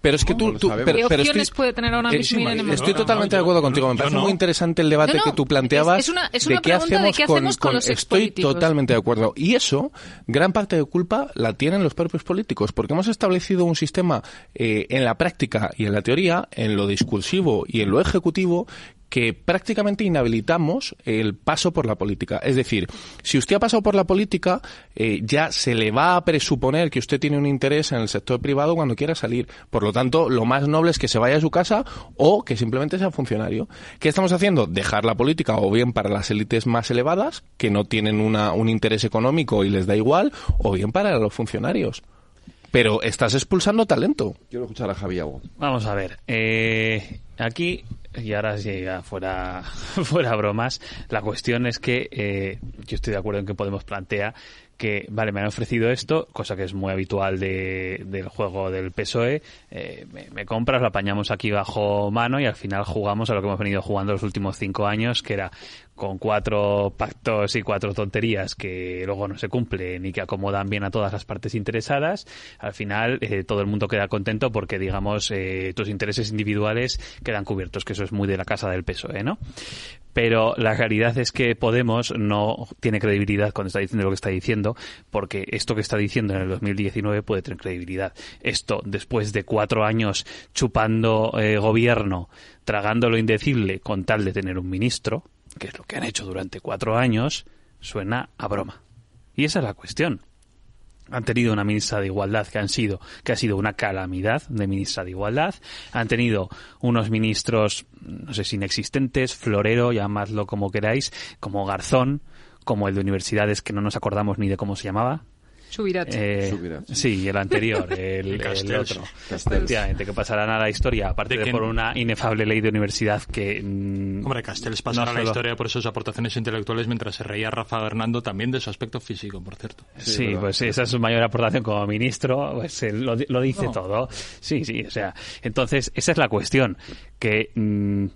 Pero es que tú, tú- pero, ¿Qué pero opciones estoy, puede tener ahora mismo Irene Montero? estoy totalmente de acuerdo contigo. Me parece no. muy interesante el debate No, no, que tú planteabas. es- es una- es de qué pregunta de hacemos con, hacemos con los Estoy totalmente de acuerdo. Y eso, gran parte de culpa la tienen los propios políticos, porque hemos establecido un sistema eh, en la práctica y en la teoría, en lo discursivo y en lo ejecutivo, que prácticamente inhabilitamos el paso por la política. Es decir, si usted ha pasado por la política, eh, ya se le va a presuponer que usted tiene un interés en el sector privado cuando quiera salir. Por lo tanto, lo más noble es que se vaya a su casa o que simplemente sea funcionario. ¿Qué estamos haciendo? Dejar la política o bien para las élites más elevadas, que no tienen una, un interés económico y les da igual, o bien para los funcionarios. Pero estás expulsando talento. Quiero escuchar a Javi Ago. Vamos a ver. eh, aquí, y ahora sí, ya fuera, fuera bromas, la cuestión es que eh, yo estoy de acuerdo en que Podemos plantea que, vale, me han ofrecido esto, cosa que es muy habitual de, del juego del PSOE, eh, me, me compras, lo apañamos aquí bajo mano y al final jugamos a lo que hemos venido jugando los últimos cinco años, que era con cuatro pactos y cuatro tonterías que luego no se cumplen y que acomodan bien a todas las partes interesadas, al final eh, todo el mundo queda contento porque, digamos, eh, tus intereses individuales quedan cubiertos, que eso es muy de la casa del PSOE, ¿no? Pero la realidad es que Podemos no tiene credibilidad cuando está diciendo lo que está diciendo, porque esto que está diciendo en el 2019 puede tener credibilidad. Esto, después de cuatro años chupando eh, gobierno, tragando lo indecible con tal de tener un ministro, que es lo que han hecho durante cuatro años, suena a broma. Y esa es la cuestión han tenido una ministra de Igualdad que han sido que ha sido una calamidad de ministra de Igualdad, han tenido unos ministros no sé si inexistentes, Florero, llamadlo como queráis, como Garzón, como el de universidades que no nos acordamos ni de cómo se llamaba. Subirats. Eh, sí, y el anterior, el, el Castells. otro. Castells. Efectivamente, que pasarán a la historia, aparte De de, que- por una inefable ley de universidad que... mm, Hombre, Castells pasará no a la solo- historia por sus aportaciones intelectuales mientras se reía Rafa Hernando también de su aspecto físico, por cierto. Sí, pues esa es su mayor aportación como ministro, pues él lo, lo dice No. todo. Sí, sí, o sea, entonces esa es la cuestión, que mm,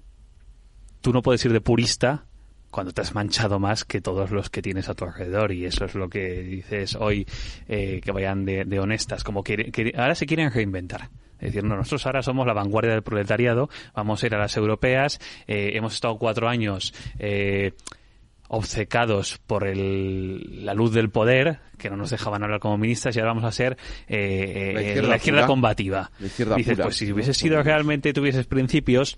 tú no puedes ir de purista cuando te has manchado más que todos los que tienes a tu alrededor y eso es lo que dices hoy, eh, que vayan de, de honestas, como que, que ahora se quieren reinventar. Es decir, no, nosotros ahora somos la vanguardia del proletariado, vamos a ir a las europeas, eh, hemos estado cuatro años eh, obcecados por el- la luz del poder, que no nos dejaban hablar como ministras, y ahora vamos a ser eh, La eh, izquierda la izquierda pura. combativa. La izquierda Dices, pura. pues si hubieses sido realmente, tuvieses principios,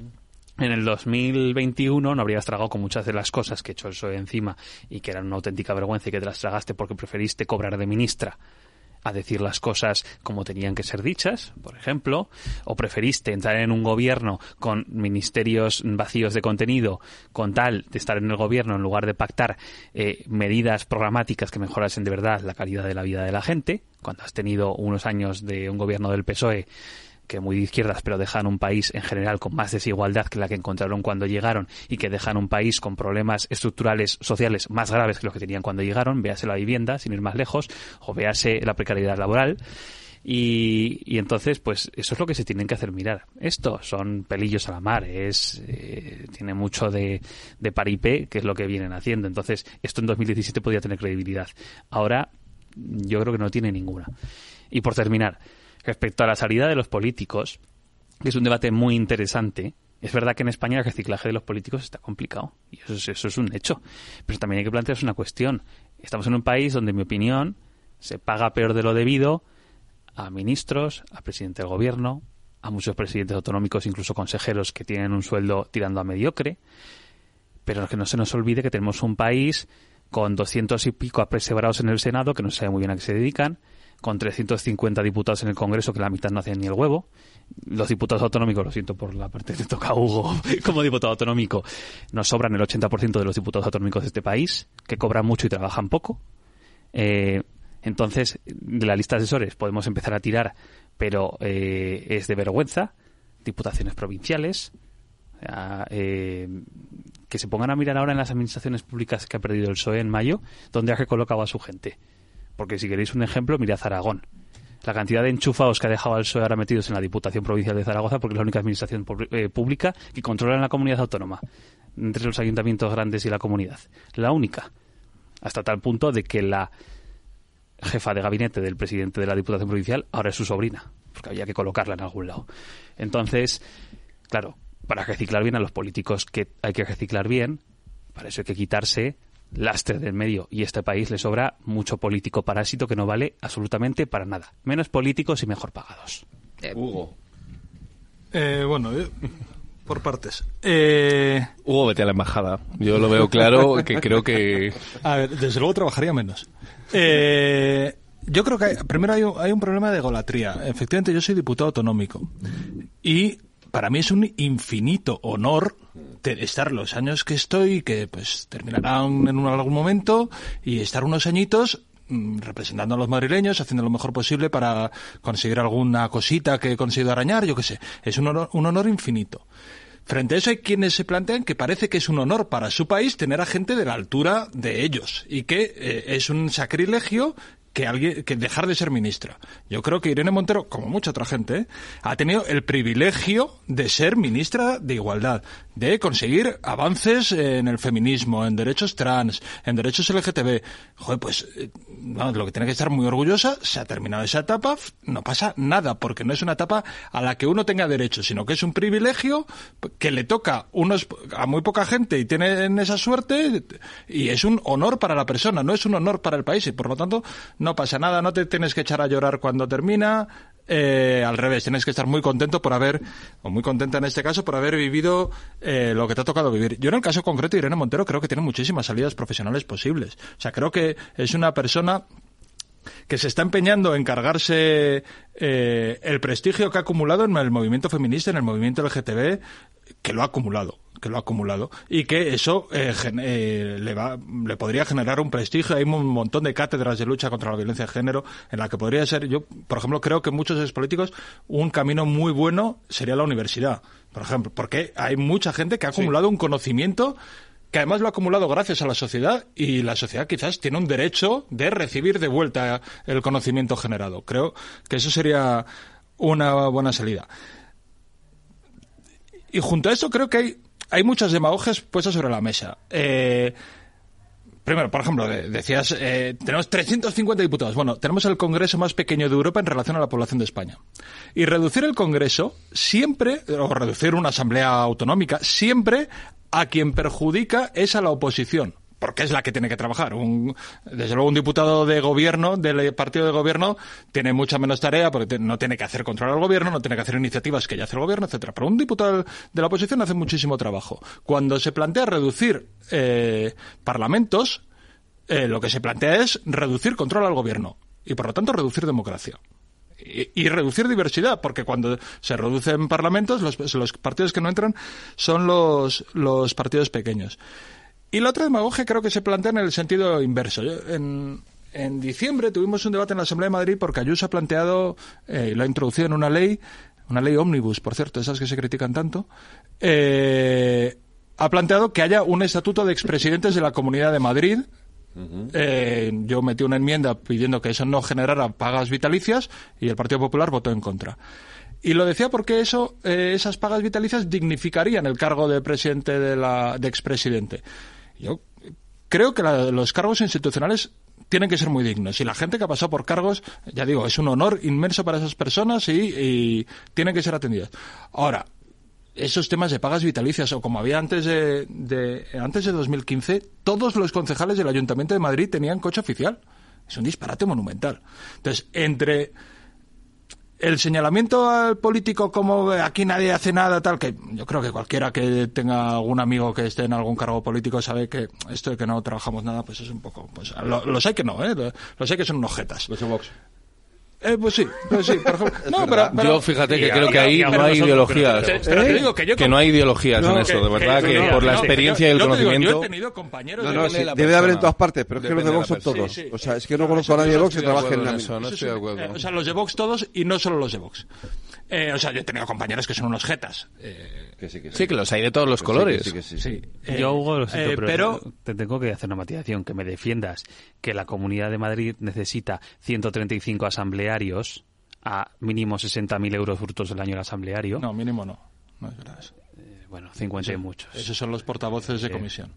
en el 2021 no habrías tragado con muchas de las cosas que echó el PSOE encima y que eran una auténtica vergüenza y que te las tragaste porque preferiste cobrar de ministra a decir las cosas como tenían que ser dichas, por ejemplo, o preferiste entrar en un gobierno con ministerios vacíos de contenido con tal de estar en el gobierno en lugar de pactar eh, medidas programáticas que mejorasen de verdad la calidad de la vida de la gente, cuando has tenido unos años de un gobierno del PSOE que muy de izquierdas, pero dejan un país en general con más desigualdad que la que encontraron cuando llegaron y que dejan un país con problemas estructurales sociales más graves que los que tenían cuando llegaron, véase la vivienda, sin ir más lejos, o véase la precariedad laboral. Y, entonces, pues eso es lo que se tienen que hacer mirar. Esto son pelillos a la mar, es eh, tiene mucho de, de paripé, que es lo que vienen haciendo. Entonces, esto en 2017 podía tener credibilidad. Ahora, yo creo que no tiene ninguna. Y por terminar, respecto a la salida de los políticos, que es un debate muy interesante, es verdad que en España el reciclaje de los políticos está complicado, y eso es, eso es un hecho. Pero también hay que plantearse una cuestión. Estamos en un país donde, en mi opinión, se paga peor de lo debido a ministros, a presidente del gobierno, a muchos presidentes autonómicos, incluso consejeros que tienen un sueldo tirando a mediocre. Pero que no se nos olvide que tenemos un país con 200 y pico apresebrados en el Senado, que no se sabe muy bien a qué se dedican, con 350 diputados en el Congreso, que la mitad no hacen ni el huevo. Los diputados autonómicos, lo siento por la parte que toca a Hugo como diputado autonómico, nos sobran el 80% de los diputados autonómicos de este país, que cobran mucho y trabajan poco. Eh, entonces, de la lista de asesores podemos empezar a tirar, pero eh, es de vergüenza. Diputaciones provinciales, eh, que se pongan a mirar ahora en las administraciones públicas que ha perdido el PSOE en mayo, donde ha recolocado a su gente. Porque si queréis un ejemplo, mirad Aragón. La cantidad de enchufados que ha dejado el PSOE ahora metidos en la Diputación Provincial de Zaragoza, porque es la única administración eh, pública que controla la comunidad autónoma, entre los ayuntamientos grandes y la comunidad. La única. Hasta tal punto de que la jefa de gabinete del presidente de la Diputación Provincial ahora es su sobrina, porque había que colocarla en algún lado. Entonces, claro, para reciclar bien a los políticos que hay que reciclar bien, para eso hay que quitarse lastre del medio. Y a este país le sobra mucho político parásito que no vale absolutamente para nada. Menos políticos y mejor pagados. Hugo. Eh, bueno, eh, por partes. Eh, Hugo, vete a la embajada. Yo lo veo claro, que creo que... A ver, desde luego trabajaría menos. Eh, yo creo que hay- primero hay un, hay un problema de golatría. Efectivamente, yo soy diputado autonómico. Y para mí es un infinito honor estar los años que estoy, que pues terminarán en un- algún momento, y estar unos añitos mm, representando a los madrileños, haciendo lo mejor posible para conseguir alguna cosita que he conseguido arañar, yo qué sé. Es un honor, un honor infinito. Frente a eso hay quienes se plantean que parece que es un honor para su país tener a gente de la altura de ellos y que eh, es un sacrilegio que alguien que dejar de ser ministra. Yo creo que Irene Montero, como mucha otra gente, ha tenido el privilegio de ser ministra de Igualdad, de conseguir avances en el feminismo, en derechos trans, en derechos LGTB. Joder, pues eh, no, lo que tiene que estar muy orgullosa, se ha terminado esa etapa, no pasa nada, porque no es una etapa a la que uno tenga derecho, sino que es un privilegio que le toca a muy poca gente y tienen esa suerte y es un honor para la persona, no es un honor para el país y por lo tanto no pasa nada, no te tienes que echar a llorar cuando termina, eh, al revés, tienes que estar muy contento por haber, o muy contenta en este caso, por haber vivido eh, lo que te ha tocado vivir. Yo en el caso concreto de Irene Montero creo que tiene muchísimas salidas profesionales posibles. O sea, creo que es una persona que se está empeñando en cargarse eh, el prestigio que ha acumulado en el movimiento feminista, en el movimiento LGTB, que lo ha acumulado, que lo ha acumulado, y que eso eh, gen- eh, le, va, le podría generar un prestigio. Hay un montón de cátedras de lucha contra la violencia de género en la que podría ser, yo, por ejemplo, creo que muchos de los políticos, un camino muy bueno sería la universidad, por ejemplo, porque hay mucha gente que ha acumulado un conocimiento que además lo ha acumulado gracias a la sociedad y la sociedad quizás tiene un derecho de recibir de vuelta el conocimiento generado. Creo que eso sería una buena salida. Y junto a esto creo que hay, hay muchas demagogias puestas sobre la mesa. Eh, Primero, por ejemplo, de- decías, eh, tenemos 350 diputados. Bueno, tenemos el Congreso más pequeño de Europa en relación a la población de España. Y reducir el Congreso siempre, o reducir una asamblea autonómica, siempre a quien perjudica es a la oposición. Porque es la que tiene que trabajar. Un, desde luego, un diputado de gobierno, del partido de gobierno, tiene mucha menos tarea porque no tiene que hacer control al gobierno, no tiene que hacer iniciativas que ya hace el gobierno, etcétera. Pero un diputado de la oposición hace muchísimo trabajo. Cuando se plantea reducir eh, parlamentos, eh, lo que se plantea es reducir control al gobierno y, por lo tanto, reducir democracia. Y, y reducir diversidad, porque cuando se reducen parlamentos, los, partidos que no entran son los partidos pequeños. Y la otra demagogia creo que se plantea en el sentido inverso. En diciembre tuvimos un debate en la Asamblea de Madrid porque Ayuso ha planteado, eh, y lo ha introducido en una ley, una ley ómnibus, por cierto, esas que se critican tanto, eh, ha planteado que haya un estatuto de expresidentes de la Comunidad de Madrid. Eh, yo metí una enmienda pidiendo que eso no generara pagas vitalicias y el Partido Popular votó en contra. Y lo decía porque eso, eh, esas pagas vitalicias dignificarían el cargo de presidente de la, de expresidente. Yo creo que la- los cargos institucionales tienen que ser muy dignos. Y la gente que ha pasado por cargos, ya digo, es un honor inmenso para esas personas y, tienen que ser atendidas. Ahora, esos temas de pagas vitalicias, o como había antes de, de- antes de 2015, todos los concejales del Ayuntamiento de Madrid tenían coche oficial. Es un disparate monumental. Entonces, entre el señalamiento al político como aquí nadie hace nada, tal, que yo creo que cualquiera que tenga algún amigo que esté en algún cargo político sabe que esto de que no trabajamos nada, pues es un poco, pues lo- los hay que no, ¿eh? Los hay que son unos. Eh, pues sí, pues sí, por ejemplo. No, pero, pero- Yo fíjate que Y- creo y- que ahí y- no hay ideologías. pero- pero te digo que yo Que no hay ideologías en eso, de verdad, que por la experiencia y el digo, conocimiento... yo he tenido compañeros No, de- no, Depende sí, de la debe de haber en todas partes, pero es que los de Vox son todos. Sí, sí. O sea, es que no conozco a nadie de Vox que trabaje en la Eso no estoy de acuerdo. Eh, o sea, los de Vox todos y no solo los de Vox. Eh, o sea, yo he tenido compañeros que son unos jetas. Eh, que sí, que Sí, que los hay de todos los colores. sí, que sí, sí. eh, Yo, Hugo, lo siento, eh, pero, pero- te tengo que hacer una matización, que me defiendas que la Comunidad de Madrid necesita 135 asamblearios a mínimo 60.000 euros brutos del año el asambleario. No, mínimo no. No es verdad eso. Eh, bueno, 50 y muchos. Esos son los portavoces de comisión.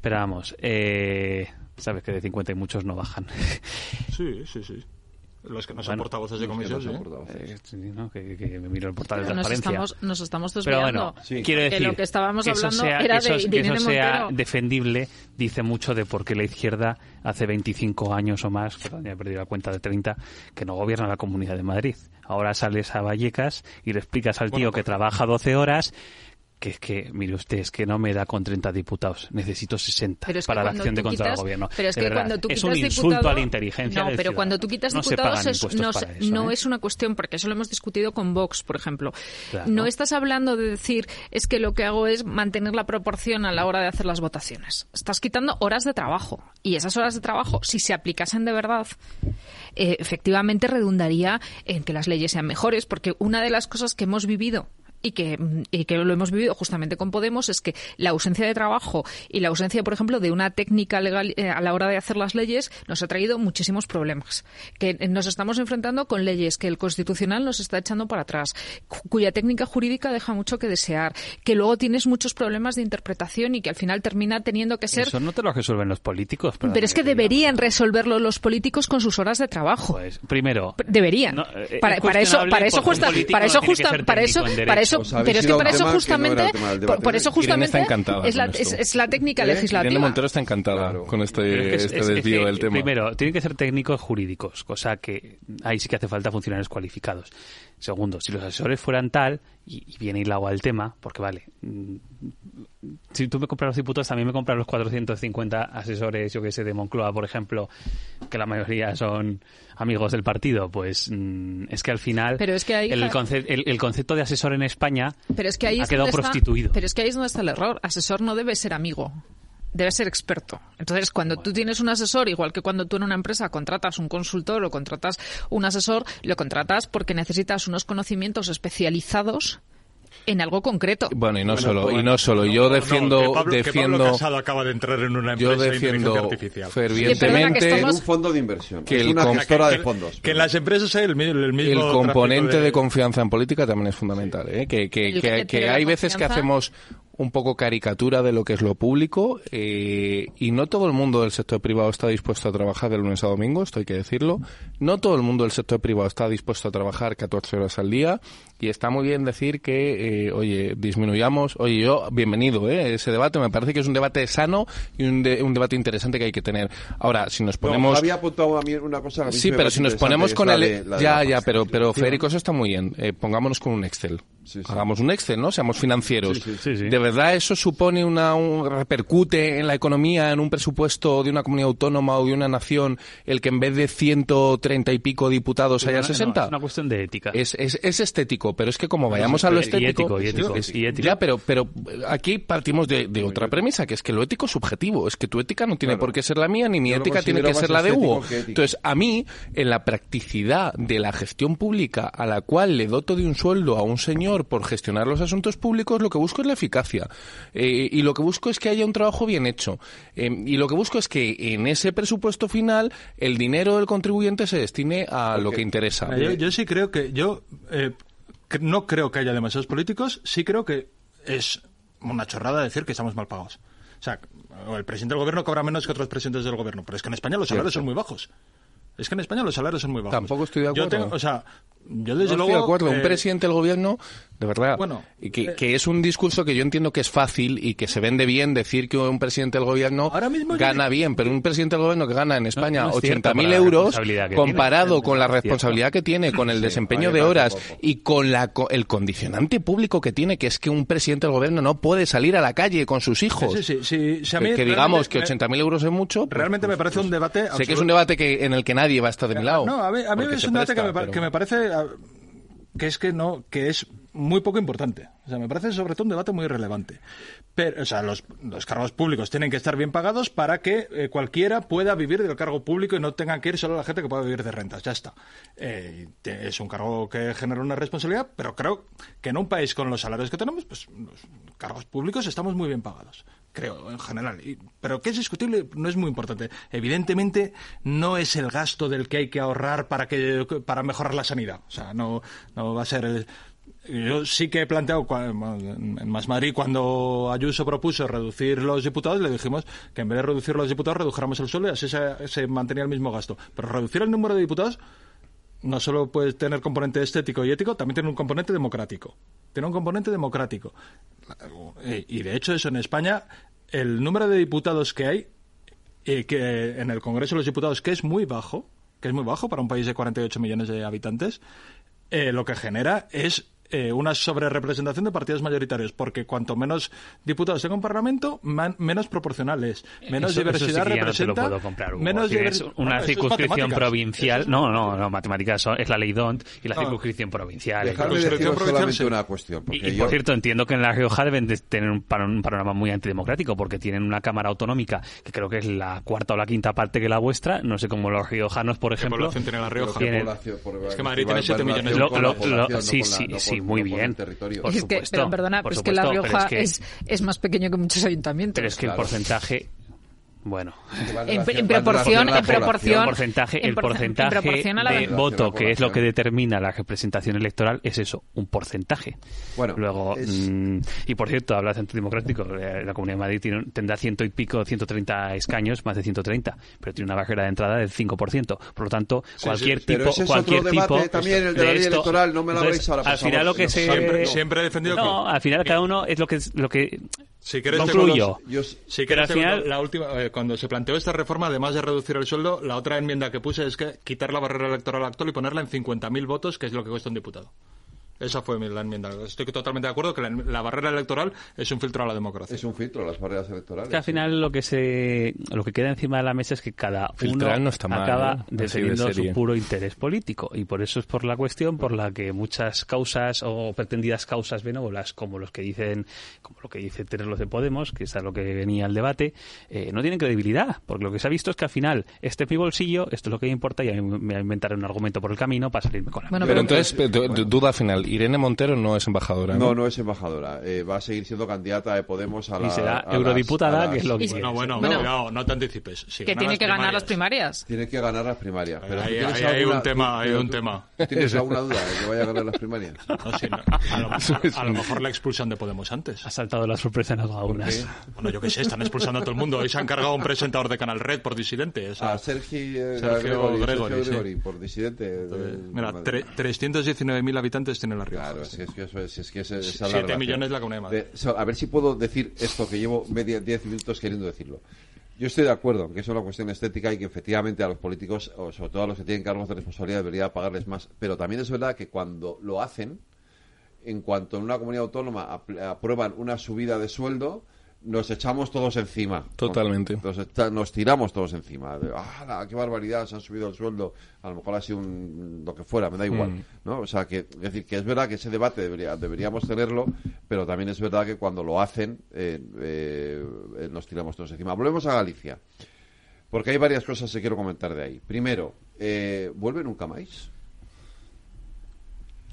Pero vamos, eh, sabes que de 50 y muchos no bajan. Sí, sí, sí. Los que no son Bueno, portavoces de los que comisión, no son sí. portavoces. Eh, sí, ¿no? que, que me miro el portal de Pero nos transparencia. estamos, nos estamos Pero desviando. bueno, quiero Que decir lo que estábamos que eso hablando sea, era que de eso, que Irene eso sea defendible dice mucho de por qué la izquierda hace 25 años o más, perdón, ya he perdido la cuenta de 30, que no gobierna la Comunidad de Madrid. Ahora sales a Vallecas y le explicas al tío que trabaja 12 horas que es que, mire usted, es que no me da con 30 diputados, necesito 60 Pero es que para la acción de contra el gobierno. Pero es que cuando tú es quitas un insulto diputado- a la inteligencia No, del pero cuando tú quitas diputados es- no, eso, ¿eh? es una cuestión, porque eso lo hemos discutido con Vox, por ejemplo. Claro. No estás hablando de decir, es que lo que hago es mantener la proporción a la hora de hacer las votaciones. Estás quitando horas de trabajo. Y esas horas de trabajo, si se aplicasen de verdad, eh, efectivamente redundaría en que las leyes sean mejores, porque una de las cosas que hemos vivido y que, mm, y que lo hemos vivido justamente con Podemos es que la ausencia de trabajo y la ausencia, por ejemplo, de una técnica legal eh, a la hora de hacer las leyes nos ha traído muchísimos problemas. Que nos estamos enfrentando con leyes que el Constitucional nos está echando para atrás, cu- cuya técnica jurídica deja mucho que desear, que luego tienes muchos problemas de interpretación y que al final termina teniendo que ser Eso no te lo resuelven los políticos. pero es que deberían resolverlo los políticos con sus horas de trabajo. Pues, primero, Deberían. No, eh, para, para eso, para eso justa, para eso justa, para eso, para derecho. Eso, pero es que para eso no justamente, por, eso justamente está encantada es la, es, es la técnica legislativa. Montero está encantada con este, es este es- es desvío del tema. Primero, tienen que ser técnicos jurídicos, cosa que ahí sí que hace falta funcionarios cualificados. Segundo, si los asesores fueran tal, y, y viene hilado al tema, porque vale, mm, si tú me compras los diputados, también me compras los 450 asesores, yo que sé, de Moncloa, por ejemplo, que la mayoría son amigos del partido, pues mm, es que al final Pero es que ahí, el, conce- el- el concepto de asesor en España Pero es que ahí ha quedado está- prostituido. pero es que ahí es donde está el error. Asesor no debe ser amigo. Debe ser experto. Entonces, cuando tú tienes un asesor, igual que cuando tú en una empresa contratas un consultor o contratas un asesor, lo contratas porque necesitas unos conocimientos especializados en algo concreto. Bueno, y no Bueno, solo, pues- y no solo. Yo No, defiendo, que Pablo, que defiendo. Pablo Casado acaba de entrar en una yo empresa de defiendo artificial. fervientemente un fondo de inversión. que es el una gestora de que- fondos. Que en las empresas hay el, mi- el mismo el componente de... de confianza en política también es fundamental. ¿eh? Que, que, que- que- que hay veces que hacemos un poco caricatura de lo que es lo público eh, y no todo el mundo del sector privado está dispuesto a trabajar de lunes a domingo, esto hay que decirlo. No todo el mundo del sector privado está dispuesto a trabajar 14 horas al día y está muy bien decir que, eh, oye, disminuyamos. Oye, yo, bienvenido, ¿eh? ese debate me parece que es un debate sano y un, de- un debate interesante que hay que tener. Ahora, si nos ponemos... No, había apuntado a mí una cosa que a mí Sí, pero si nos ponemos con el... de- ya, ya, pero, pero. Federico, eso está muy bien. Eh, pongámonos con un Excel. Hagamos un Excel, ¿no? Seamos financieros. Sí, sí, sí. ¿De verdad eso supone una... Un, repercute en la economía, en un presupuesto de una comunidad autónoma o de una nación, el que en vez de 130 y pico diputados haya No, no, 60? es una cuestión de ética. Es, es, es estético, pero es que como vayamos a lo estético. Y ético, y ético, y ético. Ya, pero, pero aquí partimos de, de otra premisa, que es que lo ético es subjetivo. Es que tu ética no tiene Claro. por qué ser la mía, ni mi Yo ética tiene que ser la de Hugo. Entonces, a mí, en la practicidad de la gestión pública a la cual le doto de un sueldo a un señor por gestionar los asuntos públicos, lo que busco es la eficacia. Eh, y lo que busco es que haya un trabajo bien hecho. Eh, y lo que busco es que en ese presupuesto final el dinero del contribuyente se destine a lo que interesa. Yo, yo sí creo que yo eh, no creo que haya demasiados políticos, sí creo que es una chorrada decir que estamos mal pagados. O sea, el presidente del gobierno cobra menos que otros presidentes del gobierno, pero es que en España los salarios Cierto. son muy bajos. Es que en España los salarios son muy bajos. Tampoco estoy de Yo acuerdo. tengo, o sea, yo No desde estoy luego de acuerdo. Un presidente del gobierno, de verdad, Bueno, y que, que es un discurso que yo entiendo que es fácil y que se vende bien decir que un presidente del gobierno gana bien, pero un presidente del gobierno que gana en España no es cierto 80.000 para la euros comparado tiene. con la No responsabilidad que tiene, con el desempeño de horas y con la, el condicionante público que tiene, que es que un presidente del gobierno no puede salir a la calle con sus hijos. Sí, sí, mí que, que digamos que realmente 80.000 euros es mucho. pues- Realmente me parece un debate Sé que es un debate que, en el que nadie va a estar de mi lado. No, a mí, a mí porque es un debate que, me, pero- que me parece ah, que es que no que es muy poco importante. O sea, me parece sobre todo un debate muy relevante. Pero, o sea, los, los cargos públicos tienen que estar bien pagados para que eh, cualquiera pueda vivir del cargo público y no tenga que ir solo la gente que pueda vivir de rentas. Ya está. Eh, es un cargo que genera una responsabilidad, pero creo que en un país con los salarios que tenemos, pues los cargos públicos estamos muy bien pagados. Creo, en general. Y- pero que es discutible no es muy importante. Evidentemente, no es el gasto del que hay que ahorrar para, que, para mejorar la sanidad. O sea, no, no va a ser... el- yo sí que he planteado en Más Madrid cuando Ayuso propuso reducir los diputados, le dijimos que en vez de reducir los diputados redujéramos el sueldo y así se, se mantenía el mismo gasto. Pero reducir el número de diputados no solo puede tener componente estético y ético, también tiene un componente democrático. Tiene un componente democrático. Eh, Y de hecho eso en España, el número de diputados que hay eh, que en el Congreso de los Diputados, que es muy bajo, que es muy bajo para un país de 48 millones de habitantes, eh, lo que genera es eh, una sobrerepresentación de partidos mayoritarios, porque cuanto menos diputados tenga un parlamento, man- menos proporcional es, menos Eso- eso sí diversidad que ya no te lo representa, puedo comprar, Hugo. menos divers- una Bueno, eso es circunscripción provincial. No, no, no, matemáticas son- es la ley DONT y la No. circunscripción provincial. Entonces- deciros solamente una cuestión. Y, Porque y, yo, por cierto, entiendo que en La Rioja deben de tener un, pano- un panorama muy antidemocrático porque tienen una Cámara Autonómica que creo que es la cuarta o la quinta parte que la vuestra. No sé cómo los riojanos, por ejemplo. población tiene La Rioja? tienen- Es que Madrid tiene siete va- millones de Lo- sí, sí, no sí, muy no bien. territorio. Por es que, supuesto, pero perdona, por es que La supuesto, pero Rioja es que- es, es más pequeño que muchos ayuntamientos. Pero es que el porcentaje. Bueno, En, en proporción, en proporción, el porcentaje, en el por- en porcentaje proporción a la de de- voto, que es lo que determina la representación electoral, es eso, un porcentaje. Bueno, luego es- mm, y por cierto, habla de centro democrático, eh, la Comunidad de Madrid tiene, tendrá ciento y pico, 130 escaños, más de 130, pero tiene una barrera de entrada del 5%. Por lo tanto, Sí, cualquier sí, pero tipo, ese es cualquier tipo también, el de la ley esto- electoral, no me la entonces, abréis ahora, Al final favor, lo que no, se siempre- siempre he defendido que- no, al final cada uno es lo que lo que Si quieres te concluyo. cuento- Si Pero quieres al te final- la última, eh, cuando se planteó esta reforma, además de reducir el sueldo, la otra enmienda que puse es que quitar la barrera electoral actual y ponerla en 50.000 votos, que es lo que cuesta un diputado. Esa fue mi- la enmienda. Estoy totalmente de acuerdo que la, la barrera electoral es un filtro a la democracia. Es un filtro, las barreras electorales. que al final lo que se lo que queda encima de la mesa es que cada Filtrar uno no está mal, acaba ¿eh? De defendiendo su puro interés político y por eso es por la cuestión por la que muchas causas o pretendidas causas benévolas como los que dicen como lo que dice Tenerlos de Podemos que es a lo que venía el debate eh, no tienen credibilidad porque lo que se ha visto es que al final este es mi bolsillo esto es lo que me importa y a mí me inventaré un argumento por el camino para salirme con la pero, mía. entonces, eh, du- du- duda final. Irene Montero no es embajadora. No, no es embajadora. Eh, va a seguir siendo candidata de Podemos a la. Y será a las- eurodiputada, a las- que es lo que Bueno, bueno, Bueno. cuidado, no te anticipes. Si que tiene que ganar las primarias. Tiene que ganar las primarias. Pero Ahí- ¿tú tienes ahí hay alguna- un tema, tú- hay un tú- tema. ¿tú ¿Tienes alguna duda de que vaya a ganar las primarias? No, sí, no. A, lo, a lo mejor la expulsan de Podemos antes. ha saltado la sorpresa en algunas Bueno, yo qué sé, están expulsando a todo el mundo. Hoy se han cargado a un presentador de Canal Red por disidente. o sea, A Sergi, eh, Sergio Gregory, Gregory, Sergio sí. Gregory, por disidente. de- Mira, de- tre- 319.000 habitantes tiene La Rioja. Claro, si es que eso es, que es la Siete relación. millones la Comunidad de Madrid. De- so- a ver si puedo decir esto que llevo media 10 minutos queriendo decirlo. Yo estoy de acuerdo en que es una cuestión estética y que efectivamente a los políticos, o sobre todo a los que tienen cargos de responsabilidad, debería pagarles más. Pero también es verdad que cuando lo hacen, en cuanto en una comunidad autónoma aprueban una subida de sueldo, nos echamos todos encima. Totalmente. Nos tiramos todos encima. De, ¡Ah, qué barbaridad! Se han subido el sueldo. A lo mejor ha sido un, lo que fuera, me da igual. Mm. ¿no? O sea, que, es decir, que es verdad que ese debate debería, deberíamos tenerlo, pero también es verdad que cuando lo hacen eh, eh, eh, nos tiramos todos encima. Volvemos a Galicia. Porque hay varias cosas que quiero comentar de ahí. Primero, eh, ¿vuelve nunca más?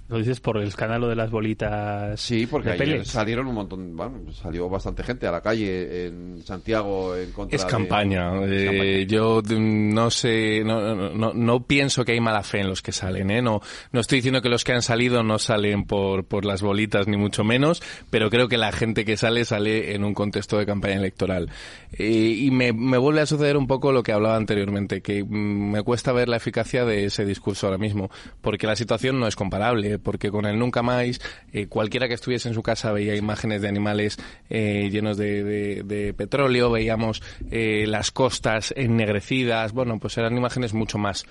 Lo dices por el escándalo de las bolitas Sí, porque de ayer salieron un montón, bueno, salió bastante gente a la calle en Santiago en contra Es de- campaña. Es Eh, campaña. yo mm, no sé, no, no, no, no pienso que hay mala fe en los que salen. ¿eh? No, no estoy diciendo que los que han salido no salen por, por las bolitas, ni mucho menos, pero creo que la gente que sale sale en un contexto de campaña electoral. Eh, y me, me vuelve a suceder un poco lo que hablaba anteriormente, que mm, me cuesta ver la eficacia de ese discurso ahora mismo, porque la situación no es comparable, porque con el nunca más, eh, cualquiera que estuviese en su casa veía imágenes de animales eh, llenos de, de- petróleo, veíamos eh, las costas ennegrecidas, bueno, pues eran imágenes mucho más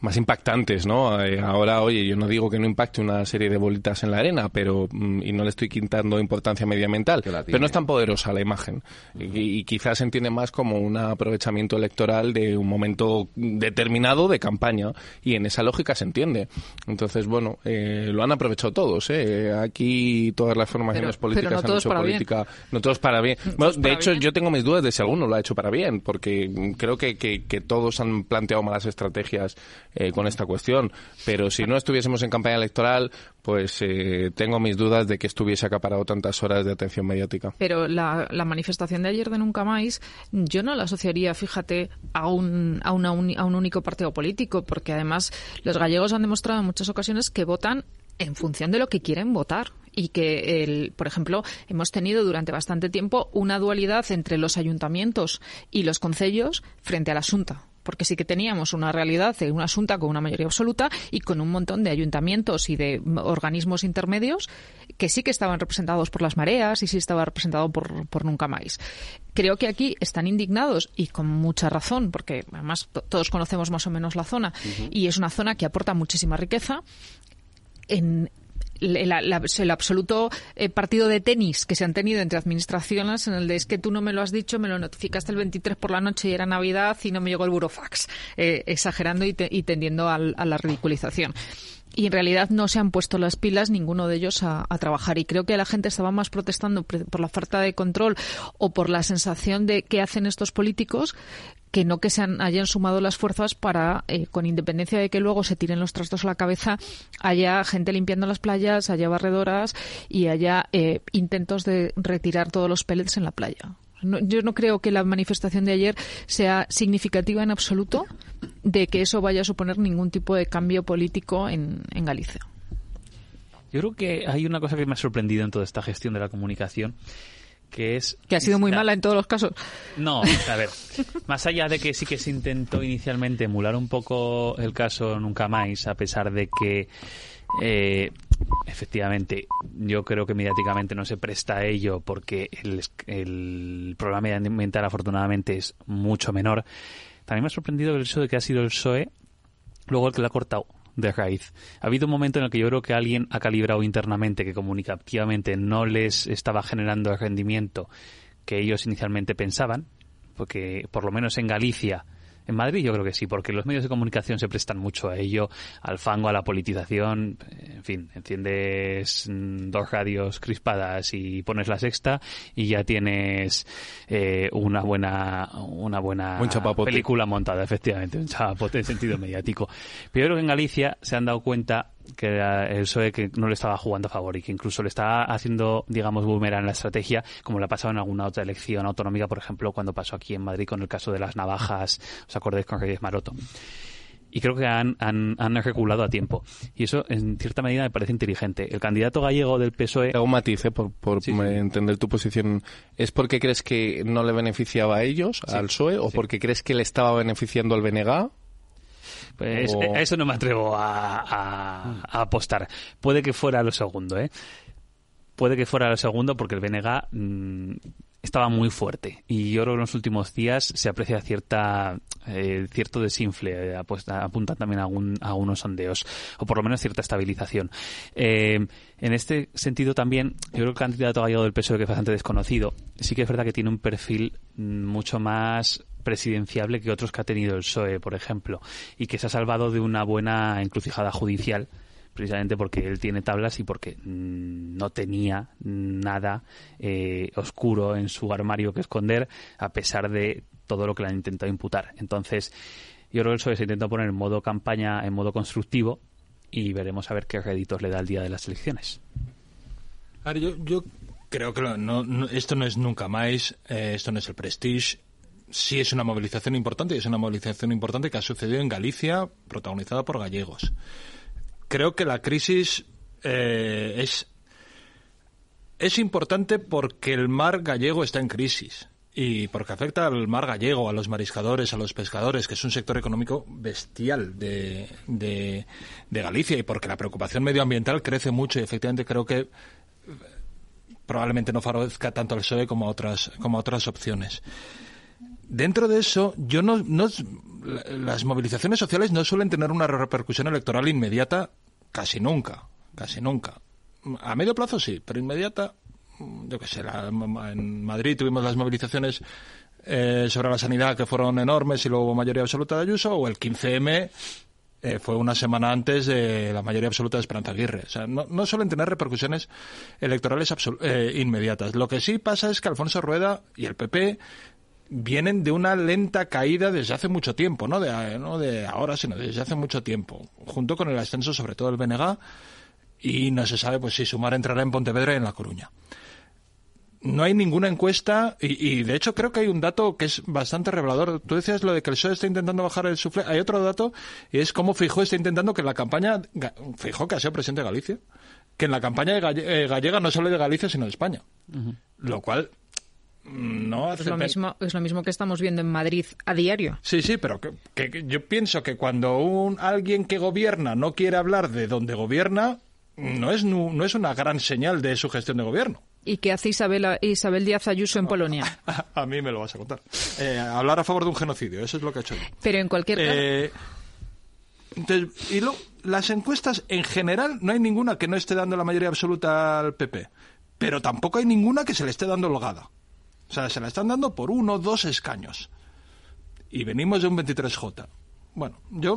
más impactantes, ¿no? Eh, ahora, oye, yo no digo que no impacte una serie de bolitas en la arena, pero mm, y no le estoy quitando importancia medioambiental, pero no es tan poderosa la imagen y, y quizás se entiende más como un aprovechamiento electoral de un momento determinado de campaña y en esa lógica se entiende. Entonces, bueno, eh, lo han aprovechado todos, ¿eh? Aquí todas las formaciones Pero- políticas pero no han hecho para bien. política, no todos para bien. No Bueno, todos de para hecho, bien. yo tengo mis dudas de si alguno lo ha hecho para bien, porque mm, creo que, que, que todos han planteado malas estrategias eh, con esta cuestión. Pero si no estuviésemos en campaña electoral, pues eh, tengo mis dudas de que estuviese acaparado tantas horas de atención mediática. Pero la, manifestación de ayer de Nunca Más, yo no la asociaría, fíjate, a un, a, una a un único partido político, porque además los gallegos han demostrado en muchas ocasiones que votan en función de lo que quieren votar. Y que, el, por ejemplo, hemos tenido durante bastante tiempo una dualidad entre los ayuntamientos y los concellos frente a la Junta porque sí que teníamos una realidad de una asunta con una mayoría absoluta y con un montón de ayuntamientos y de organismos intermedios que sí que estaban representados por las mareas y sí estaba representado por, por Nunca Más. Creo que aquí están indignados y con mucha razón, porque además to- todos conocemos más o menos la zona y es una zona que aporta muchísima riqueza en el, absoluto eh, partido de tenis que se han tenido entre administraciones en el de es que tú no me lo has dicho, me lo notificaste el 23 por la noche y era Navidad y no me llegó el burofax, eh, exagerando y, te- y tendiendo al- a la ridiculización. Y en realidad no se han puesto las pilas ninguno de ellos a, trabajar. Y creo que la gente estaba más protestando por la falta de control o por la sensación de qué hacen estos políticos que no que se han- hayan sumado las fuerzas para, eh, con independencia de que luego se tiren los trastos a la cabeza, haya gente limpiando las playas, haya barredoras y haya eh, intentos de retirar todos los pellets en la playa. No- yo no creo que la manifestación de ayer sea significativa en absoluto de que eso vaya a suponer ningún tipo de cambio político en, en Galicia. Yo creo que hay una cosa que me ha sorprendido en toda esta gestión de la comunicación, que es... Que ha sido muy la- mala en todos los casos. No, a ver, más allá de que sí que se intentó inicialmente emular un poco el caso Nunca Más, a pesar de que eh, efectivamente yo creo que mediáticamente no se presta a ello porque el, el problema medioambiental afortunadamente es mucho menor, también me ha sorprendido el hecho de que ha sido el PSOE luego el que lo ha cortado de raíz. Ha habido un momento en el que yo creo que alguien ha calibrado internamente que comunicativamente no les estaba generando el rendimiento que ellos inicialmente pensaban, porque por lo menos en Galicia, en Madrid yo creo que sí, porque los medios de comunicación se prestan mucho a ello, al fango, a la politización, en fin, enciendes mm, dos radios crispadas y pones la sexta y ya tienes eh, una buena una buena Un película montada, efectivamente, un chapapote en sentido mediático. Pero yo creo que en Galicia se han dado cuenta que era el PSOE que no le estaba jugando a favor y que incluso le estaba haciendo, digamos, boomerang la estrategia, como le ha pasado en alguna otra elección autonómica, por ejemplo, cuando pasó aquí en Madrid con el caso de las navajas, ¿os acordáis con Reyes Maroto? Y creo que han, han, han reculado a tiempo. Y eso, en cierta medida, me parece inteligente. El candidato gallego del PSOE... Hago un matiz, eh, por, por entender tu posición. ¿Es porque crees que no le beneficiaba a ellos, Sí. al PSOE, o porque crees que le estaba beneficiando al BNG? Pues O- a eso no me atrevo a, a- a apostar. Puede que fuera lo segundo, ¿eh? Puede que fuera lo segundo porque el BNG mm, estaba muy fuerte y yo creo que en los últimos días se aprecia cierta eh, cierto desinfle, eh, apuntan también a, algún- a algunos sondeos, o por lo menos cierta estabilización. Eh, en este sentido también, yo creo que el candidato gallego del PSOE, que es bastante desconocido, sí que es verdad que tiene un perfil mm, mucho más presidenciable que otros que ha tenido el PSOE, por ejemplo, y que se ha salvado de una buena encrucijada judicial precisamente porque él tiene tablas y porque mm, no tenía nada eh, oscuro en su armario que esconder a pesar de todo lo que le han intentado imputar. Entonces, yo creo que el PSOE se intenta poner en modo campaña, en modo constructivo y veremos a ver qué réditos le da el día de las elecciones. Yo, yo creo que no- esto no es nunca más, eh, esto no es el Prestige. Sí es una movilización importante y es una movilización importante que ha sucedido en Galicia, protagonizada por gallegos. Creo que la crisis eh, es, es importante porque el mar gallego está en crisis y porque afecta al mar gallego, a los mariscadores, a los pescadores, que es un sector económico bestial de, de, de Galicia y porque la preocupación medioambiental crece mucho y efectivamente creo que probablemente no favorezca tanto al PSOE como a otras, como a otras opciones. Dentro de eso, yo no, no las movilizaciones sociales no suelen tener una repercusión electoral inmediata casi nunca, casi nunca. A medio plazo sí, pero inmediata, yo qué sé, la- en Madrid tuvimos las movilizaciones eh, sobre la sanidad que fueron enormes y luego hubo mayoría absoluta de Ayuso, o el 15M eh, fue una semana antes de la mayoría absoluta de Esperanza Aguirre. O sea, no, no suelen tener repercusiones electorales eh, inmediatas. Lo que sí pasa es que Alfonso Rueda y el PP vienen de una lenta caída desde hace mucho tiempo, no de, no de ahora, sino desde hace mucho tiempo, junto con el ascenso sobre todo del BNG y no se sabe pues si Sumar entrará en Pontevedra y en La Coruña. No hay ninguna encuesta y, y, de hecho creo que hay un dato que es bastante revelador. Tú decías lo de que el PSOE está intentando bajar el sufle. Hay otro dato y es cómo Fijó está intentando que en la campaña, Fijó que ha sido presidente de Galicia, que en la campaña de eh, gallega no solo de Galicia sino de España. Lo cual no hace Es lo, mismo, es lo mismo que estamos viendo en Madrid a diario. Sí, sí, pero que, yo pienso que cuando un alguien que gobierna no quiere hablar de donde gobierna, no es, no es una gran señal de su gestión de gobierno. ¿Y qué hace Isabel, Isabel Díaz Ayuso en Polonia? A mí me lo vas a contar. Eh, hablar a favor de un genocidio, eso es lo que ha hecho. Pero en cualquier caso... Eh, entonces, y luego, las encuestas en general no hay ninguna que no esté dando la mayoría absoluta al PP, pero tampoco hay ninguna que se le esté dando holgada. O sea, se la están dando por uno o dos escaños. Y venimos de un 23J. Bueno, yo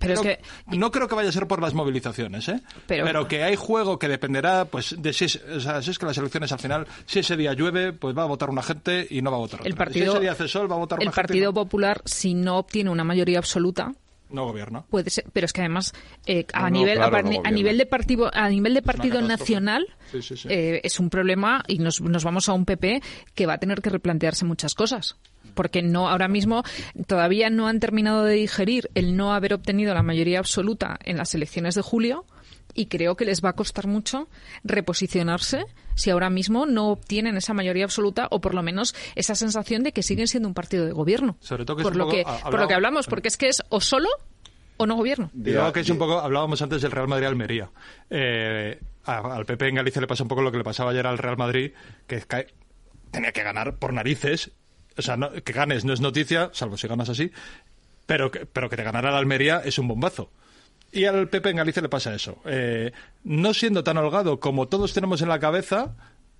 Pero es que no creo que vaya a ser por las movilizaciones, ¿eh? Pero- que hay juego que dependerá, pues, de si es, o sea, si es que las elecciones al final, si ese día llueve, pues va a votar una gente y no va a votar otra. el partido, si ese día hace sol, va a votar el una gente y Partido Popular, si no obtiene una mayoría absoluta, no, gobierna. puede ser, pero es que además eh, a No, no, nivel claro, a, no nivel de partido a nivel de partido nacional Sí, sí, sí. eh, es un problema y nos, nos vamos a un PP que va a tener que replantearse muchas cosas porque no ahora mismo todavía no han terminado de digerir el no haber obtenido la mayoría absoluta en las elecciones de julio y creo que les va a costar mucho reposicionarse si ahora mismo no obtienen esa mayoría absoluta o por lo menos esa sensación de que siguen siendo un partido de gobierno Sobre todo que es por un lo que ha- por lo que hablamos porque es que es o solo o no gobierno luego que es un poco, hablábamos antes del Real Madrid-Almería. Eh, al PP en Galicia le pasa un poco lo que le pasaba ayer al Real Madrid, que cae- tenía que ganar por narices. O sea, no- que ganes no es noticia, salvo si ganas así, pero que, pero que te ganara la Almería es un bombazo. Y al PP en Galicia le pasa eso. Eh, no siendo tan holgado como todos tenemos en la cabeza,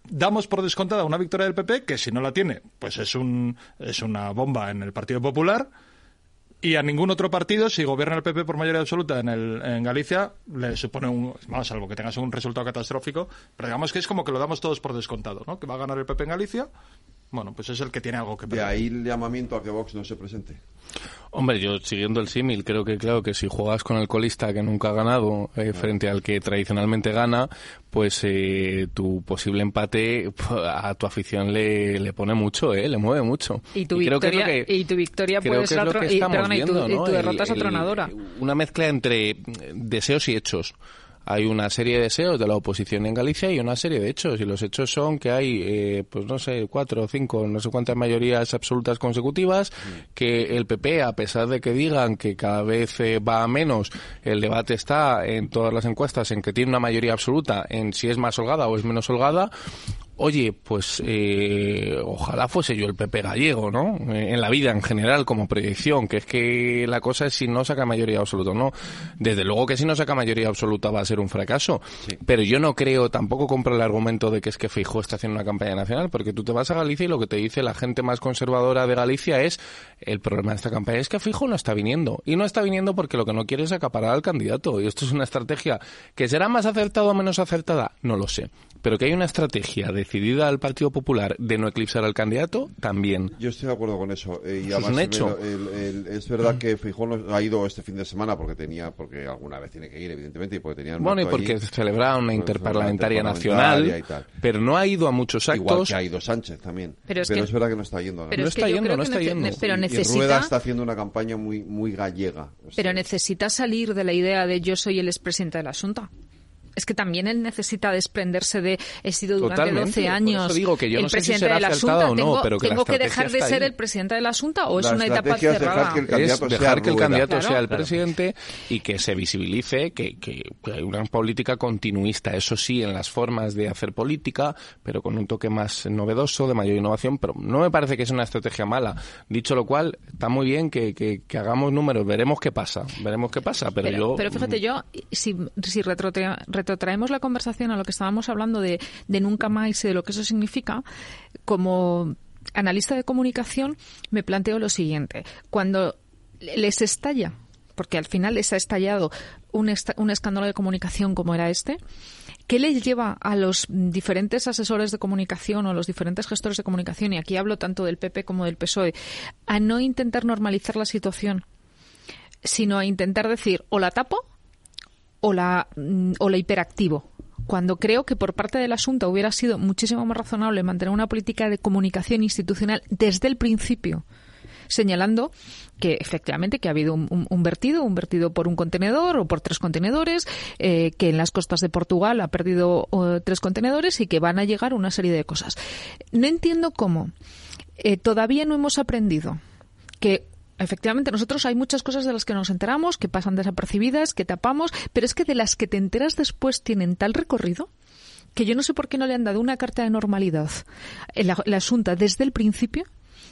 damos por descontada una victoria del PP que si no la tiene, pues es, un, es una bomba en el Partido Popular. Y a ningún otro partido, si gobierna el PP por mayoría absoluta en, el, en Galicia, le supone un. Vamos, salvo que tengas un resultado catastrófico. Pero digamos que es como que lo damos todos por descontado, ¿no? Que va a ganar el PP en Galicia. Bueno, pues es el que tiene algo que De perder. ahí el llamamiento a que Vox no se presente. Hombre, yo siguiendo el símil, creo que claro que si juegas con el colista que nunca ha ganado eh, frente al que tradicionalmente gana, pues eh, tu posible empate a tu afición le, le pone mucho, eh, le mueve mucho. y tu creo que es lo victoria que- y tu victoria creo puede que ser es lo atro- que y, y tu, viendo, y ¿no? tu El- derrota es atronadora Una mezcla entre deseos y hechos. Hay una serie de deseos de la oposición en Galicia y una serie de hechos. Y los hechos son que hay, eh, pues no sé, cuatro o cinco, no sé cuántas mayorías absolutas consecutivas, que el PP, a pesar de que digan que cada vez eh, va a menos, el debate está en todas las encuestas en que tiene una mayoría absoluta en si es más holgada o es menos holgada. Oye, pues eh, ojalá fuese yo el PP gallego, ¿no? Eh, en la vida en general como proyección, que es que la cosa es si no saca mayoría absoluta o no. Desde luego que si no saca mayoría absoluta va a ser un fracaso. Pero yo no creo, tampoco compro el argumento de que es que Feijóo está haciendo una campaña nacional, porque tú te vas a Galicia y lo que te dice la gente más conservadora de Galicia es el problema de esta campaña es que Feijóo no está viniendo. Y no está viniendo porque lo que no quiere es acaparar al candidato. Y esto es una estrategia que será más acertada o menos acertada, no lo sé. Pero que hay una estrategia decidida al Partido Popular de no eclipsar al candidato, también. Yo estoy de acuerdo con eso. eh, y Eso es un hecho. me- el- el- es verdad que Feijóo no- ha ido este fin de semana porque tenía, porque alguna vez tiene que ir, evidentemente, y porque tenía Bueno, y porque allí. celebraba una Pues, interparlamentaria una nacional, interparlamentaria y tal. pero no ha ido a muchos actos. Igual que ha ido Sánchez también. Pero es que- verdad que no está yendo. a pero ganar. es que yo creo que nece- ne- pero Y necesita Rueda está haciendo una campaña muy, muy gallega. pero necesita salir de la idea de yo soy el expresidente de la Junta es que también él necesita desprenderse de he sido durante Totalmente, 12 por años digo que yo el no sé si presidente será de la Junta, o no, tengo, pero que tengo dejar de ser ahí. el presidente de la Junta o es una etapa estrategia es dejar cerrada. que el es candidato sea dejar que el candidato Claro. sea el Claro. presidente y que se visibilice que, que- que hay una política continuista, eso sí, en las formas de hacer política, pero con un toque más novedoso, de mayor innovación, pero no me parece que es una estrategia mala. Dicho lo cual, está muy bien que, que- que hagamos números, veremos qué pasa, veremos qué pasa, pero, Pero, yo... pero fíjate, yo, si, si retrotra- retrotraemos la conversación a lo que estábamos hablando de, nunca más y de lo que eso significa, como analista de comunicación me planteo lo siguiente. Cuando les estalla, porque al final les ha estallado un, esta- un escándalo de comunicación como era este, ¿Qué les lleva a los diferentes asesores de comunicación o a los diferentes gestores de comunicación, y aquí hablo tanto del PP como del PSOE, a no intentar normalizar la situación, sino a intentar decir o la tapo o la, mm, o la hiperactivo? Cuando creo que por parte del asunto hubiera sido muchísimo más razonable mantener una política de comunicación institucional desde el principio, señalando que efectivamente que ha habido un vertido, un vertido por un contenedor o por tres contenedores, eh, que en las costas de Portugal ha perdido eh, tres contenedores y que van a llegar una serie de cosas. No entiendo cómo eh, todavía no hemos aprendido que efectivamente nosotros hay muchas cosas de las que nos enteramos, que pasan desapercibidas, que tapamos, pero es que de las que te enteras después tienen tal recorrido que yo no sé por qué no le han dado una carta de normalidad. La, la asunta desde el principio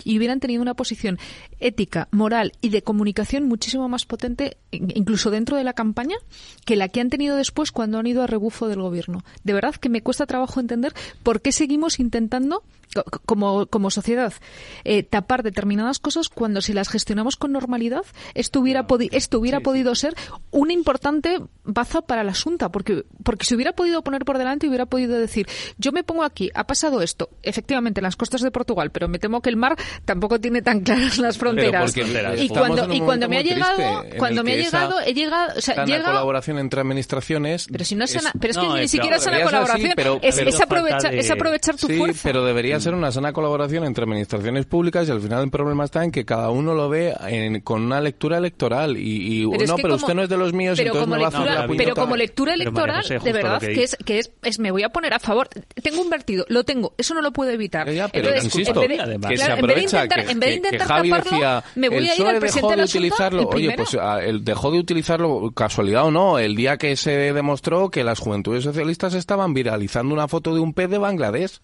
y hubieran tenido una posición ética, moral y de comunicación muchísimo más potente, in- incluso dentro de la campaña, que la que han tenido después cuando han ido a rebufo del gobierno. De verdad que me cuesta trabajo entender por qué seguimos intentando, co- como, como sociedad, eh, tapar determinadas cosas cuando si las gestionamos con normalidad, esto hubiera, podi- esto hubiera podido ser una importante baza para la asunta, porque, porque se hubiera podido poner por delante y hubiera podido decir, yo me pongo aquí, ha pasado esto, efectivamente en las costas de Portugal, pero me temo que el mar tampoco tiene tan claras las fronteras. porque y cuando, y cuando me ha llegado, cuando me ha llegado, he llegado, o sea, sana llega, colaboración entre administraciones. pero si no es sana, pero es que No, ni es- siquiera es así, colaboración, pero- es, pero- es aprovechar, es aprovechar tu sí, fuerza. pero debería ser una sana colaboración entre administraciones públicas y al final el problema está en que cada uno lo ve en- con una lectura electoral y, y, Pero es no, que pero como- usted no es de los míos, pero entonces como me va a hacer lectura, la pero como lectura electoral, José, de verdad que es que es, es me voy a poner a favor. Tengo un vertido, lo tengo, eso no lo puedo evitar. pero Entonces, insisto, en vez de, que claro, se de intentar, que, en vez de que- que intentar Javi taparlo, decía, me voy el a ir al dejó presidente de de utilizarlo, oye, pues ah, el dejó de utilizarlo, casualidad o no, el día que se demostró que las juventudes socialistas estaban viralizando una foto de un pez de Bangladesh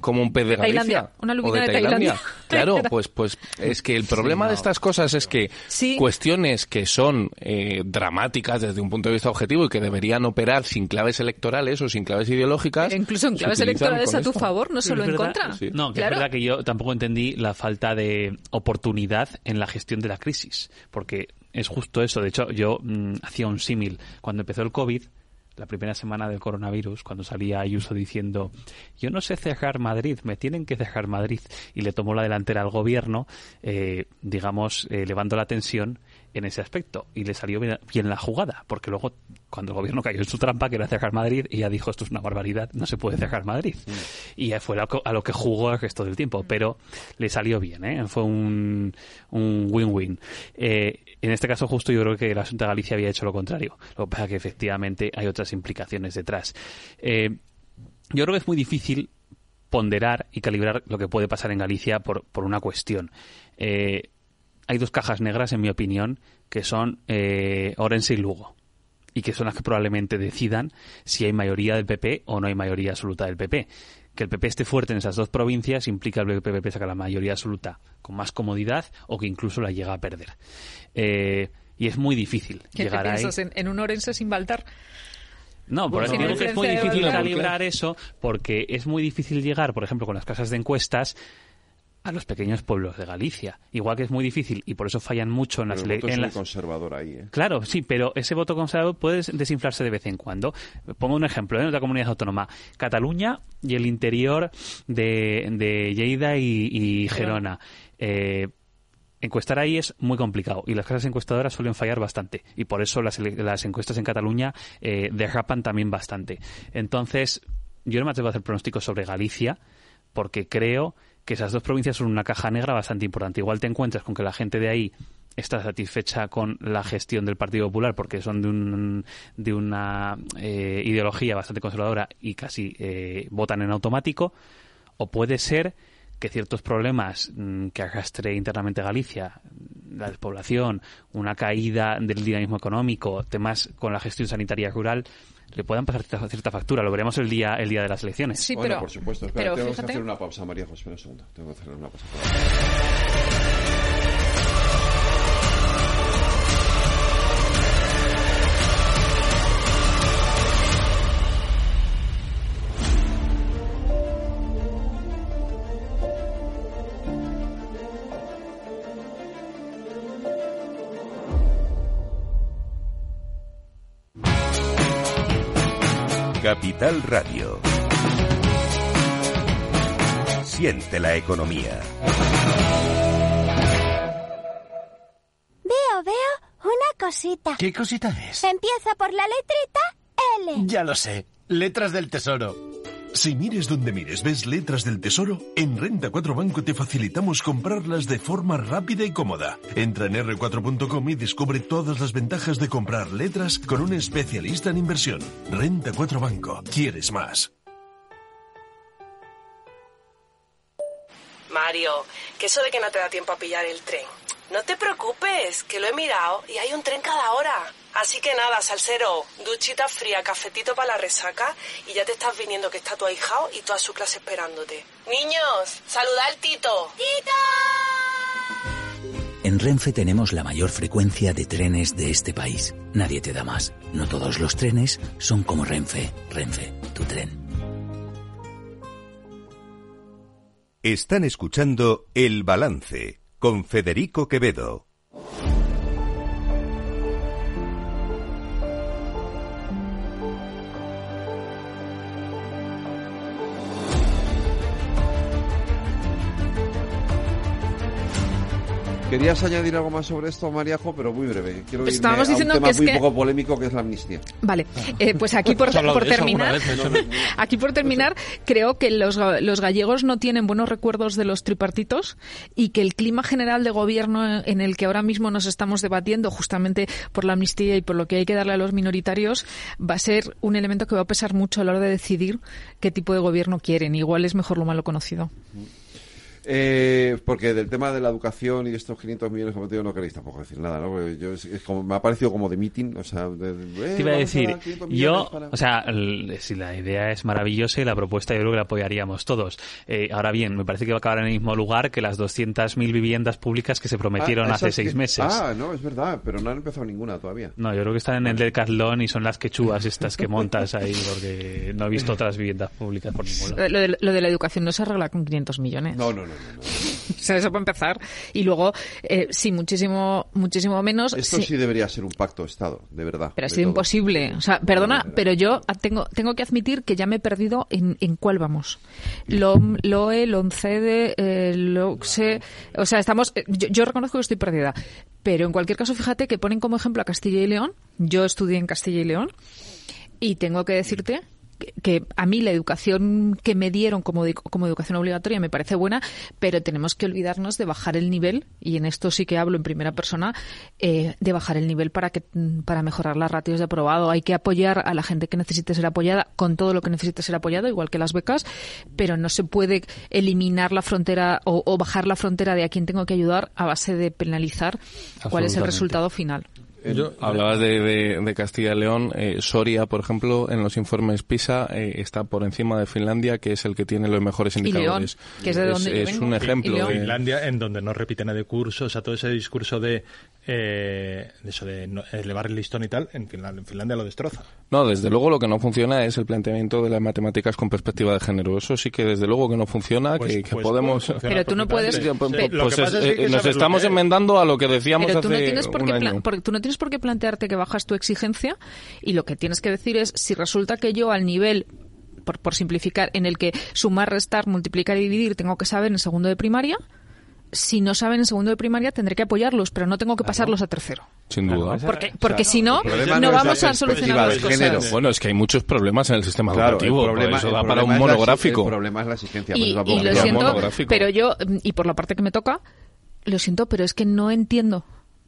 como un pez de Galicia Tailandia, una o lubina de de Tailandia. Tailandia. Claro, pues pues es que el problema de estas cosas es que Sí. cuestiones que son eh, dramáticas desde un punto de vista objetivo y que deberían operar sin claves electorales o sin claves ideológicas, Pero incluso en claves electorales a tu esto. favor, no solo en contra. No, que Claro. es verdad que yo tampoco entendí la falta de oportunidad en la gestión de la crisis, porque es justo eso. De hecho, yo mm, hacía un símil. Cuando empezó el COVID, la primera semana del coronavirus, cuando salía Ayuso diciendo, yo no sé cejar Madrid, me tienen que cejar Madrid, y le tomó la delantera al gobierno, eh, digamos, eh, elevando la tensión en ese aspecto. Y le salió bien, bien la jugada, porque luego, cuando el gobierno cayó en su trampa, que era cejar Madrid, ella dijo, esto es una barbaridad, no se puede cejar Madrid. Y fue a lo que jugó el resto del tiempo, pero le salió bien, ¿eh? fue un un win-win. Eh, en este caso, justo yo creo que la Asunta de Galicia había hecho lo contrario. Lo que pasa es que efectivamente hay otras implicaciones detrás. Eh, yo creo que es muy difícil ponderar y calibrar lo que puede pasar en Galicia por, por una cuestión. Eh, hay dos cajas negras, en mi opinión, que son eh, Orense y Lugo. Y que son las que probablemente decidan si hay mayoría del PP o no hay mayoría absoluta del PP. Que el PP esté fuerte en esas dos provincias implica que el PP saca la mayoría absoluta con más comodidad o que incluso la llega a perder. Eh, y es muy difícil ¿Qué te llegar ahí. piensas en, en un Orense sin Baltar? No, por eso digo que es muy difícil calibrar eso, porque es muy difícil llegar, por ejemplo, con las casas de encuestas a los pequeños pueblos de Galicia. Igual que es muy difícil, y por eso fallan mucho en las... Pero el voto en es muy las- conservador ahí, ¿eh? Claro, sí, pero ese voto conservador puede desinflarse de vez en cuando. Pongo un ejemplo ¿eh? en otra comunidad autónoma. Cataluña y el interior de, de Lleida y, y Gerona. Eh, encuestar ahí es muy complicado y las casas encuestadoras suelen fallar bastante y por eso las, las encuestas en Cataluña eh, derrapan también bastante. Entonces, yo no me atrevo a hacer pronósticos sobre Galicia porque creo que esas dos provincias son una caja negra bastante importante. Igual te encuentras con que la gente de ahí está satisfecha con la gestión del Partido Popular porque son de, un, de una eh, ideología bastante conservadora y casi eh, votan en automático, o puede ser que ciertos problemas mm, que arrastre internamente Galicia, la despoblación, una caída del dinamismo económico, temas con la gestión sanitaria rural, le puedan pasar cierta, cierta factura. Lo veremos el día el día de las elecciones. Sí, bueno, pero- por supuesto. Espera, pero tengo fíjate- que hacer una pausa, María José. Un segundo. Tengo que hacer una pausa. Capital Radio. Siente la economía. Veo, veo una cosita. ¿Qué cosita es? Empieza por la letrita L. Ya lo sé. Letras del Tesoro. Si mires donde mires, ves letras del tesoro, en Renta 4 Banco te facilitamos comprarlas de forma rápida y cómoda. Entra en r4.com y descubre todas las ventajas de comprar letras con un especialista en inversión. Renta 4 Banco. ¿Quieres más? Mario, que eso de que no te da tiempo a pillar el tren. No te preocupes, que lo he mirado y hay un tren cada hora. Así que nada, salsero, duchita fría, cafetito para la resaca y ya te estás viniendo que está tu ahijao y toda su clase esperándote. Niños, saluda al Tito. ¡Tito! En Renfe tenemos la mayor frecuencia de trenes de este país. Nadie te da más. No todos los trenes son como Renfe. Renfe, tu tren. Están escuchando El Balance con Federico Quevedo. Querías añadir algo más sobre esto, Mariajo, pero muy breve. Quiero Estábamos a un diciendo tema que es muy que- poco polémico que es la amnistía. Vale, eh, pues aquí por, terminar, aquí por terminar, creo que los, ga- los gallegos no tienen buenos recuerdos de los tripartitos y que el clima general de gobierno en el que ahora mismo nos estamos debatiendo, justamente por la amnistía y por lo que hay que darle a los minoritarios, va a ser un elemento que va a pesar mucho a la hora de decidir qué tipo de gobierno quieren. Igual es mejor lo malo conocido. Eh, porque del tema de la educación y de estos 500 millones que tenido no queréis tampoco decir nada, ¿no? Porque yo, es, es como, me ha parecido como de meeting, o sea... de- de, eh, Te iba a decir, dar 500 millones yo, para- o sea, el- si la idea es maravillosa y la propuesta yo creo que la apoyaríamos todos. Eh, ahora bien, me parece que va a acabar en el mismo lugar que las 200.000 viviendas públicas que se prometieron Ah, hace seis que- meses. Ah, no, es verdad, pero no han empezado ninguna todavía. No, yo creo que están en el Decathlon y son las quechuas estas que montas ahí porque no he visto otras viviendas públicas por ningún lado. Lo de, lo de la educación no se arregla con 500 millones. No, no, no. No, O sea, eso para empezar. Y luego, eh, sí, muchísimo, muchísimo menos. Esto sí. sí debería ser un pacto de Estado, de verdad. Pero ha sido todo. imposible. O sea, perdona, pero yo tengo, tengo que admitir que ya me he perdido en, en cuál vamos. Lo, LOE, LONCEDE, eh. O sea, estamos. eh, Yo, yo reconozco que estoy perdida. Pero en cualquier caso, fíjate que ponen como ejemplo a Castilla y León. Yo estudié en Castilla y León. Y tengo que decirte que, que a mí la educación que me dieron como, como educación obligatoria me parece buena, pero tenemos que olvidarnos de bajar el nivel, y en esto sí que hablo en primera persona, eh, de bajar el nivel para, que, para mejorar las ratios de aprobado. Hay que apoyar a la gente que necesite ser apoyada con todo lo que necesite ser apoyado, igual que las becas, pero no se puede eliminar la frontera o, o bajar la frontera de a quien tengo que ayudar a base de penalizar cuál es el resultado final. Hablabas de, de- de Castilla y León. eh, Soria, por ejemplo, en los informes PISA eh, está por encima de Finlandia, que es el que tiene los mejores Y León, indicadores. que es de donde yo es vengo. un Y- y ejemplo. León. de- Finlandia, en donde no repiten de curso, o sea, todo ese discurso de, eh, de eso de no- elevar el listón y tal, en Finlandia, en Finlandia lo destroza. No, desde luego lo que no funciona es el planteamiento de las matemáticas con perspectiva de género. Eso sí que desde luego que no funciona, Pues- que, que pues podemos... funcionar Pero tú no puedes- Sí, pues, pues es- que eh, nos estamos que enmendando a lo que decíamos Pero tú no, hace tienes por un qué año. porque tú no tienes por qué plantearte que bajas tu exigencia y lo que tienes que decir es si resulta que yo al nivel por, por simplificar en el que sumar, restar, multiplicar y dividir tengo que saber en segundo de primaria si no saben en segundo de primaria tendré que apoyarlos pero no tengo que pasarlos a tercero Sin duda. porque, porque si no El no vamos a solucionar las cosas género. Bueno, es que hay muchos problemas en el sistema Claro, el educativo. problema- por eso el da para un monográfico. el problema es la exigencia. y, lo siento monográfico. pero yo y por la parte que me toca lo siento pero es que no entiendo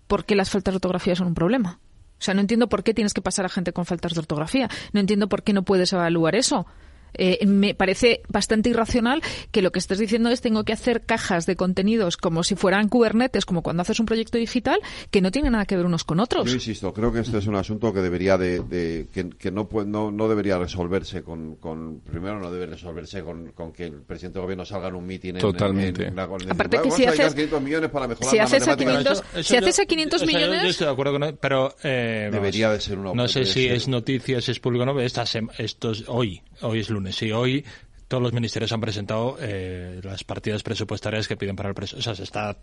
por qué las faltas de ortografía son un problema. O sea, no entiendo por qué tienes que pasar a gente con faltas de ortografía. No entiendo por qué no puedes evaluar eso. Eh, me parece bastante irracional que lo que estés diciendo es tengo que hacer cajas de contenidos como si fueran Kubernetes, como cuando haces un proyecto digital, que no tienen nada que ver unos con otros. Yo insisto, creo que este es un asunto que debería de, de- que, que no, no no debería resolverse con, con primero no debe resolverse con, con que el presidente de gobierno salga en un mitin en, Totalmente. en, en la- con- Aparte decir, que "Vamos si haces- 500 millones para mejorar si la haces a matemática". 500 si haces a 500 o sea, yo- millones- Yo, estoy de acuerdo con él, pero eh, vamos, Debería de ser una No sé si ser. es noticia, si es público o no. Esta sem- estos, hoy, hoy es lunes. Sí, hoy todos los ministerios han presentado eh, las partidas presupuestarias que piden para el presupuesto. O sea, se está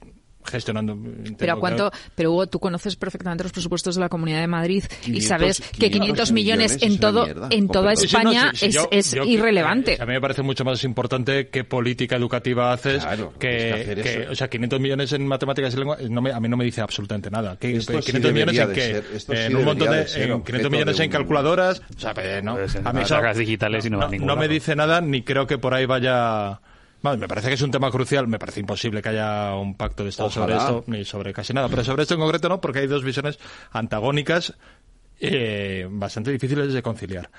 gestionando. entiendo Pero cuánto, pero Hugo, tú conoces perfectamente los presupuestos de la Comunidad de Madrid y 500 sabes que 500 millones en es una todo mierda, en toda. Sí, no, España sí, sí, es, yo- es yo- irrelevante. eh, a mí me parece mucho más importante qué política educativa haces tienes que que, que- o sea, 500 millones en matemáticas y lengua no me- a mí no me dice absolutamente nada. ¿Qué, Esto sí 500 millones en qué? ser- esto sí en un montón de, en objeto 500 millones de en calculadoras, o sea, pues, no, Pues en a mí las digitales y no ningún no me dice nada ni creo que por ahí vaya Me parece que es un tema crucial, me parece imposible que haya un pacto de Estado sobre esto, ni sobre casi nada, pero sobre esto en concreto no, porque hay dos visiones antagónicas eh, bastante difíciles de conciliar.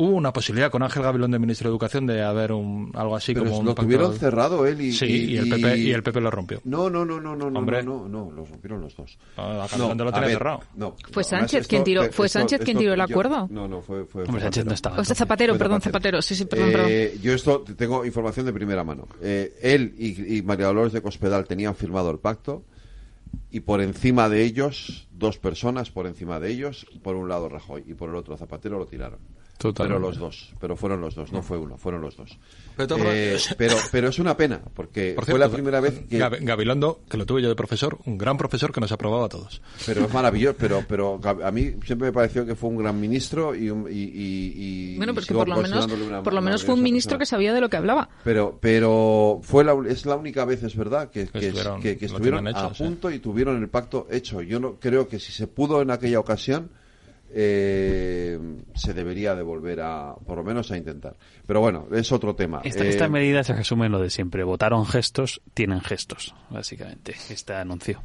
Hubo una posibilidad con Ángel Gabilón de Ministro de Educación de haber un algo así Pero como un lo pacto- tuvieron cerrado él y, Sí, y, el PP y el PP lo rompió. No, no, no, no, no, no, Hombre. no, no, no, los rompieron los dos. Ah, Gabilondo lo tenía ver, cerrado. No, Fue no, Sánchez quien tiró- esto- fue esto- Sánchez quien tiró el yo- acuerdo. No, no, fue, fue, Hombre, fue Sánchez no Zapatero. estaba. O sea, Zapatero, Fue perdón, Zapatero. Zapatero, sí, sí, perdón, perdón. Eh, yo esto tengo información de primera mano. Eh, él y, y María Dolores de Cospedal tenían firmado el pacto y por encima de ellos, dos personas por encima de ellos, por un lado Rajoy y por el otro Zapatero lo tiraron. Totalmente. Pero los dos, pero fueron los dos, no fue uno, fueron los dos. Pero Eh, pero, pero es una pena, porque Por fue la primera vez que... Gabi- Gabilondo, que lo tuve yo de profesor, un gran profesor que nos aprobaba a todos. Pero es maravilloso, pero, pero a mí siempre me pareció que fue un gran ministro y, un- y, y- y- Bueno, pero es que sigo por lo menos, considerándole una- por lo una menos fue un ministro que sabía de lo que hablaba. Pero, pero fue la, es la única vez, es verdad, que, que- estuvieron- que- que lo estuvieron tenían hecho, a sí. punto y tuvieron el pacto hecho. Yo no creo que si se pudo en aquella ocasión, eh, se debería de volver a, por lo menos a intentar. Pero bueno, es otro tema. Esta, Eh, esta medida se resume en lo de siempre. Votaron gestos, tienen gestos, básicamente. Este anuncio.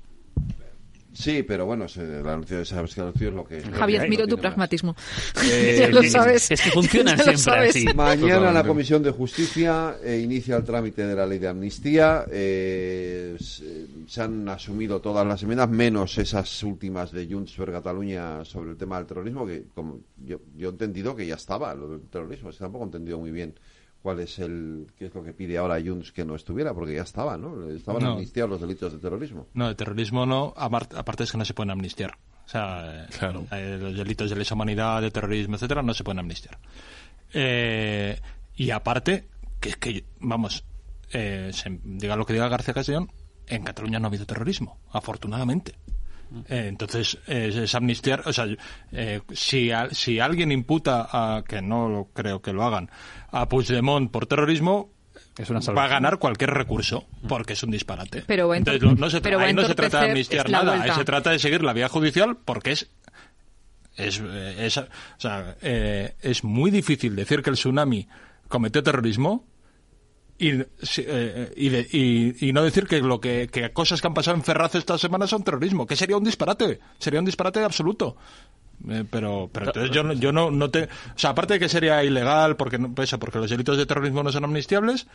Sí, pero bueno, se- el anuncio, sabes que el anuncio es lo que es. Javier, miro tu pragmatismo. Eh, ya lo es- sabes. es que lo siempre así. Mañana la. Comisión de Justicia eh, inicia el trámite de la ley de amnistía. eh, se, se han asumido todas las enmiendas, menos esas últimas de Junts per Cataluña sobre el tema del terrorismo, que como yo, yo he entendido que ya estaba lo del terrorismo. Es que tampoco he entendido muy bien cuál es el qué es lo que pide ahora Junts que no estuviera, porque ya estaba, ¿no? Estaban No. amnistiados los delitos de terrorismo. No, de terrorismo no, aparte es que no se pueden amnistiar. O sea, eh, eh, los delitos de lesa humanidad, de terrorismo, etcétera, no se pueden amnistiar. Eh, y aparte, que es que, vamos, eh, se- diga lo que diga García Castellón, en Cataluña no ha habido terrorismo, afortunadamente. Eh, entonces, eh, es amnistiar, o sea, eh, si, a- si alguien imputa, a, que no lo creo que lo hagan, a Puigdemont por terrorismo, Es una va a ganar cualquier recurso, porque es un disparate. Pero Entonces, no, no se, pero ahí no se trata de amnistiar nada, ahí se trata de seguir la vía judicial porque es es, es, o sea, eh, es muy difícil decir que el tsunami cometió terrorismo y, si- eh, y, de- y- no decir que lo que, cosas que han pasado en Ferraz esta semana son terrorismo, que sería un disparate, sería un disparate absoluto. Eh, pero pero entonces yo, yo no, te... O sea, aparte de que sería ilegal porque, no- eso, porque los delitos de terrorismo no son amnistiables,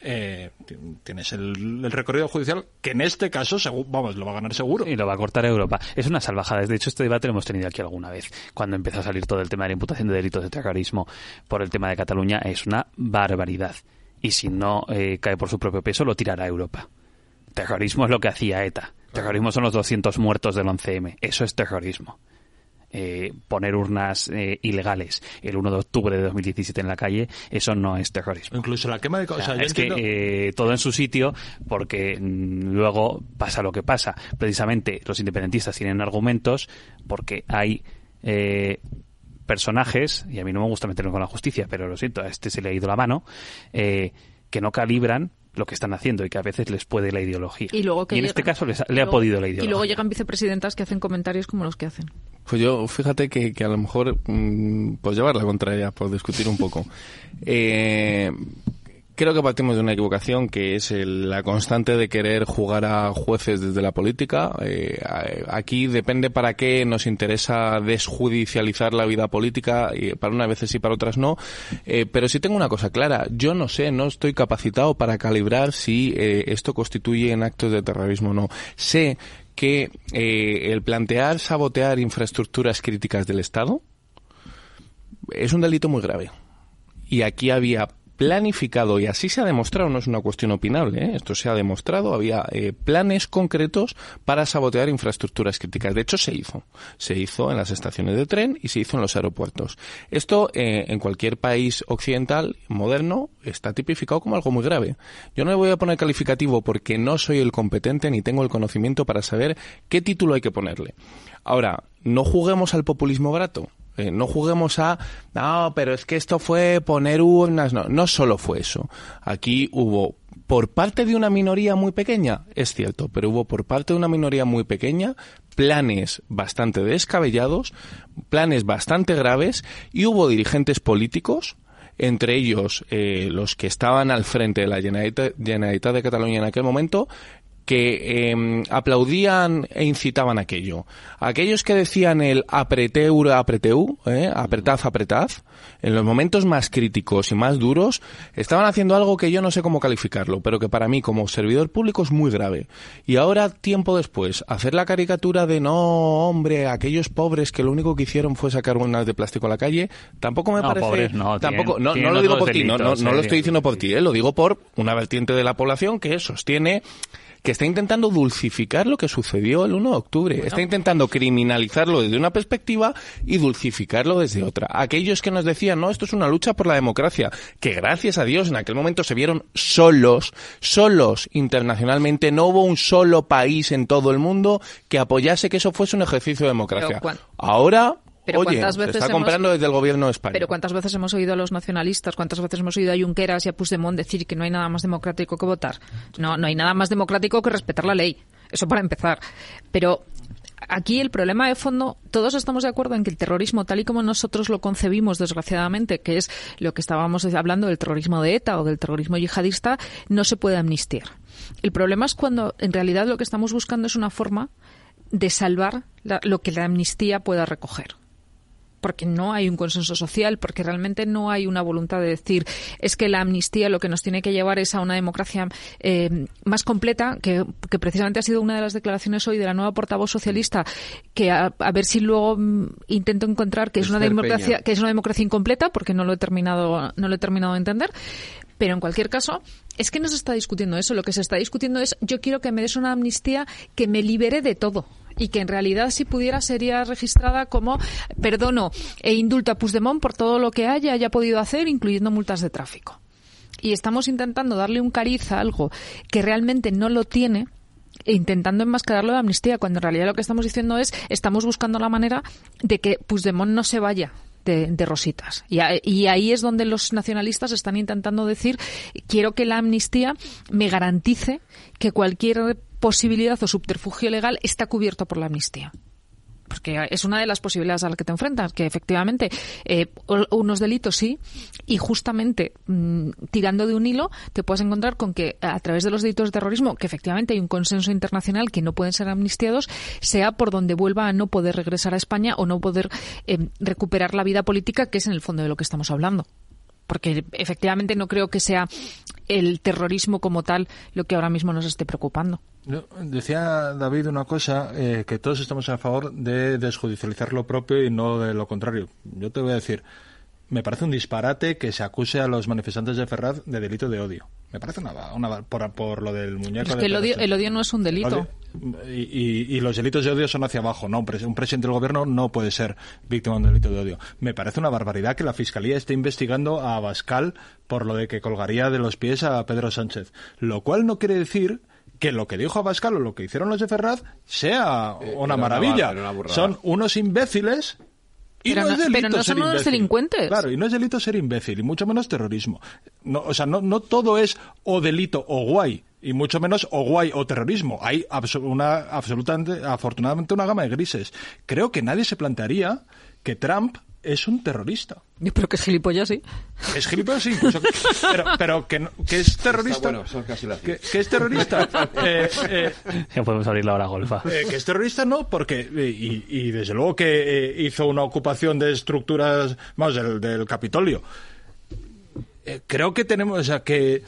eh, ti- tienes el, recorrido judicial que en este caso, vamos, lo va a ganar seguro. Y lo va a cortar Europa. Es una salvajada. De hecho, este debate lo hemos tenido aquí alguna vez. Cuando empezó a salir todo el tema de la imputación de delitos de terrorismo por el tema de Cataluña, es una barbaridad. Y si no eh, cae por su propio peso, lo tirará a Europa. Terrorismo es lo que hacía ETA. Terrorismo son los 200 muertos del 11M. Eso es terrorismo. Eh, poner urnas eh, ilegales el 1 de octubre de 2017 en la calle, eso no es terrorismo. Incluso la quema de... co- O o sea, sea, yo es que eh, todo en su sitio porque mm, luego pasa lo que pasa. Precisamente los independentistas tienen argumentos porque hay personajes, y a mí no me gusta meterme con la justicia, pero lo siento, a este se le ha ido la mano, eh, que no calibran lo que están haciendo y que a veces les puede la ideología. Y luego que en este caso les ha- y le ha podido la Y ideología. luego llegan vicepresidentas que hacen comentarios como los que hacen. Pues yo, fíjate que, que a lo mejor, mm, pues llevar la contraria, por discutir un poco. Eh, Creo que partimos de una equivocación que es el- la constante de querer jugar a jueces desde la política. Eh, aquí depende para qué nos interesa desjudicializar la vida política, y para unas veces sí, para otras no. Eh, pero sí tengo una cosa clara. Yo no sé, no estoy capacitado para calibrar si eh, esto constituye en actos de terrorismo o no. Sé que eh, el plantear sabotear infraestructuras críticas del Estado es un delito muy grave. Y aquí había planificado, y así se ha demostrado, no es una cuestión opinable, ¿eh? esto se ha demostrado, había eh, planes concretos para sabotear infraestructuras críticas. De hecho, se hizo. Se hizo en las estaciones de tren y se hizo en los aeropuertos. Esto, eh, en cualquier país occidental moderno, está tipificado como algo muy grave. Yo no le voy a poner calificativo porque no soy el competente ni tengo el conocimiento para saber qué título hay que ponerle. Ahora, no juguemos al populismo barato. Eh, no juguemos a, no, pero es que esto fue poner urnas. No, no solo fue eso. Aquí hubo, por parte de una minoría muy pequeña, es cierto, pero hubo por parte de una minoría muy pequeña planes bastante descabellados, planes bastante graves, y hubo dirigentes políticos entre ellos eh, los que estaban al frente de la Generalitat de Cataluña en aquel momento, que eh, aplaudían e incitaban aquello. Aquellos que decían el apreteu, apreteu, eh, apretad, apretad, en los momentos más críticos y más duros, estaban haciendo algo que yo no sé cómo calificarlo, pero que para mí como servidor público es muy grave. Y ahora, tiempo después, hacer la caricatura de no, hombre, aquellos pobres que lo único que hicieron fue sacar unas de plástico a la calle, tampoco me No, parece... pobres no, tampoco, tienen- no, tienen no lo digo por ti, no, no, lo estoy diciendo por ti, eh, lo digo por una vertiente de la población que sostiene que está intentando dulcificar lo que sucedió el 1 de octubre. Está intentando criminalizarlo desde una perspectiva y dulcificarlo desde otra. Aquellos que nos decían, no, esto es una lucha por la democracia, que gracias a Dios en aquel momento se vieron solos, solos internacionalmente. No hubo un solo país en todo el mundo que apoyase que eso fuese un ejercicio de democracia. Ahora, Pero oye, ¿cuántas se veces está hemos- comprando desde el gobierno de España. Pero ¿cuántas veces hemos oído a los nacionalistas, cuántas veces hemos oído a Junqueras y a Puigdemont decir que no hay nada más democrático que votar? No, no hay nada más democrático que respetar la ley. Eso para empezar. Pero aquí el problema de fondo, todos estamos de acuerdo en que el terrorismo, tal y como nosotros lo concebimos, desgraciadamente, que es lo que estábamos hablando del terrorismo de ETA o del terrorismo yihadista, no se puede amnistiar. El problema es cuando en realidad lo que estamos buscando es una forma de salvar la- lo que la amnistía pueda recoger porque no hay un consenso social, porque realmente no hay una voluntad de decir es que la amnistía lo que nos tiene que llevar es a una democracia eh, más completa, que, que precisamente ha sido una de las declaraciones hoy de la nueva portavoz socialista, que a, a ver si luego mm, intento encontrar que es una democracia Peña. que es una democracia incompleta, porque no lo he terminado no lo he terminado de entender. Pero en cualquier caso, es que no se está discutiendo eso. Lo que se está discutiendo es yo quiero que me des una amnistía que me libere de todo. Y que en realidad, si pudiera, sería registrada como perdono e indulto a Puigdemont por todo lo que haya, haya podido hacer, incluyendo multas de tráfico. Y estamos intentando darle un cariz a algo que realmente no lo tiene e intentando enmascararlo de amnistía, cuando en realidad lo que estamos diciendo es estamos buscando la manera de que Puigdemont no se vaya de, rositas. Y, y ahí es donde los nacionalistas están intentando decir quiero que la amnistía me garantice que cualquier posibilidad o subterfugio legal está cubierto por la amnistía porque es una de las posibilidades a las que te enfrentas, que efectivamente eh, unos delitos sí, y justamente mm, tirando de un hilo te puedes encontrar con que a través de los delitos de terrorismo, que efectivamente hay un consenso internacional que no pueden ser amnistiados, sea por donde vuelva a no poder regresar a España o no poder eh, recuperar la vida política, que es en el fondo de lo que estamos hablando. Porque efectivamente no creo que sea el terrorismo como tal lo que ahora mismo nos esté preocupando. Decía David una cosa, eh, que todos estamos a favor de desjudicializar lo propio y no de lo contrario. Yo te voy a decir, me parece un disparate que se acuse a los manifestantes de Ferraz de delito de odio. Me parece una, una por, por lo del muñeco. Es que el odio, el odio no es un delito. Odio- Y, y- y los delitos de odio son hacia abajo. No, un, pres- un presidente del gobierno no puede ser víctima de un delito de odio. Me parece una barbaridad que la fiscalía esté investigando a Abascal por lo de que colgaría de los pies a Pedro Sánchez. Lo cual no quiere decir que lo que dijo Abascal o lo que hicieron los de Ferraz sea Eh, una maravilla. una son unos imbéciles. Y Pero no, es delito pero no ser son unos imbécil. delincuentes. Claro, y no es delito ser imbécil, y mucho menos terrorismo. No, o sea, no, no todo es o delito o guay. y mucho menos o guay o terrorismo. Hay abso- una, absolutamente, afortunadamente una gama de grises. Creo que nadie se plantearía que Trump es un terrorista. Yo creo que es gilipollas, sí. Es gilipollas, sí. incluso- pero, pero que, no- que es terrorista. bueno, son casi las que, que es terrorista. Eh, eh, Ya podemos abrir la hora golfa. eh, que es terrorista no, porque, y, y desde luego que eh, hizo una ocupación de estructuras, vamos, del, del Capitolio. Eh, creo que tenemos, o sea, que,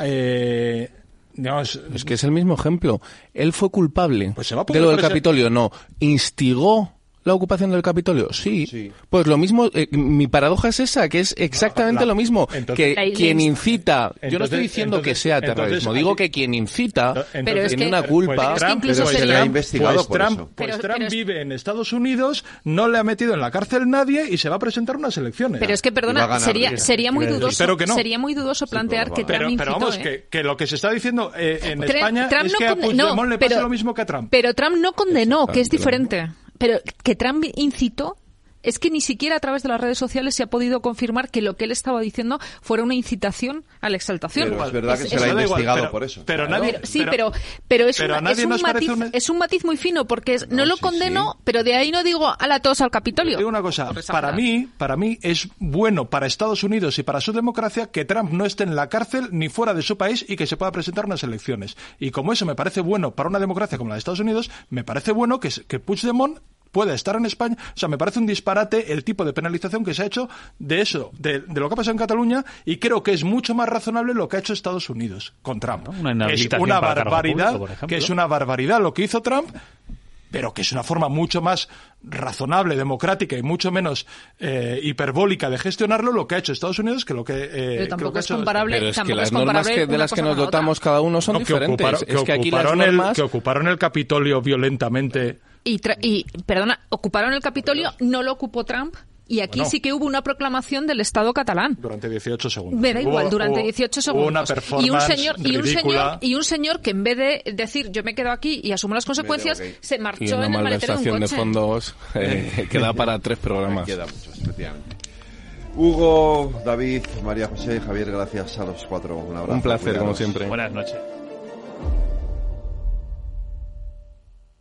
eh, digamos, Es que es el mismo ejemplo. Él fue culpable Pues se va a de lo del Capitolio, no. Instigó la ocupación del Capitolio, sí. Pues lo mismo, eh, mi paradoja es esa, que es exactamente la- lo mismo. entonces- que quien incita, yo no estoy diciendo que sea terrorismo, digo que quien incita tiene una Pues culpa. Trump- es que incluso pues sería- Trump- investigado pues por Trump, eso. pues Pero- Trump pero vive en Estados Unidos, no le ha metido en la cárcel nadie y se va a presentar unas elecciones. Pero es que, perdona, ganar, sería, sería muy dudoso, que no. sería muy dudoso plantear que pero, Trump pero incitó, vamos, ¿eh? que, que lo que se está diciendo eh, en Tra- España Trump es no que a Puigdemont le pasa pero- lo mismo que a Trump. Pero Trump no condenó, que es diferente. Pero que Trump incitó es que ni siquiera a través de las redes sociales se ha podido confirmar que lo que él estaba diciendo fuera una incitación a la exaltación. Pero es verdad que se le ha igual, investigado pero- por eso. Pero nadie, sí, pero, pero es, pero a un, es, matiz, un- es un matiz muy fino, porque es- no, lo sí, condeno, sí. pero de ahí no digo a la tos al Capitolio. Digo una cosa, Por esa para mí, para mí es bueno para Estados Unidos y para su democracia que Trump no esté en la cárcel ni fuera de su país y que se pueda presentar unas elecciones. Y como eso me parece bueno para una democracia como la de Estados Unidos, me parece bueno que, que Puigdemont pueda estar en España. O sea, me parece un disparate el tipo de penalización que se ha hecho de eso, de, de lo que ha pasado en Cataluña, y creo que es mucho más razonable lo que ha hecho Estados Unidos con Trump. Una es una barbaridad, público, que es una barbaridad lo que hizo Trump, pero que es una forma mucho más razonable, democrática y mucho menos eh, hiperbólica de gestionarlo lo que ha hecho Estados Unidos que lo que, eh, tampoco que ha es comparable. Pero es que las es normas que, de las que nos dotamos cada uno son No, que diferentes. ocuparon, es que aquí las el, normas... que ocuparon el Capitolio violentamente. Y, tra- y, perdona, ocuparon el Capitolio, no lo ocupó Trump. Y aquí Bueno. sí que hubo una proclamación del Estado catalán. Durante 18 segundos. Me da igual, Hubo- durante hubo- 18 hubo segundos. una y un performance señor y un señor y un señor que en vez de decir yo me quedo aquí y asumo las consecuencias, se Y marchó una en el maletero de un malversación de coche. fondos eh, que da para tres programas. Queda mucho, efectivamente. Hugo, David, María José, Javier, gracias a los cuatro. Un abrazo. Un placer, como cuidaros. siempre. Buenas noches.